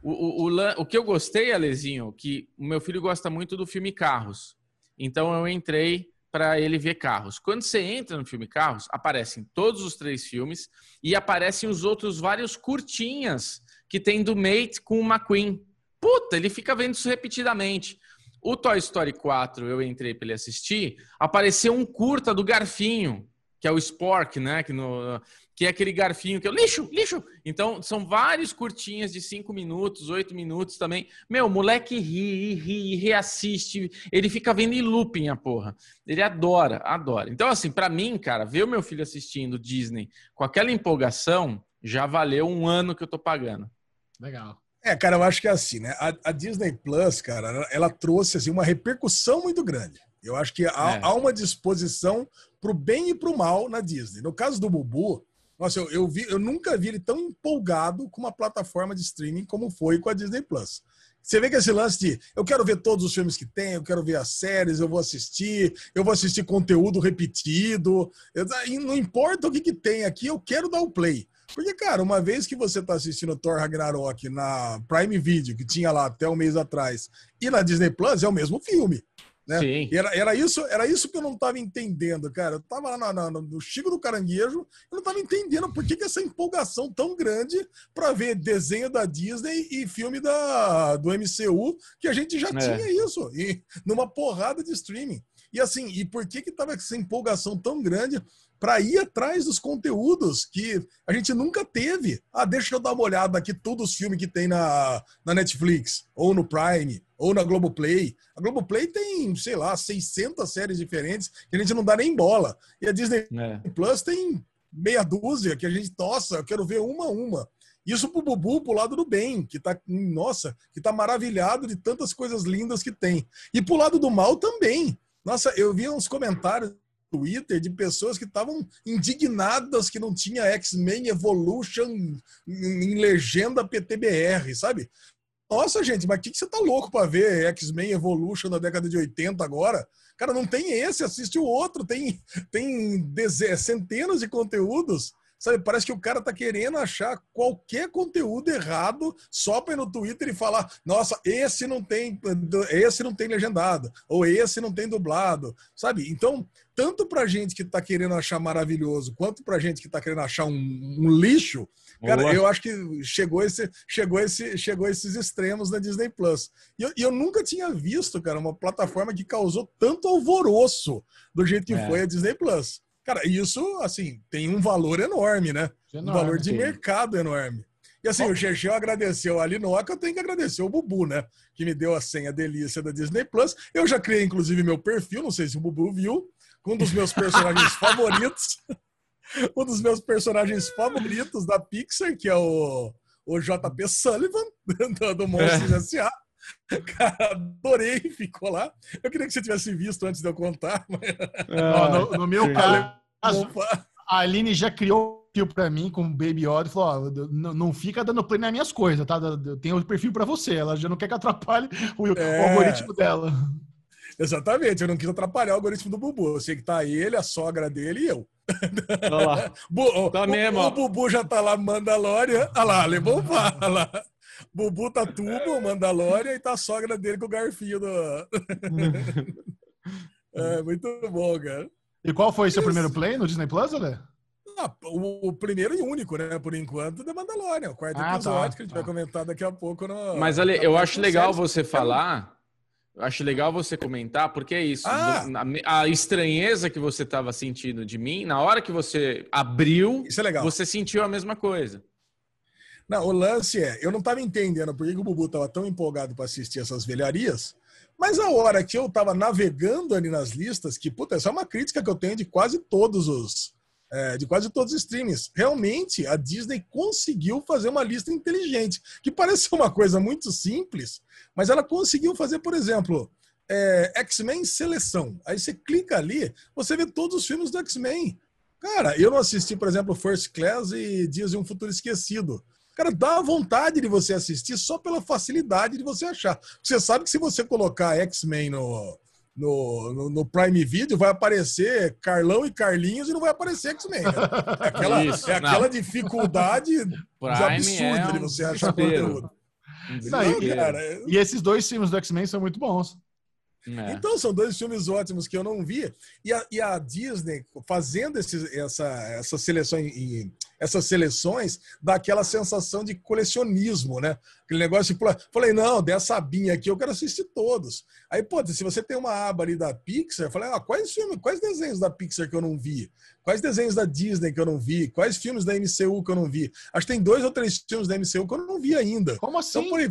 o, o, o, que eu gostei, Alezinho, que o meu filho gosta muito do filme Carros. Então eu entrei para ele ver carros. Quando você entra no filme Carros, aparecem todos os três filmes e aparecem os outros vários curtinhas que tem do Mate com o McQueen. Puta, ele fica vendo isso repetidamente. O Toy Story 4, eu entrei para ele assistir, apareceu um curta do Garfinho, que é o Spork, né? Que, no, que é aquele garfinho que é lixo, lixo. Então, são vários curtinhas de cinco minutos, oito minutos também. Meu, o moleque ri, ri, reassiste. Ele fica vendo em looping a porra. Ele adora, adora. Então, assim, para mim, cara, ver o meu filho assistindo Disney com aquela empolgação já valeu um ano que eu tô pagando. Legal. É, cara, eu acho que é assim, né? A, a Disney Plus, cara, ela, ela trouxe assim, uma repercussão muito grande. Eu acho que há, é. há uma disposição para o bem e para o mal na Disney. No caso do Bubu, nossa, eu, eu, vi, eu nunca vi ele tão empolgado com uma plataforma de streaming como foi com a Disney Plus. Você vê que esse lance de eu quero ver todos os filmes que tem, eu quero ver as séries, eu vou assistir, eu vou assistir conteúdo repetido. Eu, não importa o que, que tem aqui, eu quero dar o play. Porque, cara, uma vez que você está assistindo Thor Ragnarok na Prime Video, que tinha lá até um mês atrás, e na Disney Plus, é o mesmo filme. Né? Sim. Era, era, isso, era isso que eu não estava entendendo, cara. Eu estava lá no, no, no Chico do Caranguejo, eu não estava entendendo por que, que essa empolgação tão grande para ver desenho da Disney e filme da, do MCU, que a gente já é. tinha isso, e numa porrada de streaming. E assim, e por que que tava essa empolgação tão grande para ir atrás dos conteúdos que a gente nunca teve? Ah, deixa eu dar uma olhada aqui todos os filmes que tem na, na Netflix, ou no Prime, ou na Globoplay. A Globoplay tem, sei lá, 600 séries diferentes que a gente não dá nem bola. E a Disney é. Plus tem meia dúzia que a gente tossa, eu quero ver uma a uma. Isso pro Bubu, pro lado do bem, que tá, nossa, que tá maravilhado de tantas coisas lindas que tem. E pro lado do mal também. Nossa, eu vi uns comentários Twitter de pessoas que estavam indignadas que não tinha X-Men Evolution em legenda PTBR, sabe? Nossa, gente, mas o que, que você tá louco para ver X-Men Evolution na década de 80 agora? Cara, não tem esse, assiste o outro, tem, tem centenas de conteúdos. Sabe, parece que o cara tá querendo achar qualquer conteúdo errado só para ir no Twitter e falar: "Nossa, esse não tem, esse não tem legendado, ou esse não tem dublado". Sabe? Então, tanto pra gente que tá querendo achar maravilhoso, quanto pra gente que tá querendo achar um, um lixo, cara, Boa. eu acho que chegou esse chegou esse chegou esses extremos na Disney Plus. E eu, eu nunca tinha visto, cara, uma plataforma que causou tanto alvoroço do jeito que é. foi a Disney Plus. Cara, isso, assim, tem um valor enorme, né? Enorme, um valor de sim. mercado enorme. E assim, Bom, o Gergel agradeceu a Linoca, eu tenho que agradecer o Bubu, né? Que me deu a senha delícia da Disney Plus. Eu já criei, inclusive, meu perfil, não sei se o Bubu viu, com um dos meus personagens favoritos. um dos meus personagens favoritos da Pixar, que é o, o JP Sullivan, do, do Monstros é. S.A. Cara, adorei, ficou lá. Eu queria que você tivesse visto antes de eu contar. Mas... Ah, no, no, meu caso, a Aline já criou perfil para mim com Baby Yoda e falou: ó, não, não fica dando play nas minhas coisas, tá? Eu tenho o perfil para você. Ela já não quer que atrapalhe o, é... o, algoritmo dela. Exatamente, eu não quis atrapalhar o algoritmo do Bubu. Eu sei que tá ele, a sogra dele e eu. Olha lá. Bu, tá o, mesmo, o, o Bubu já tá lá, Mandalorian. Olha lá, Lebon fala. Bubu tá tubo, Mandalorian, e tá a sogra dele com o garfinho do. é, muito bom, cara. E qual foi seu primeiro play no Disney Plus, Ale? Ah, o, o, primeiro e único, né? Por enquanto, da Mandalorian, o quarto ah, tá. episódio, tá, que a gente tá. vai comentar daqui a pouco. No, Mas, Ale, eu acho legal você falar. Eu acho legal você comentar, porque é isso. Ah. A, a estranheza que você estava sentindo de mim, na hora que você abriu, é você sentiu a mesma coisa. Não, o lance é, eu não estava entendendo por que, que o Bubu estava tão empolgado para assistir essas velharias, mas a hora que eu estava navegando ali nas listas, que, puta, essa é uma crítica que eu tenho de quase todos os, é, de quase todos os streams. Realmente, a Disney conseguiu fazer uma lista inteligente, que parece uma coisa muito simples, mas ela conseguiu fazer, por exemplo, é, X-Men Seleção. Aí você clica ali, você vê todos os filmes do X-Men. Cara, eu não assisti, por exemplo, First Class e Dias de um Futuro Esquecido. Cara, dá vontade de você assistir só pela facilidade de você achar. Você sabe que se você colocar X-Men no, no, no, no, Prime Video, vai aparecer Carlão e Carlinhos e não vai aparecer X-Men. Né? É aquela, Isso, é aquela dificuldade absurda é um de você achar conteúdo. Não, e, cara, e esses dois filmes do X-Men são muito bons. É. Então, são dois filmes ótimos que eu não vi. E a, e a Disney fazendo esses, essa, essas, seleções, essas seleções dá aquela sensação de colecionismo, né? Aquele negócio de. Falei, não, dessa binha aqui eu quero assistir todos. Aí, pô, se você tem uma aba ali da Pixar, eu falei, ah, quais filmes, quais desenhos da Pixar que eu não vi? Quais desenhos da Disney que eu não vi? Quais filmes da MCU que eu não vi? Acho que tem dois ou três filmes da MCU que eu não vi ainda. Como assim? Então, por aí,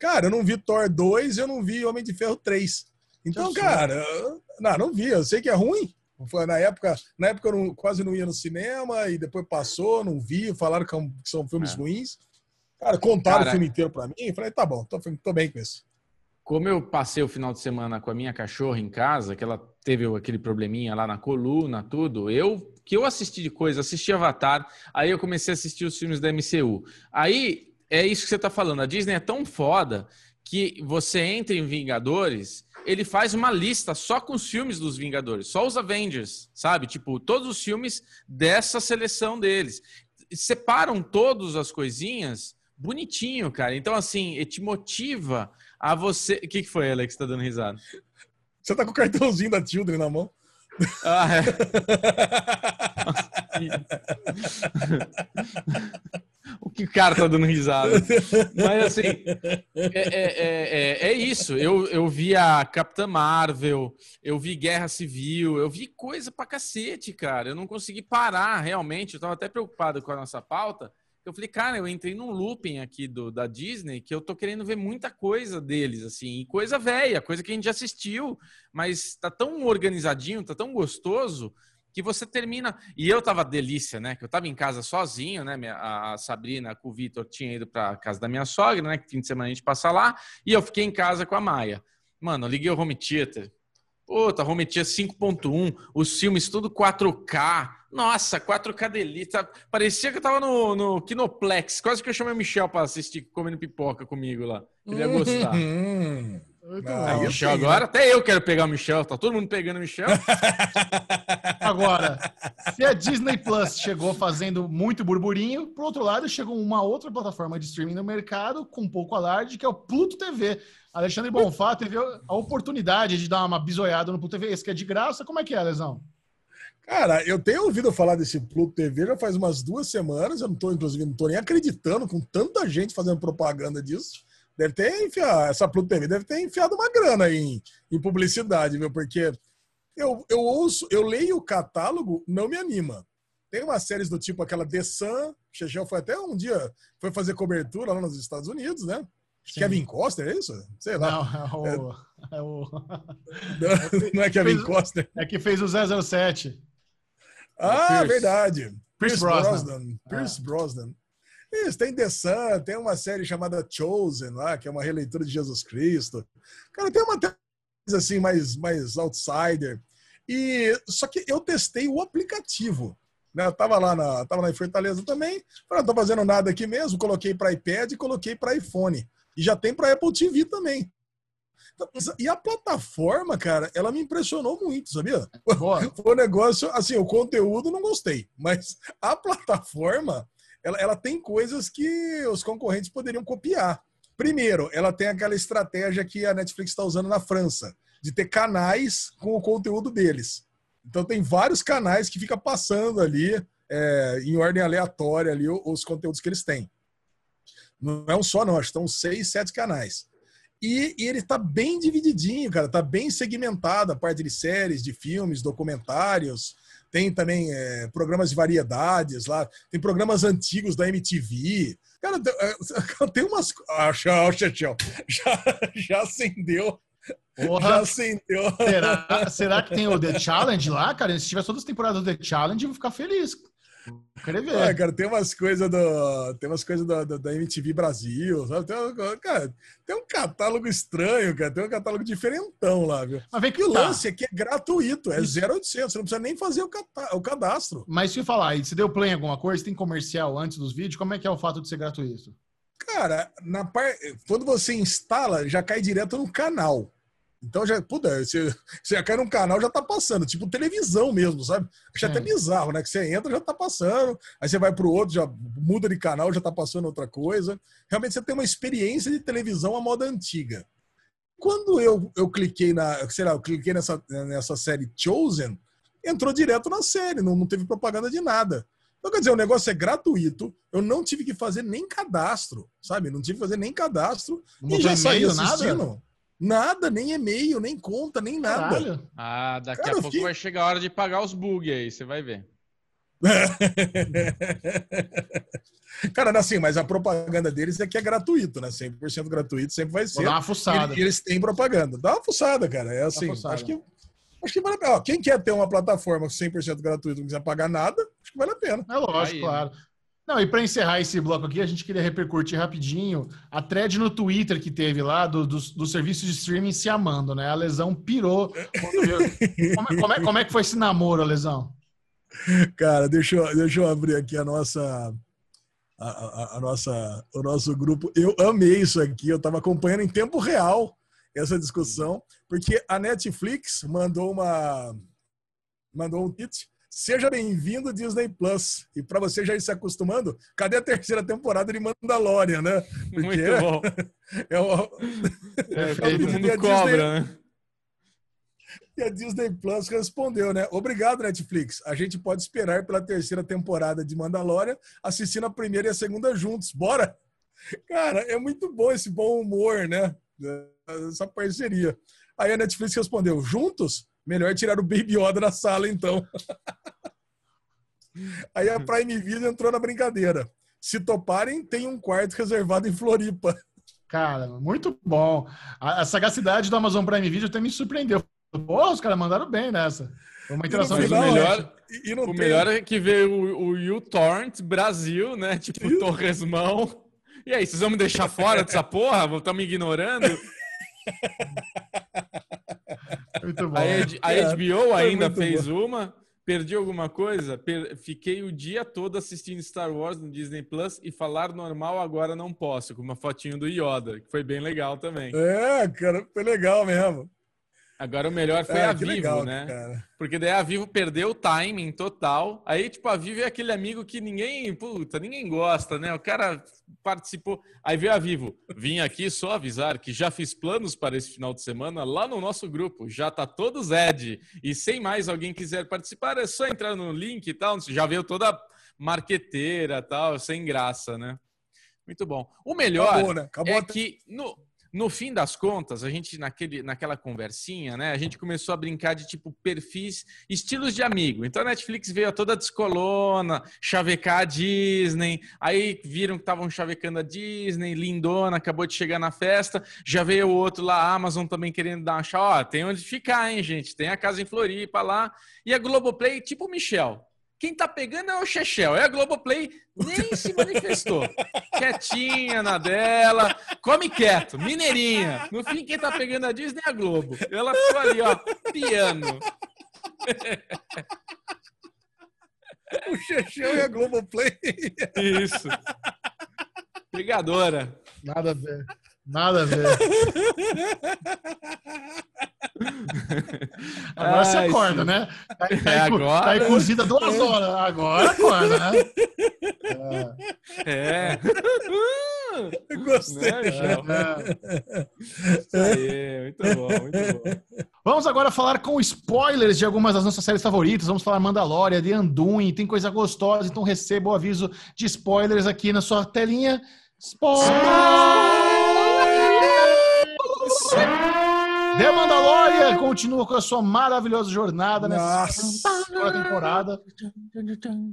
Cara, eu não vi Thor 2 eu não vi Homem de Ferro 3. Então, cara, não, não vi. Eu sei que é ruim. Na época, na época eu não, quase não ia no cinema e depois passou, não vi, falaram que é são filmes é. ruins. Cara, contaram o filme inteiro para mim e falei, tá bom, tô, tô bem com isso. Como eu passei o final de semana com a minha cachorra em casa, que ela teve aquele probleminha lá na coluna, tudo, eu que eu assisti de coisa, assisti Avatar, aí eu comecei a assistir os filmes da MCU. Aí é isso que você tá falando, a Disney é tão foda que você entra em Vingadores, ele faz uma lista só com os filmes dos Vingadores, só os Avengers, sabe? Tipo, todos os filmes dessa seleção deles. Separam todas as coisinhas bonitinho, cara. Então, assim, te motiva a você. O que, que foi, Alex, que tá dando risada? Você tá com o cartãozinho da Children na mão? Ah, é. o que o cara tá dando risada. Mas assim, é, é, é, é, isso. Eu, eu vi a Capitã Marvel, eu vi Guerra Civil, eu vi coisa pra cacete, cara. Eu não consegui parar realmente. Eu tava até preocupado com a nossa pauta. Eu falei, cara, eu entrei num looping aqui do, da Disney que eu tô querendo ver muita coisa deles, assim, e coisa velha, coisa que a gente já assistiu, mas tá tão organizadinho, tá tão gostoso que você termina. E eu tava delícia, né? Que eu tava em casa sozinho, né? a Sabrina com o Vitor tinha ido pra casa da minha sogra, né? Que fim de semana a gente passa lá. E eu fiquei em casa com a Maia. Mano, eu liguei o home theater. Puta, home theater 5.1, os filmes tudo 4K. Nossa, 4K delícia. Parecia que eu tava no, no Kinoplex. Quase que eu chamei o Michel pra assistir comendo pipoca comigo lá. Ele ia gostar. Uhum. Ah, Michel agora, até eu quero pegar o Michel. Tá todo mundo pegando o Michel. Agora, se a Disney Plus chegou fazendo muito burburinho, por outro lado, chegou uma outra plataforma de streaming no mercado com um pouco alarde, que é o Pluto TV. Alexandre Bonfá teve a oportunidade de dar uma bisoiada no Pluto TV. Esse que é de graça, como é que é, Lesão? Cara, eu tenho ouvido falar desse Pluto TV já faz umas duas semanas. Eu não tô, inclusive, não tô nem acreditando com tanta gente fazendo propaganda disso. Deve ter enfiado, essa Pluto TV deve ter enfiado uma grana em, em publicidade, viu? Porque eu, eu ouço, eu leio o catálogo, não me anima. Tem umas séries do tipo aquela The Sun, Chechel foi até um dia, foi fazer cobertura lá nos Estados Unidos, né? Sim. Kevin Costner, é isso? Sei lá. Não, é o. É, é o... Não, não, é Kevin fez, Costner. É que fez o 007. Ah, verdade. Pierce, Pierce Brosnan. Brosnan. Pierce ah. Brosnan. Isso, tem The Sun, tem uma série chamada Chosen lá, que é uma releitura de Jesus Cristo. Cara, tem uma assim mais, mais outsider. E só que eu testei o aplicativo. Né? Eu tava lá na, tava lá em Fortaleza também. Falei, não tô fazendo nada aqui mesmo. Coloquei para iPad e coloquei para iPhone. E já tem para Apple TV também. Então, e a plataforma, cara, ela me impressionou muito, sabia? Foi um negócio, assim, o conteúdo não gostei, mas a plataforma, ela, ela tem coisas que os concorrentes poderiam copiar. Primeiro, ela tem aquela estratégia que a Netflix está usando na França, de ter canais com o conteúdo deles. Então tem vários canais que fica passando ali é, em ordem aleatória ali os conteúdos que eles têm. Não é um só, não, acho que estão seis, sete canais. E, e ele está bem divididinho, cara, está bem segmentado a parte de séries, de filmes, documentários. Tem também é, programas de variedades lá, tem programas antigos da MTV. Cara, tem umas. Ah, tchau, já, já acendeu. Porra. Já acendeu. Será, será que tem o The Challenge lá, cara? Se tiver todas as temporadas do The Challenge, eu vou ficar feliz. Querer ver. Ah, cara, tem umas coisas do. Tem umas coisas da, da, MTV Brasil, sabe? Tem, cara, tem um catálogo estranho, cara. Tem um catálogo diferentão lá, viu? Mas vem que o tá. lance aqui é gratuito, é 0800, você não precisa nem fazer o, o cadastro. Mas se eu falar, e se deu play em alguma coisa, tem comercial antes dos vídeos, como é que é o fato de ser gratuito? Cara, na par... quando você instala, já cai direto no canal. Então já, puta, você, você já cai num canal, já tá passando, tipo televisão mesmo, sabe? Acho até bizarro, né? Que você entra, já tá passando, aí você vai pro outro, já muda de canal, já tá passando outra coisa. Realmente você tem uma experiência de televisão à moda antiga. Quando eu, eu cliquei na, sei lá, eu cliquei nessa, nessa série Chosen, entrou direto na série, não, não teve propaganda de nada. Então, quer dizer, o negócio é gratuito, eu não tive que fazer nem cadastro, sabe? Não tive que fazer nem cadastro. Não e já saí assistindo. Nada? Nada, nem e-mail, nem conta, nem nada. Caralho. Ah, daqui Cara, a pouco fiquei... vai chegar a hora de pagar os bugs aí, você vai ver. Cara, assim, mas a propaganda deles é que é gratuito, né? 100% gratuito sempre vai ser. Dar uma fuçada. Eles têm propaganda. Dá uma fuçada, cara. É assim, acho que acho que vale a pena. Quem quer ter uma plataforma 100% gratuita, não quiser pagar nada, acho que vale a pena. É lógico, Aí, claro. Né? Não, e para encerrar esse bloco aqui, a gente queria repercutir rapidinho a thread no Twitter que teve lá do, do, do serviço de streaming se amando, né? A Lesão pirou. como, como, é, como é que foi esse namoro, Lesão? Cara, deixa eu, deixa eu abrir aqui a nossa, a, a, a, nossa, o nosso grupo. Eu amei isso aqui, eu estava acompanhando em tempo real essa discussão, porque a Netflix mandou uma mandou um tweet Seja bem-vindo, Disney Plus. E para você já ir se acostumando, cadê a terceira temporada de Mandalorian, né? Porque Muito bom. É, o... é, todo mundo cobra, Disney... né? E a Disney Plus respondeu, né? Obrigado, Netflix. A gente pode esperar pela terceira temporada de Mandalorian, assistindo a primeira e a segunda juntos. Bora? Cara, é muito bom esse bom humor, né? Essa parceria. Aí a Netflix respondeu: juntos? Melhor tirar o Baby Yoda da sala, então. Aí a Prime Video entrou na brincadeira. Se toparem, tem um quarto reservado em Floripa. Cara, muito bom. A, a sagacidade do Amazon Prime Video até me surpreendeu. Pô, os caras mandaram bem nessa. Foi uma interação Mas o melhor, e, e o tem... melhor é que veio o, o uTorrent Brasil, né? Tipo, Isso. Torresmão. E aí, vocês vão me deixar fora dessa porra? Estão me ignorando? Muito bom. A, a HBO ainda fez bom. uma. Perdi alguma coisa? Per... Fiquei o dia todo assistindo Star Wars no Disney Plus e falar normal agora não posso, com uma fotinho do Yoda, que foi bem legal também. É, cara, foi legal mesmo. Agora o melhor foi é, a Vivo, legal, né? Cara. Porque daí a Vivo perdeu o timing total. Aí, tipo, a Vivo é aquele amigo que ninguém, puta, ninguém gosta, né? O cara participou. Aí veio a Vivo. Vim aqui só avisar que já fiz planos para esse final de semana lá no nosso grupo. Já tá todos Ed. E sem mais alguém quiser participar, é só entrar no link e tal. Já veio toda marqueteira tal, sem graça, né? Muito bom. O melhor Acabou, né? Acabou é até... que no, no fim das contas, a gente, naquele, naquela conversinha, né, a gente começou a brincar de tipo perfis, estilos de amigo. Então a Netflix veio toda descolona, chavecar a Disney, aí viram que estavam chavecando a Disney, lindona, acabou de chegar na festa, já veio o outro lá, a Amazon também querendo dar uma chave, ó, tem onde ficar, hein, gente, tem a casa em Floripa lá, e a Globoplay, tipo Michel, quem tá pegando é o Chechel. É a Globoplay, nem se manifestou. Quietinha na dela, come quieto, mineirinha. No fim, quem tá pegando a Disney é a Globo. Ela ficou ali, ó, piano. O Chechel e a Globoplay. Isso. Pegadora. Nada a ver. Nada a ver. Agora Ai, você acorda, sim. né? Tá, tá, é agora... tá aí cozida duas horas. Agora acorda, né? É. é. Gostei. Né, é. Aí, muito bom, muito bom. Vamos agora falar com spoilers de algumas das nossas séries favoritas. Vamos falar Mandalorian, de Anduin, tem coisa gostosa, então receba o aviso de spoilers aqui na sua telinha. Spoilers! The Mandalorian continua com a sua maravilhosa jornada nessa temporada.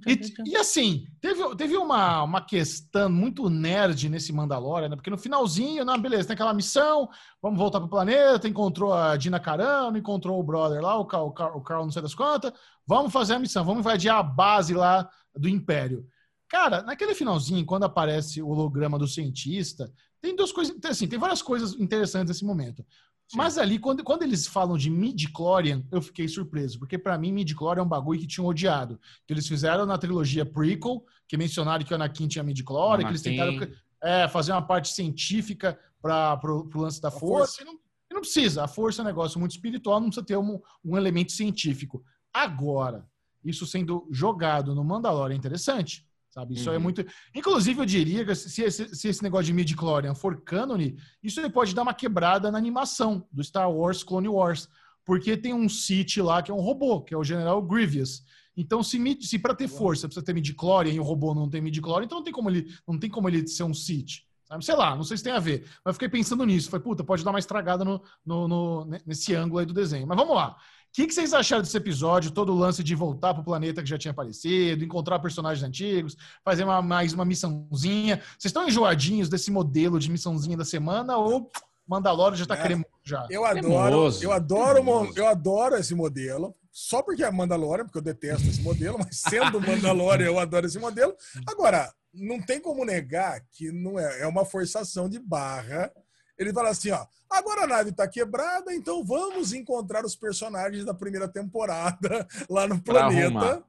E, e, assim, teve, teve uma, uma questão muito nerd nesse Mandalorian, né? Porque no finalzinho, não, beleza, tem aquela missão, vamos voltar pro planeta, encontrou a Dina Carano, encontrou o brother lá, o Carl, o Carl, o Carl não sei das quantas, vamos fazer a missão, vamos invadir a base lá do Império. Cara, naquele finalzinho, quando aparece o holograma do cientista, tem duas coisas, assim, tem várias coisas interessantes nesse momento. Sim. Mas ali, quando, quando eles falam de midi-chlorian, eu fiquei surpreso, porque para mim midi-chlorian é um bagulho que tinham odiado. Que eles fizeram na trilogia prequel, que mencionaram que o Anakin tinha midi-chlorian, que eles tentaram é, fazer uma parte científica para o lance da força. força. E, não, e não, precisa, a força é um negócio muito espiritual, não precisa ter um, um elemento científico. Agora, isso sendo jogado no Mandalorian é interessante. Sabe? Isso é uhum. é muito. Inclusive, eu diria que se esse, se esse negócio de midi-chlorian for canon, isso aí pode dar uma quebrada na animação do Star Wars Clone Wars. Porque tem um Sith lá que é um robô, que é o General Grievous. Então, se, se para ter força precisa ter midi-chlorian e o robô não tem midi-chlorian, então não tem como ele, não tem como ele ser um Sith. Sabe? Sei lá, não sei se tem a ver. Mas fiquei pensando nisso. Falei, puta, pode dar uma estragada no, no, no, nesse ângulo aí do desenho. Mas vamos lá que, que vocês acharam desse episódio? Todo o lance de voltar para o planeta que já tinha aparecido, encontrar personagens antigos, fazer uma, mais uma missãozinha. Vocês estão enjoadinhos desse modelo de missãozinha da semana ou Mandalorian já está é, cremoso já? Eu adoro, eu adoro, eu adoro esse modelo. Só porque é Mandalorian, porque eu detesto esse modelo, mas sendo Mandalorian eu adoro esse modelo. Agora, não tem como negar que não é, é uma forçação de barra ele fala assim, ó, agora a nave está quebrada, então vamos encontrar os personagens da primeira temporada lá no planeta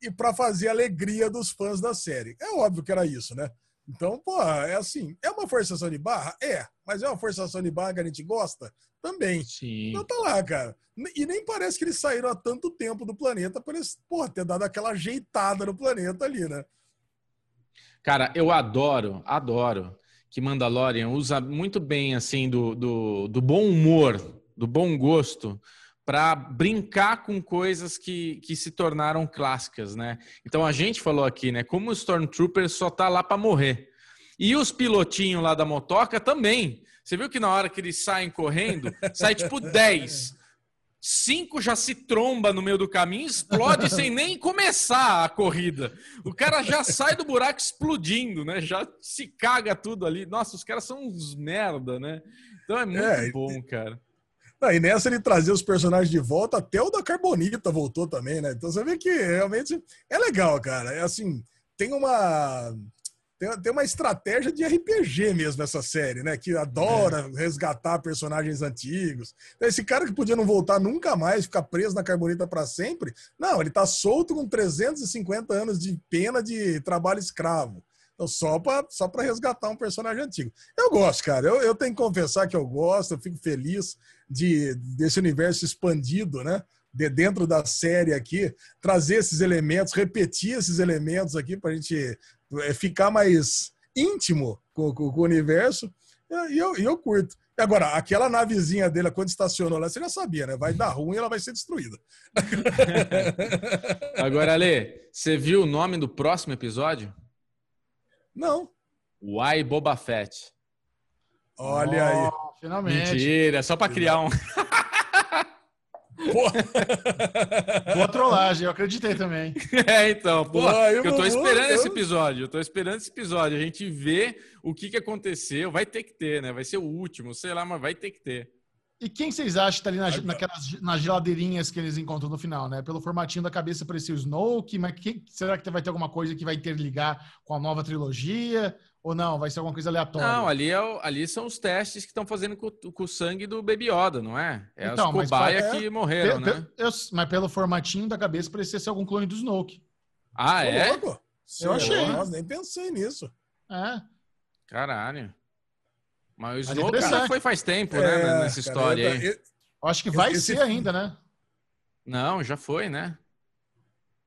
e para fazer a alegria dos fãs da série. É óbvio que era isso, né? Então, pô, é assim, é uma forçação de barra? É, mas é uma forçação de barra que a gente gosta? Também. Sim. Então tá lá, cara. E nem parece que eles saíram há tanto tempo do planeta para eles, ter dado aquela ajeitada no planeta ali, né? Cara, eu adoro, adoro que Mandalorian usa muito bem assim do, do, do bom humor, do bom gosto para brincar com coisas que, que se tornaram clássicas, né? Então a gente falou aqui, né? Como o Stormtrooper só tá lá para morrer. E os pilotinhos lá da motoca também. Você viu que na hora que eles saem correndo, sai tipo 10 cinco já se tromba no meio do caminho, explode sem nem começar a corrida. O cara já sai do buraco explodindo, né? Já se caga tudo ali. Nossa, os caras são uns merda, né? Então é muito é, bom, cara. Não, e nessa ele trazer os personagens de volta, até o da Carbonita voltou também, né? Então você vê que realmente é legal, cara. É assim, tem uma tem, tem uma estratégia de RPG mesmo essa série, né? Que adora é. resgatar personagens antigos. Esse cara que podia não voltar nunca mais, ficar preso na carbonita para sempre, não, ele tá solto com 350 anos de pena de trabalho escravo. Então, só para só resgatar um personagem antigo. Eu gosto, cara. Eu, eu tenho que confessar que eu gosto, eu fico feliz de, desse universo expandido, né? De dentro da série aqui, trazer esses elementos, repetir esses elementos aqui para a gente ficar mais íntimo com, com, com o universo. E eu, eu curto. Agora, aquela navezinha dele, quando estacionou lá, você já sabia, né? Vai dar ruim e ela vai ser destruída. Agora, Ale, você viu o nome do próximo episódio? Não. Why Boba Fett. Olha oh, aí. Finalmente. Mentira, só para criar um. Boa trollagem, eu acreditei também. É, então, pô, eu, eu tô esperando esse episódio, eu tô esperando esse episódio. A gente vê o que, que aconteceu. Vai ter que ter, né? Vai ser o último, sei lá, mas vai ter que ter. E quem vocês acham que tá ali na, naquelas nas geladeirinhas que eles encontram no final, né? Pelo formatinho da cabeça parecia o Snoke, mas que, será que vai ter alguma coisa que vai interligar com a nova trilogia? Ou não? Vai ser alguma coisa aleatória? Não, ali, é o, ali são os testes que estão fazendo com, com, o sangue do Baby Yoda, não é? É então, as cobaias é, que morreram, pe, né? Pe, eu, mas pelo formatinho da cabeça parecia ser algum clone do Snoke. Ah, é? Louco. Eu achei. Nossa, nem pensei nisso. É. Caralho. Mas o Snoke já foi faz tempo, né, é, né? Nessa história aí. Eu, Acho que vai esse, ser ainda, né? Não, já foi, né?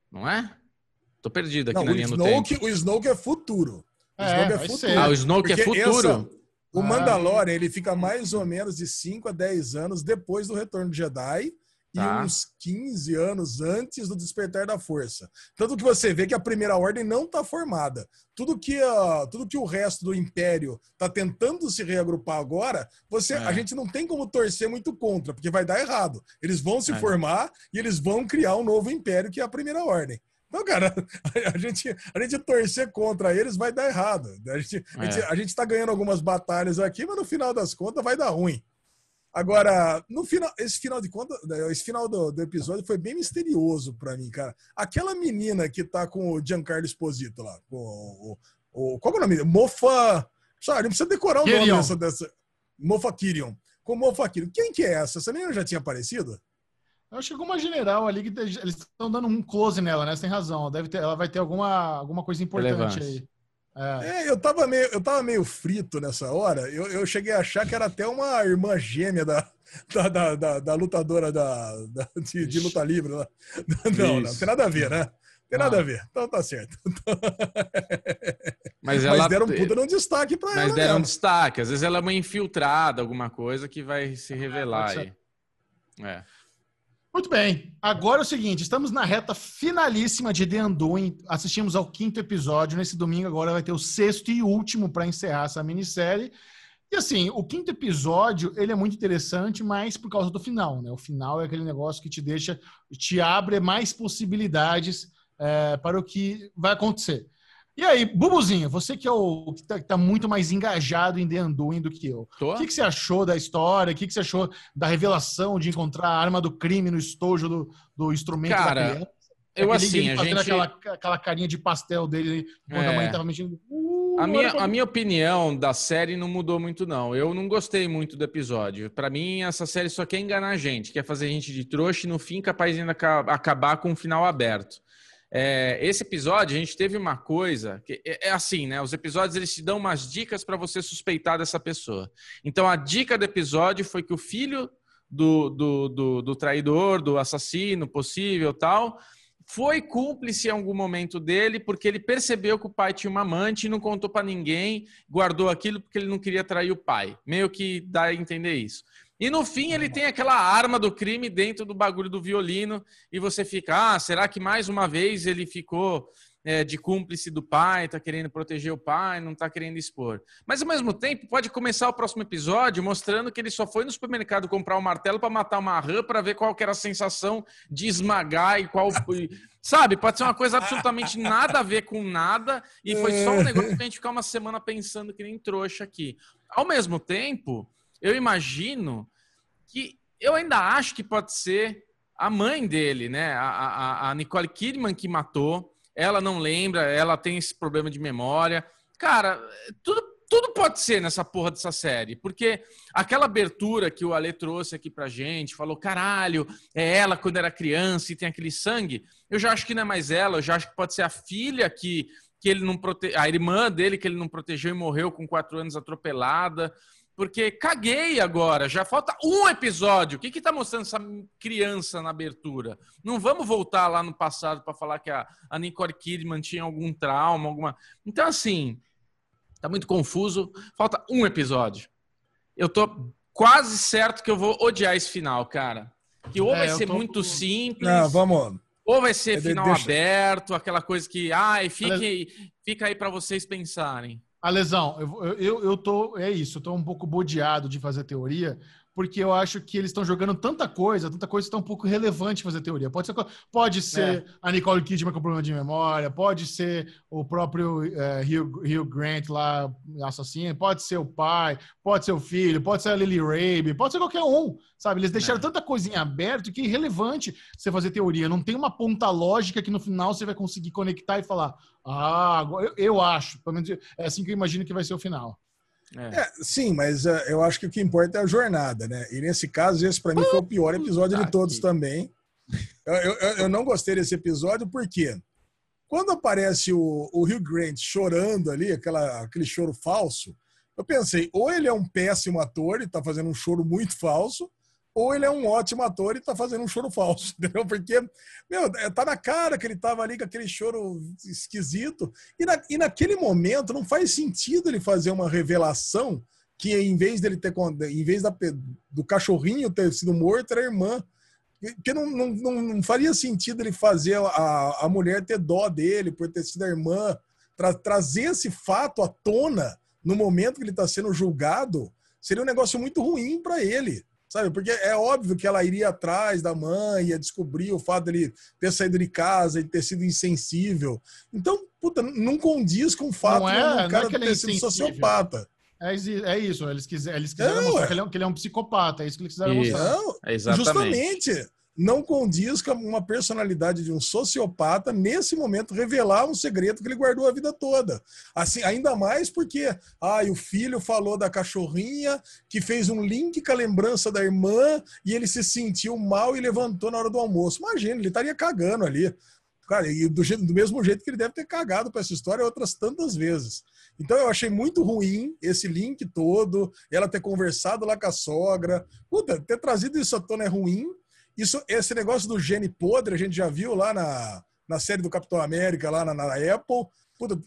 Não é? Tô perdido aqui não, na linha Snoke, do tempo. O Snoke é futuro. O é, Snoke é futuro. Ah, o Snoke é futuro. Essa, o ah. Mandalorian, ele fica mais ou menos de 5 a 10 anos depois do Retorno de Jedi tá. e uns 15 anos antes do despertar da força. Tanto que você vê que a primeira ordem não está formada. Tudo que, uh, tudo que o resto do império está tentando se reagrupar agora, você, é. a gente não tem como torcer muito contra, porque vai dar errado. Eles vão se é. formar e eles vão criar um novo império, que é a primeira ordem. Não, cara, a gente, a gente torcer contra eles vai dar errado. A gente, é. a, gente, a gente tá ganhando algumas batalhas aqui, mas no final das contas vai dar ruim. Agora, no final, esse final de conta, esse final do, do episódio foi bem misterioso para mim, cara. Aquela menina que tá com o Giancarlo Esposito lá, com o, o, qual é o nome? Mofa, sabe, não precisa decorar o Kirion. nome dessa, dessa Mofa Kirion. Com Mofa Kirion. Quem que é essa? Essa menina já tinha aparecido? Eu acho que alguma general ali que eles estão dando um close nela, né? Você tem razão. Deve ter, ela vai ter alguma, alguma coisa importante Relevância. aí. É. é, eu, tava meio, eu tava meio frito nessa hora. Eu, eu cheguei a achar que era até uma irmã gêmea da, da, da, da, da lutadora da, da de, de, luta livre. Não, não, não, tem nada a ver, né? Tem nada ah. a ver. Então tá certo. Mas, ela... Mas deram um puta um destaque pra Mas ela. Mas deram um destaque. Às vezes ela é uma infiltrada, alguma coisa que vai se revelar aí. É. Muito bem. Agora é o seguinte, estamos na reta finalíssima de The Undoing. Assistimos ao quinto episódio. Nesse domingo agora vai ter o sexto e último para encerrar essa minissérie. E assim, o quinto episódio, ele é muito interessante, mas por causa do final, né? O final é aquele negócio que te deixa, te abre mais possibilidades é, para o que vai acontecer. E aí, Bubuzinho, você que é o que está tá muito mais engajado em The Undoing do que eu. Tô? O que, que você achou da história? O que, que você achou da revelação de encontrar a arma do crime no estojo do, do instrumento Cara, da criança? Eu assim, a gente... aquela, aquela carinha de pastel dele quando é. a mãe estava mexendo. Uh, a, minha, a minha opinião da série não mudou muito, não. Eu não gostei muito do episódio. Para mim, essa série só quer enganar a gente, quer fazer a gente de trouxa e no fim capaz de ainda acabar com um final aberto. É, esse episódio a gente teve uma coisa que é, é assim, né? Os episódios eles te dão umas dicas para você suspeitar dessa pessoa. Então a dica do episódio foi que o filho do, do, do, do traidor, do assassino possível, tal, foi cúmplice em algum momento dele porque ele percebeu que o pai tinha uma amante e não contou para ninguém, guardou aquilo porque ele não queria trair o pai. Meio que dá a entender isso. E no fim ele tem aquela arma do crime dentro do bagulho do violino e você fica, ah, será que mais uma vez ele ficou é, de cúmplice do pai, tá querendo proteger o pai, não tá querendo expor. Mas ao mesmo tempo pode começar o próximo episódio mostrando que ele só foi no supermercado comprar um martelo para matar uma rã para ver qual que era a sensação de esmagar e qual Sabe, pode ser uma coisa absolutamente nada a ver com nada e foi só um negócio pra gente ficar uma semana pensando que nem trouxa aqui. Ao mesmo tempo, eu imagino que eu ainda acho que pode ser a mãe dele, né? A, a, a Nicole Kidman que matou. Ela não lembra, ela tem esse problema de memória. Cara, tudo, tudo pode ser nessa porra dessa série, porque aquela abertura que o Ale trouxe aqui pra gente, falou, caralho, é ela quando era criança e tem aquele sangue, eu já acho que não é mais ela, eu já acho que pode ser a filha que, que ele não prote... a irmã dele que ele não protegeu e morreu com quatro anos atropelada porque caguei agora, já falta um episódio. O que que tá mostrando essa criança na abertura? Não vamos voltar lá no passado para falar que a, a Nicole Kidman tinha algum trauma, alguma. Então, assim, tá muito confuso. Falta um episódio. Eu tô quase certo que eu vou odiar esse final, cara. Que ou é, vai ser tô... muito simples. Não, vamos. Ou vai ser final deixa... aberto, aquela coisa que, ai, fique, fica aí para vocês pensarem. A lesão, eu, eu, eu tô. É isso, eu tô um pouco bodeado de fazer teoria, porque eu acho que eles estão jogando tanta coisa, tanta coisa que está um pouco relevante fazer teoria. Pode ser, pode ser é. a Nicole Kidman com problema de memória, pode ser o próprio é, Hugh, Hugh, Grant lá, assassino, pode ser o pai, pode ser o filho, pode ser a Lily Rabe, pode ser qualquer um, sabe? Eles deixaram é. tanta coisinha aberta que é irrelevante você fazer teoria. Não tem uma ponta lógica que no final você vai conseguir conectar e falar, ah, eu, eu acho, pelo menos é assim que eu imagino que vai ser o final. É. É, sim, mas uh, eu acho que o que importa é a jornada, né? E nesse caso, esse para mim foi o pior episódio de todos também. Eu, eu, eu, não gostei desse episódio porque quando aparece o, o Hugh Grant chorando ali, aquela, aquele choro falso, eu pensei, ou ele é um péssimo ator e tá fazendo um choro muito falso, ou ele é um ótimo ator e tá fazendo um choro falso, entendeu? Porque, meu, é, tá na cara que ele tava ali com aquele choro esquisito. E, na, e naquele momento não faz sentido ele fazer uma revelação que em vez dele ter, em vez da, do cachorrinho ter sido morto, era a irmã. Porque não, não, não, não faria sentido ele fazer a, a mulher ter dó dele por ter sido a irmã. Tra, trazer esse fato à tona no momento que ele está sendo julgado seria um negócio muito ruim para ele sabe? Porque é óbvio que ela iria atrás da mãe, ia descobrir o fato dele ter saído de casa e ter sido insensível. Então, puta, não condiz com o fato não é, do cara não é ter sido sociopata. É, é isso, eles, quiser, eles quiseram não, mostrar é. que, ele é, que, ele é, um psicopata, é isso que eles quiseram isso. mostrar. Não, exatamente. Justamente não condiz com uma personalidade de um sociopata nesse momento revelar um segredo que ele guardou a vida toda. Assim, ainda mais porque, ai, o filho falou da cachorrinha que fez um link com a lembrança da irmã e ele se sentiu mal e levantou na hora do almoço. Imagina, ele estaria cagando ali. Cara, e do, do mesmo jeito que ele deve ter cagado para essa história outras tantas vezes. Então eu achei muito ruim esse link todo, ela ter conversado lá com a sogra. Puta, ter trazido isso à tona é ruim, isso, esse negócio do gene podre, a gente já viu lá na, na série do Capitão América, lá na, na Apple.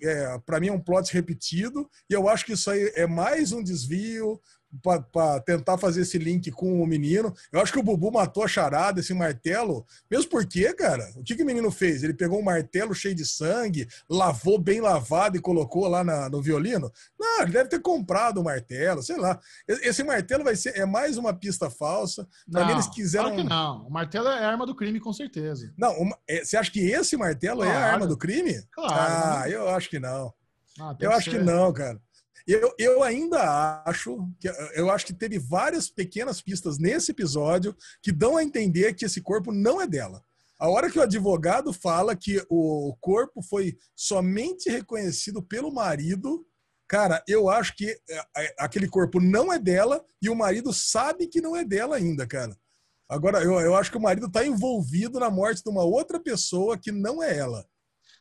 é, para mim é um plot repetido, e eu acho que isso aí é mais um desvio, para tentar fazer esse link com o menino. Eu acho que o Bubu matou a charada, esse martelo. Mesmo porque, cara, o que, que o menino fez? Ele pegou um martelo cheio de sangue, lavou bem lavado e colocou lá na, no violino? Não, ele deve ter comprado o um martelo, sei lá. Esse martelo vai ser é mais uma pista falsa. Pra não, eles quiseram. Claro que não. O martelo é arma do crime, com certeza. Não, uma, é, você acha que esse martelo claro. é a arma do crime? Claro. Ah, eu acho que não. Ah, eu acho ser. que não, cara. Eu, eu ainda acho que eu acho que teve várias pequenas pistas nesse episódio que dão a entender que esse corpo não é dela. A hora que o advogado fala que o corpo foi somente reconhecido pelo marido, cara, eu acho que é, é, aquele corpo não é dela e o marido sabe que não é dela ainda, cara. Agora, eu, eu acho que o marido está envolvido na morte de uma outra pessoa que não é ela.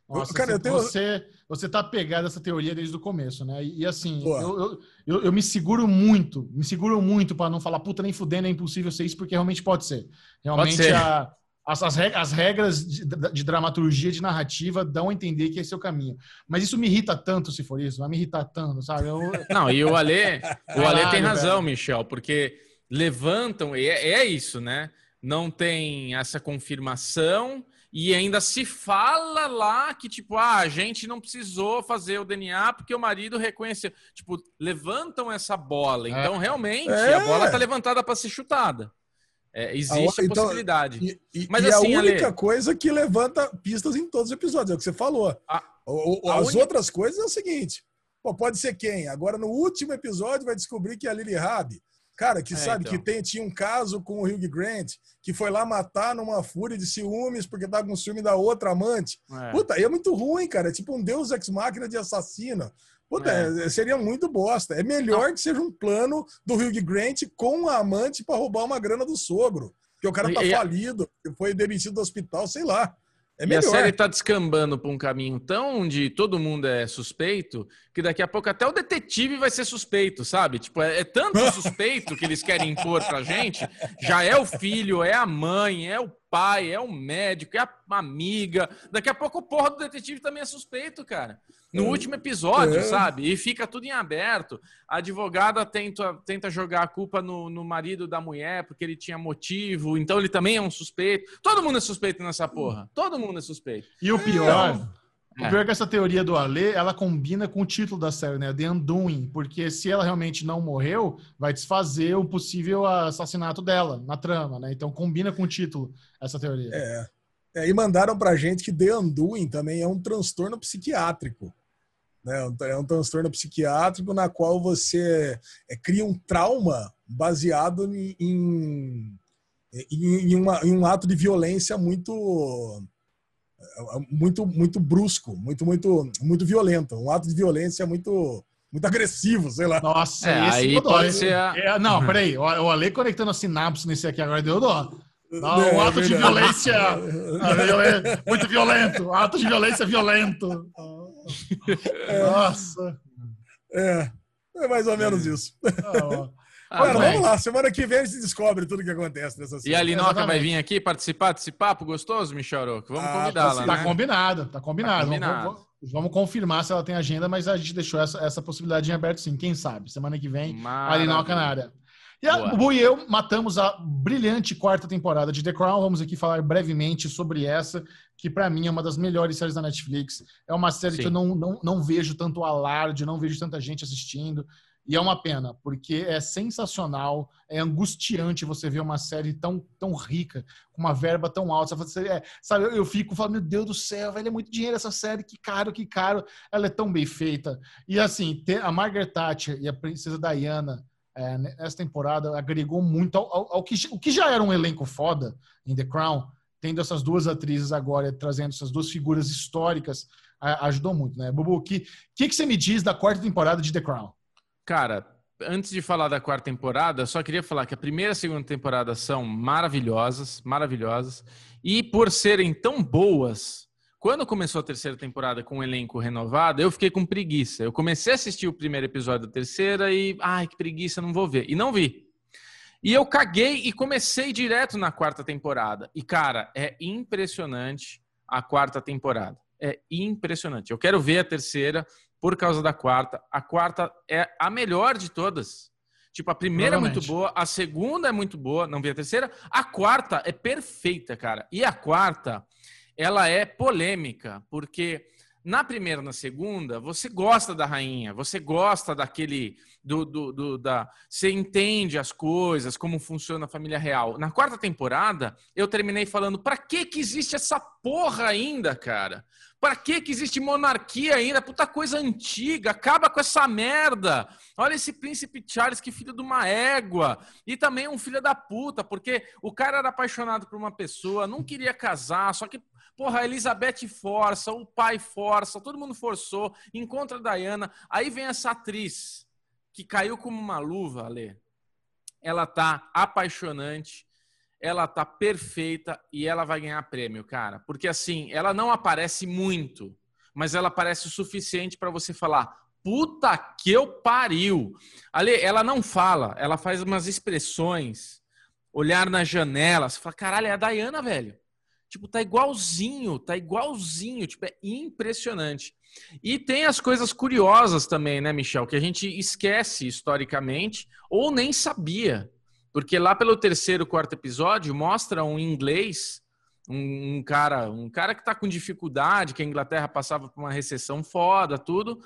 Nossa, cara, eu tenho... você, você tá pegado essa teoria desde o começo, né? E, e assim, eu, eu, eu, eu, me seguro muito, me seguro muito para não falar, puta, nem fudendo, é impossível ser isso, porque realmente pode ser. Realmente pode ser. A, as, as, regras, as regras de, de, dramaturgia, de narrativa, dão a entender que esse é o caminho. Mas isso me irrita tanto, se for isso, vai me irritar tanto, sabe? Eu... Não, e o Ale, o Ale tem razão, velho. Michel, porque levantam, e é, é isso, né? Não tem essa confirmação e ainda se fala lá que, tipo, ah, a gente não precisou fazer o DNA porque o marido reconheceu. Tipo, levantam essa bola. É. Então, realmente, é. a bola tá levantada para ser chutada. É, existe a, a então, possibilidade. E, e, Mas, e assim, a única Ale... coisa que levanta pistas em todos os episódios, é o que você falou. A, o, as única... outras coisas é o seguinte: pô, pode ser quem? Agora, no último episódio, vai descobrir que é a Lily Rabi. Cara, que é, sabe então. que tem, tinha um caso com o Hugh Grant, que foi lá matar numa fúria de ciúmes porque tava com ciúme da outra amante. É. Puta, aí é muito ruim, cara. É tipo um deus ex-máquina de assassino. Puta, é. é seria muito bosta. É melhor ah. que seja um plano do Hugh Grant com a amante para roubar uma grana do sogro. Porque o cara tá e, falido, foi demitido do hospital, sei lá. É e a série está descambando para um caminho tão onde todo mundo é suspeito que daqui a pouco até o detetive vai ser suspeito, sabe? Tipo, é, é tanto suspeito que eles querem impor pra gente. Já é o filho, é a mãe, é o pai, é o médico, é a amiga. Daqui a pouco o porra do detetive também é suspeito, cara. No é. último episódio, é. sabe? E fica tudo em aberto. A advogada tenta, tenta jogar a culpa no, no marido da mulher porque ele tinha motivo, então ele também é um suspeito. Todo mundo é suspeito nessa porra. Todo mundo é suspeito. E o pior. Então, o pior é que essa teoria do Alê, ela combina com o título da série, né? The Undoing. Porque se ela realmente não morreu, vai desfazer o possível assassinato dela na trama, né? Então combina com o título essa teoria. É. é e mandaram pra gente que The Undoing também é um transtorno psiquiátrico. Né? É um transtorno psiquiátrico na qual você é, cria um trauma baseado em, em, em, uma, em um ato de violência muito muito muito brusco, muito muito muito violento, um ato de violência muito muito agressivo, sei lá. Nossa, é, aí pode ser a... é, não, peraí, o Ale conectando a sinapse nesse aqui agora deu dó. Não, é, um ato de violência muito violento, um ato de violência violento. É, Nossa. É, é mais ou menos isso. Ah, ah, vamos lá. Semana que vem a gente descobre tudo o que acontece nessa semana. E a Linoca vai vir aqui participar desse papo gostoso, Michel Vamos ah, convidá-la. Tá, né? combinado, tá combinado. Tá combinado. Vamos, vamos, vamos, confirmar se ela tem agenda, mas a gente deixou essa, essa possibilidade em aberto sim. Quem sabe? Semana que vem, Maravilha. a Linoca na área. E a Bu e eu matamos a brilhante quarta temporada de The Crown. Vamos aqui falar brevemente sobre essa, que para mim é uma das melhores séries da Netflix. É uma série Sim. que eu não, não, não vejo tanto alarde, não vejo tanta gente assistindo. E é uma pena, porque é sensacional, é angustiante você ver uma série tão, tão rica, com uma verba tão alta. Você, é, sabe, eu, fico falando, meu Deus do céu, velho, é muito dinheiro essa série, que caro, que caro. Ela é tão bem feita. E assim, ter a Margaret Thatcher e a Princesa Diana é, nessa temporada agregou muito ao, ao, ao, que, o que já era um elenco foda em The Crown, tendo essas duas atrizes agora, trazendo essas duas figuras históricas, ajudou muito, né? Bubu, o que, que, que você me diz da quarta temporada de The Crown? Cara, antes de falar da quarta temporada, só queria falar que a primeira e a segunda temporada são maravilhosas, maravilhosas. E por serem tão boas, quando começou a terceira temporada com o um elenco renovado, eu fiquei com preguiça. Eu comecei a assistir o primeiro episódio da terceira e, ai, que preguiça, não vou ver. E não vi. E eu caguei e comecei direto na quarta temporada. E, cara, é impressionante a quarta temporada. É impressionante. Eu quero ver a terceira por causa da quarta. A quarta é a melhor de todas. Tipo, a primeira é muito boa, a segunda é muito boa, não vi a terceira. A quarta é perfeita, cara. E a quarta, ela é polêmica, porque na primeira e na segunda, você gosta da rainha, você gosta daquele. Do, do, do, da, você entende as coisas, como funciona a família real. Na quarta temporada, eu terminei falando: pra que, que existe essa porra ainda, cara? Pra que, que existe monarquia ainda? Puta coisa antiga, acaba com essa merda. Olha esse príncipe Charles, que filho de uma égua. E também um filho da puta, porque o cara era apaixonado por uma pessoa, não queria casar, só que Porra, a Elizabeth força, o pai força, todo mundo forçou, encontra a Diana. Aí vem essa atriz que caiu como uma luva, Ale. Ela tá apaixonante, ela tá perfeita e ela vai ganhar prêmio, cara. Porque assim, ela não aparece muito, mas ela aparece o suficiente para você falar: puta que eu pariu. Ale, ela não fala, ela faz umas expressões, olhar na janela, você fala: caralho, é a Diana, velho. Tipo, tá igualzinho, tá igualzinho, tipo, é impressionante. E tem as coisas curiosas também, né, Michel, que a gente esquece historicamente ou nem sabia. Porque lá pelo terceiro, quarto episódio, mostra um inglês, um, um cara, um cara que tá com dificuldade, que a Inglaterra passava por uma recessão foda, tudo.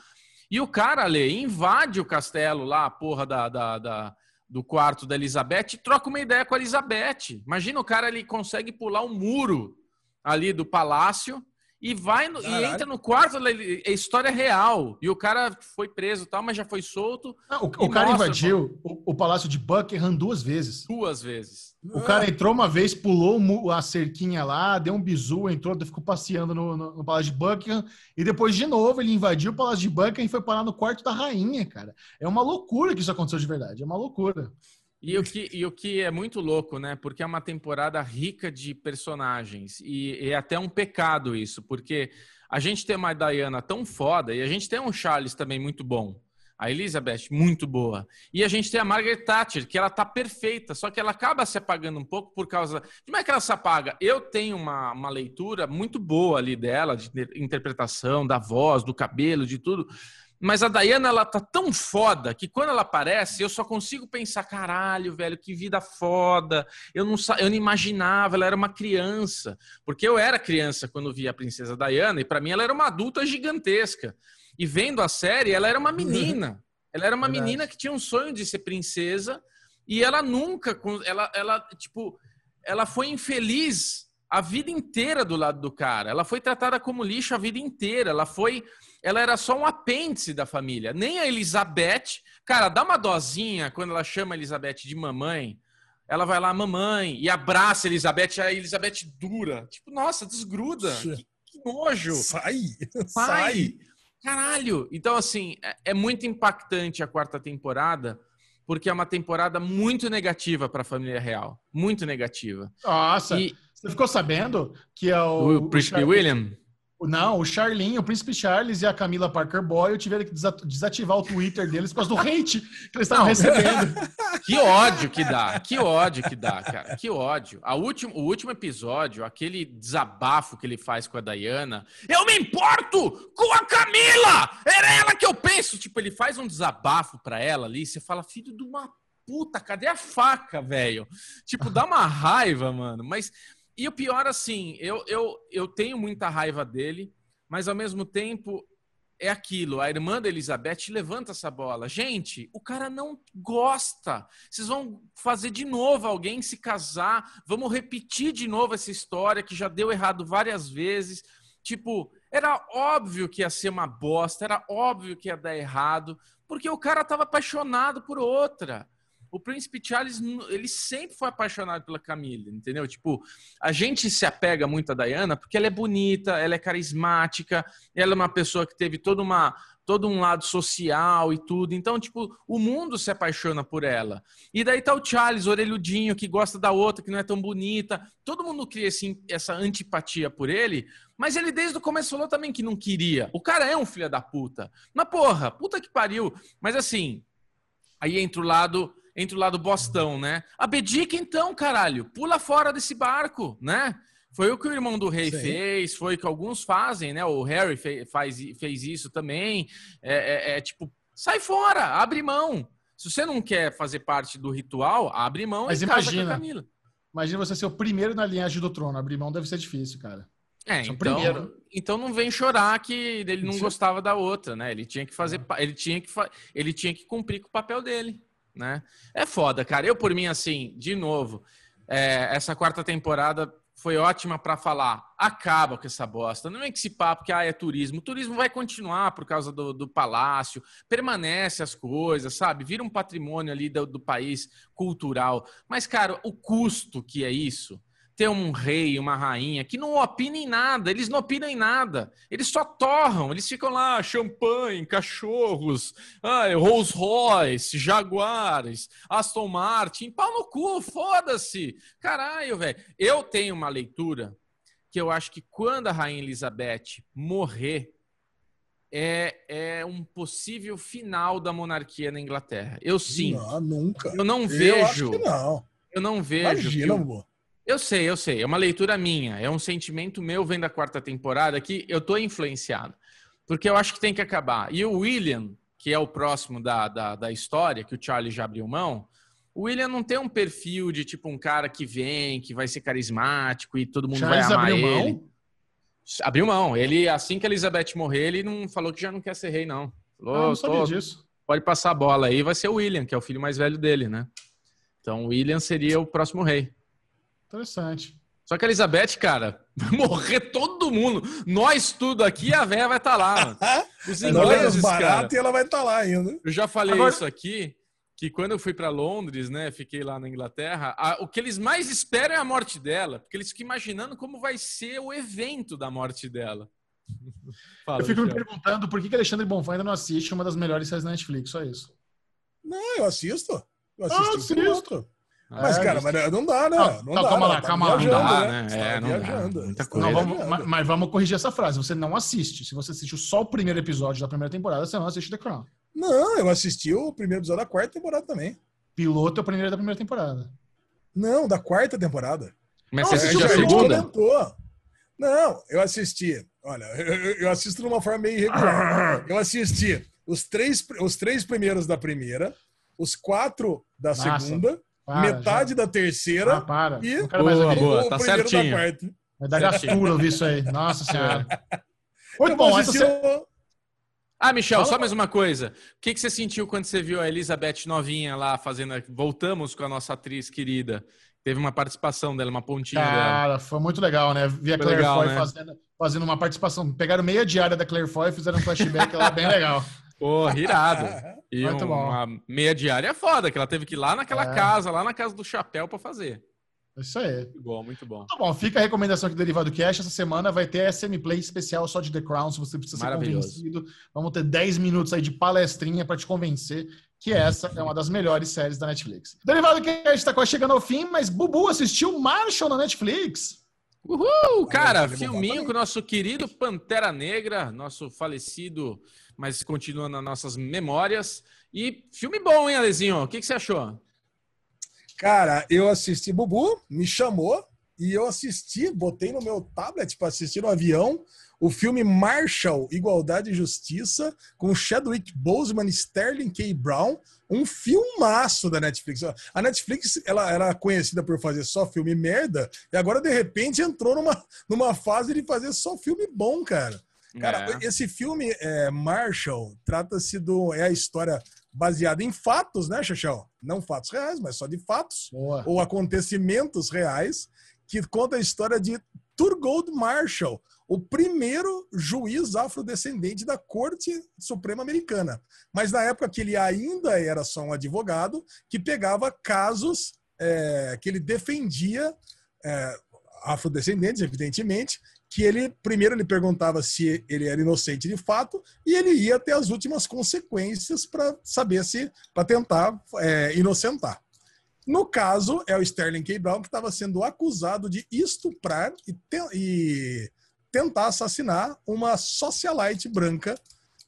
E o cara, ali invade o castelo lá, a porra da, da, da do quarto da Elizabeth troca uma ideia com a Elizabeth. Imagina o cara, ele consegue pular um muro ali do palácio e vai no, e entra no quarto, é história real. E o cara foi preso tal, mas já foi solto. Ah, o, o cara invadiu o, o, palácio de Buckingham duas vezes. Duas vezes. O cara entrou uma vez, pulou a cerquinha lá, deu um bizu, entrou, ficou passeando no, no, no, palácio de Buckingham. E depois, de novo, ele invadiu o palácio de Buckingham e foi parar no quarto da rainha, cara. É uma loucura que isso aconteceu de verdade. É uma loucura. E o, que, e o que é muito louco, né? Porque é uma temporada rica de personagens. E, é até um pecado isso, porque a gente tem uma Diana tão foda e a gente tem um Charles também muito bom. A Elizabeth, muito boa. E a gente tem a Margaret Thatcher, que ela tá perfeita, só que ela acaba se apagando um pouco por causa. Como é que ela se apaga? Eu tenho uma, uma leitura muito boa ali dela, de interpretação, da voz, do cabelo, de tudo. Mas a Dayana, ela tá tão foda que quando ela aparece, eu só consigo pensar, caralho, velho, que vida foda. Eu não, eu não imaginava, ela era uma criança. Porque eu era criança quando vi a princesa Diana, e para mim ela era uma adulta gigantesca. E vendo a série, ela era uma menina. Ela era uma Verdade. menina que tinha um sonho de ser princesa, e ela nunca, ela, ela, tipo, ela foi infeliz a vida inteira do lado do cara. Ela foi tratada como lixo a vida inteira. Ela foi ela era só um apêndice da família. Nem a Elizabeth. Cara, dá uma dosinha quando ela chama a Elizabeth de mamãe. Ela vai lá, mamãe, e abraça a Elizabeth. A Elizabeth dura. Tipo, nossa, desgruda. Que, que nojo. Sai. Sai. Sai. Caralho. Então, assim, é, é muito impactante a quarta temporada porque é uma temporada muito negativa para a família real. Muito negativa. Nossa, e... você ficou sabendo que é o... O Príncipe William? Não, o Charlinho, o Príncipe Charles e a Camila Parker Boyle tiveram que desativar o Twitter deles por causa do hate que eles estavam recebendo. Que ódio que dá, que ódio que dá, cara, que ódio. A último, o último episódio, aquele desabafo que ele faz com a Diana, eu me importo com a Camila! Era ela que eu penso. Tipo, ele faz um desabafo pra ela ali, você fala, filho de uma puta, cadê a faca, velho? Tipo, dá uma raiva, mano, mas e o pior, assim, eu, eu, eu tenho muita raiva dele, mas ao mesmo tempo é aquilo. A irmã da Elizabeth levanta essa bola. Gente, o cara não gosta. Vocês vão fazer de novo alguém se casar. Vamos repetir de novo essa história que já deu errado várias vezes. Tipo, era óbvio que ia ser uma bosta, era óbvio que ia dar errado, porque o cara estava apaixonado por outra o príncipe Charles, ele sempre foi apaixonado pela Camila, entendeu? Tipo, a gente se apega muito a Diana porque ela é bonita, ela é carismática, ela é uma pessoa que teve toda uma todo um lado social e tudo. Então, tipo, o mundo se apaixona por ela. E daí tá o Charles, orelhudinho, que gosta da outra, que não é tão bonita. Todo mundo cria assim, essa antipatia por ele, mas ele desde o começo falou também que não queria. O cara é um filho da puta. Mas porra, puta que pariu. Mas assim, aí entra o lado entre o lado Bostão, né? Abdica então, caralho, pula fora desse barco, né? Foi o que o irmão do rei Sim. fez, foi o que alguns fazem, né? O Harry fez, faz, fez isso também. É, é, é, tipo, sai fora, abre mão. Se você não quer fazer parte do ritual, abre mão Mas e imagina. Imagina você ser o primeiro na linhagem do trono. Abrir mão deve ser difícil, cara. É, então, primeiro. então não vem chorar que ele não gostava da outra, né? Ele tinha que fazer, ele tinha que, ele tinha que cumprir com o papel dele né? É foda, cara. Eu, por mim, assim, de novo, é, essa quarta temporada foi ótima para falar. Acaba com essa bosta. Não é que esse papo que ah, é turismo. O turismo vai continuar por causa do, do palácio, permanece as coisas, sabe? Vira um patrimônio ali do, do país cultural. Mas, cara, o custo que é isso ter um rei, uma rainha que não opina em nada, eles não opinam em nada, eles só torram, eles ficam lá, champanhe, cachorros, ai, Rolls Royce, Jaguares, Aston Martin, pau no cu, foda-se, caralho, velho. Eu tenho uma leitura que eu acho que quando a rainha Elizabeth morrer, é, é um possível final da monarquia na Inglaterra. Eu sim. Não, nunca. Eu não vejo. Eu, não. eu não vejo. Imagina, que, eu sei, eu sei. É uma leitura minha. É um sentimento meu vendo a quarta temporada que eu tô influenciado. Porque eu acho que tem que acabar. E o William, que é o próximo da, da, da história, que o Charlie já abriu mão, o William não tem um perfil de tipo um cara que vem, que vai ser carismático e todo mundo Charles vai amar abriu ele. Mão? Abriu mão. Ele, assim que a Elizabeth morrer, ele não falou que já não quer ser rei, não. Falou, ah, não sabia tô, disso. Pode passar a bola aí, vai ser o William, que é o filho mais velho dele, né? Então o William seria o próximo rei. Interessante. Só que a Elizabeth, cara, vai morrer todo mundo. Nós tudo aqui, a véia vai estar tá lá. Mano. Os ingleses, cara. e ela vai estar tá lá ainda. Eu já falei Agora... isso aqui, que quando eu fui para Londres, né, fiquei lá na Inglaterra, a, o que eles mais esperam é a morte dela, porque eles ficam imaginando como vai ser o evento da morte dela. Fala, eu fico Michel. me perguntando por que, que Alexandre Bonfá ainda não assiste uma das melhores séries da Netflix, só isso. Não, eu assisto. Eu assisto ah, outro. Mas, é, cara, mas não dá, né? Não, não, não dá, calma lá, tá calma lá. Não dá, né? né? É, não viajando. dá. Muita coisa. Não, vamos, mas, mas, vamos corrigir essa frase. Você não assiste. Se você assistiu só o primeiro episódio da primeira temporada, você não assiste The Crown. Não, eu assisti o primeiro episódio da quarta temporada também. Piloto é o primeiro da primeira temporada. Não, da quarta temporada. Mas você assistiu a segunda? Comentou. Não, eu assisti. Olha, eu, eu assisto de uma forma meio irregular. Eu assisti os três, os três primeiros da primeira, os quatro da Nossa. segunda para, metade já. da terceira ah, para. e boa, boa. tá certinho. da quarta. Vai dar gastura ouvir isso aí. Nossa senhora. Muito bom. Essa você... Ah, Michel, Fala, só mais uma coisa. O que, que você sentiu quando você viu a Elizabeth novinha lá fazendo. Voltamos com a nossa atriz querida. Teve uma participação dela, uma pontinha Cara, dela. foi muito legal, né? Vi a Claire legal, Foy né? fazendo, fazendo uma participação. Pegaram meia diária da Claire Foy e fizeram um flashback lá bem legal. Pô, irado. E um, uma meia diária é foda, que ela teve que ir lá naquela é. casa, lá na casa do chapéu para fazer. É isso aí. Muito bom, muito bom. Muito bom, fica a recomendação aqui do Derivado Cash. Essa semana vai ter SM Play especial só de The Crown, se você precisa ser convencido. Vamos ter 10 minutos aí de palestrinha para te convencer que essa é uma das melhores séries da Netflix. Derivado Cash está quase chegando ao fim, mas Bubu assistiu Marshall na Netflix. Uhul! Cara, filminho com o nosso querido Pantera Negra, nosso falecido mas continua nas nossas memórias. E filme bom, hein, Alezinho? O que, que você achou? Cara, eu assisti Bubu, me chamou e eu assisti, botei no meu tablet para assistir no avião o filme Marshall, Igualdade e Justiça, com Chadwick Boseman Sterling K. Brown, um filmaço da Netflix. A Netflix ela era conhecida por fazer só filme merda, e agora de repente entrou numa, numa fase de fazer só filme bom, cara. Cara, é. esse filme, é, Marshall, trata-se do. É a história baseada em fatos, né, Xaxão? Não fatos reais, mas só de fatos Boa. ou acontecimentos reais, que conta a história de Thurgood Marshall, o primeiro juiz afrodescendente da Corte Suprema Americana. Mas na época que ele ainda era só um advogado, que pegava casos é, que ele defendia é, afrodescendentes, evidentemente, que ele primeiro ele perguntava se ele era inocente de fato e ele ia até as últimas consequências para saber se para tentar é, inocentar. No caso é o Sterling K. Brown que estava sendo acusado de estuprar e, te, e tentar assassinar uma socialite branca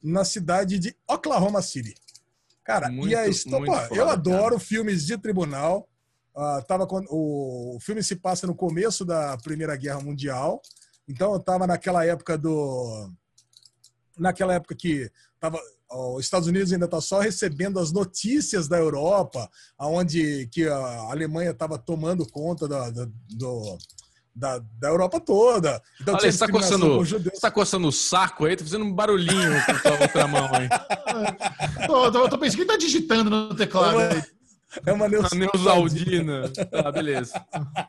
na cidade de Oklahoma City. Cara, muito, e a história, eu adoro cara. filmes de tribunal. Uh, tava o, o filme se passa no começo da Primeira Guerra Mundial. Então eu estava naquela época do. Naquela época que tava, os Estados Unidos ainda está só recebendo as notícias da Europa, aonde que a Alemanha estava tomando conta da, da, do, da, da Europa toda. Então, Olha, você está coçando, tá coçando o saco aí, tá fazendo um barulhinho com a outra mão aí. tô, tô, tô pensando que tá digitando no teclado aí. É uma Neuza, Aldina. Tá, beleza.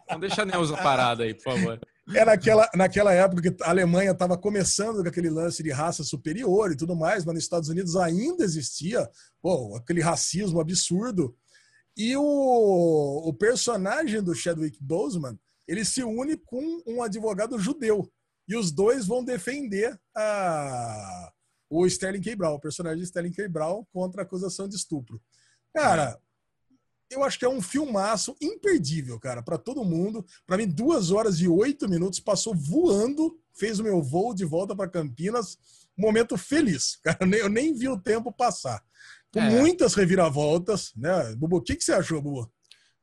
Então deixa a Neuza parada aí, por favor. É naquela, naquela época que a Alemanha estava começando com aquele lance de raça superior e tudo mais, mas nos Estados Unidos ainda existia pô, aquele racismo absurdo. E o, o personagem do Chadwick Boseman, ele se une com um advogado judeu. E os dois vão defender a, o Sterling K. Brown, o personagem Sterling K. Brown, contra a acusação de estupro. Cara, eu acho que é um filmaço imperdível, cara, para todo mundo. Para mim, duas horas e oito minutos passou voando, fez o meu voo de volta para Campinas. Momento feliz, cara. Eu nem vi o tempo passar. Com é. muitas reviravoltas, né? Bubu, o que, que você achou, Bubu?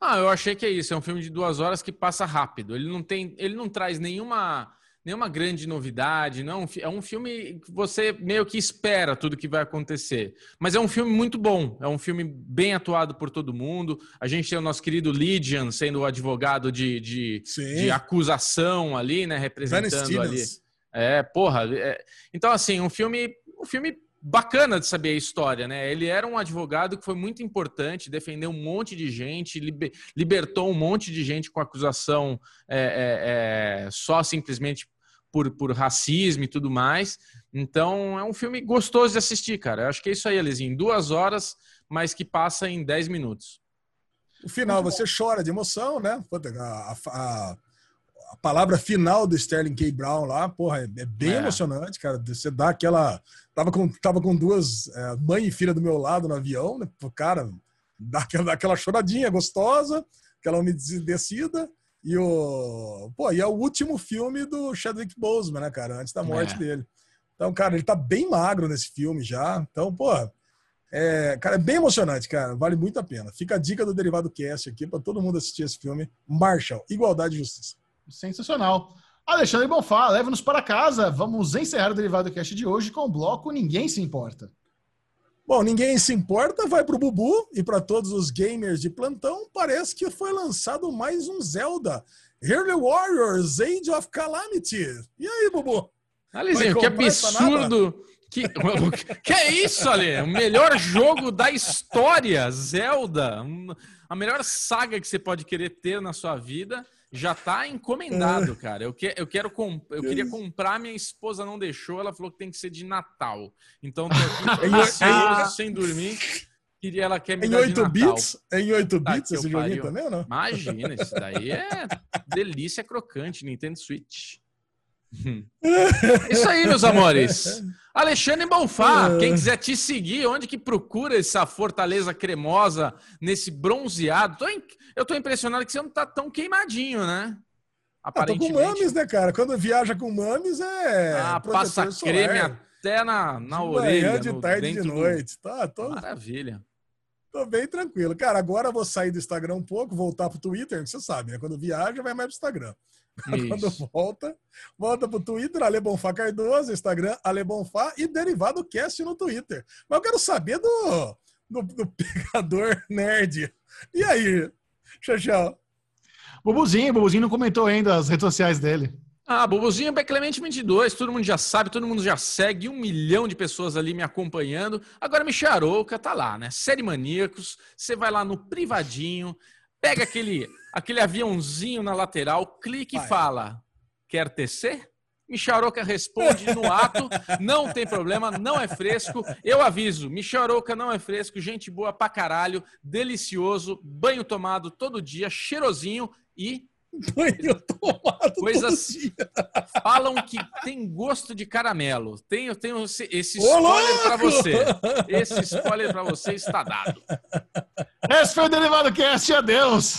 Ah, eu achei que é isso. É um filme de duas horas que passa rápido. Ele não tem, ele não traz nenhuma nenhuma grande novidade, não é, é um filme que você meio que espera tudo que vai acontecer. Mas é um filme muito bom, é um filme bem atuado por todo mundo. A gente tem o nosso querido Lydian sendo o advogado de, de, de acusação ali, né? Representando ali. É, porra. É... Então, assim, um filme, um filme bacana de saber a história, né? Ele era um advogado que foi muito importante, defendeu um monte de gente, liber, libertou um monte de gente com acusação é, é, é, só simplesmente por, por racismo e tudo mais. Então é um filme gostoso de assistir, cara. Eu acho que é isso aí, Alizinho. Duas horas, mas que passa em dez minutos. O final, você chora de emoção, né? A, a, a palavra final do Sterling K. Brown lá, porra, é, é bem é. emocionante, cara. Você dá aquela. Tava com, tava com duas é, mãe e filha do meu lado no avião, né? Cara, dá aquela, dá aquela choradinha gostosa, aquela umedecida. E o. Pô, e é o último filme do Chadwick Boseman, né, cara? Antes da morte é. dele. Então, cara, ele tá bem magro nesse filme já. Então, pô, é, cara, é bem emocionante, cara. Vale muito a pena. Fica a dica do Derivado Cast aqui para todo mundo assistir esse filme. Marshall, Igualdade e Justiça. Sensacional. Alexandre Bonfá, leva-nos para casa. Vamos encerrar o Derivado Cast de hoje com o bloco Ninguém Se Importa. Bom, ninguém se importa, vai para o Bubu e para todos os gamers de plantão, parece que foi lançado mais um Zelda. Early Warriors, Age of Calamity. E aí, Bubu? Alizinho, que absurdo! Que, que é isso, Ale? O melhor jogo da história, Zelda. A melhor saga que você pode querer ter na sua vida já tá encomendado, cara. Eu, que, eu quero comp eu queria comprar, minha esposa não deixou, ela falou que tem que ser de Natal. Então tô aqui sem dormir. Queria, ela quer me em 8 bits? Em 8 tá, bits esse joguinho também ou não? Imagina, isso daí é delícia crocante, Nintendo Switch. Isso aí, meus amores. Alexandre Bonfá, quem quiser te seguir, onde que procura essa fortaleza cremosa nesse bronzeado? Eu tô impressionado que você não tá tão queimadinho, né? Aparentemente. Ah, tô com mames, né, cara? Quando viaja com mames é. Ah, passa solar. creme até na, na de orelha. Manhã, de tarde, de noite. Tá, tô... Maravilha. Tô bem tranquilo. Cara, agora eu vou sair do Instagram um pouco, voltar pro Twitter, você sabe, né? Quando viaja, vai mais pro Instagram. Quando volta, volta pro Twitter, Ale Bonfá Cardoso, Instagram, Ale Bonfá e Derivado Cast no Twitter. Mas eu quero saber do, do, do pegador nerd. E aí, Tchau, tchau. Bubuzinho, Bubuzinho não comentou ainda as redes sociais dele. Ah, Bobozinho é Clemente 22, todo mundo já sabe, todo mundo já segue, um milhão de pessoas ali me acompanhando. Agora Michel Arouca tá lá, né? Série Maníacos, você vai lá no privadinho, pega aquele, aquele aviãozinho na lateral, clica e fala, quer tecer? Micharoca responde no ato, não tem problema, não é fresco. Eu aviso, Micharoca não é fresco, gente boa pra caralho, delicioso, banho tomado todo dia, cheirosinho e Banho tomado Coisas falam que tem gosto de caramelo. Tenho, tenho esse, spoiler para você. Esse spoiler para você está dado. Esse foi o Derivado Cast. Adeus.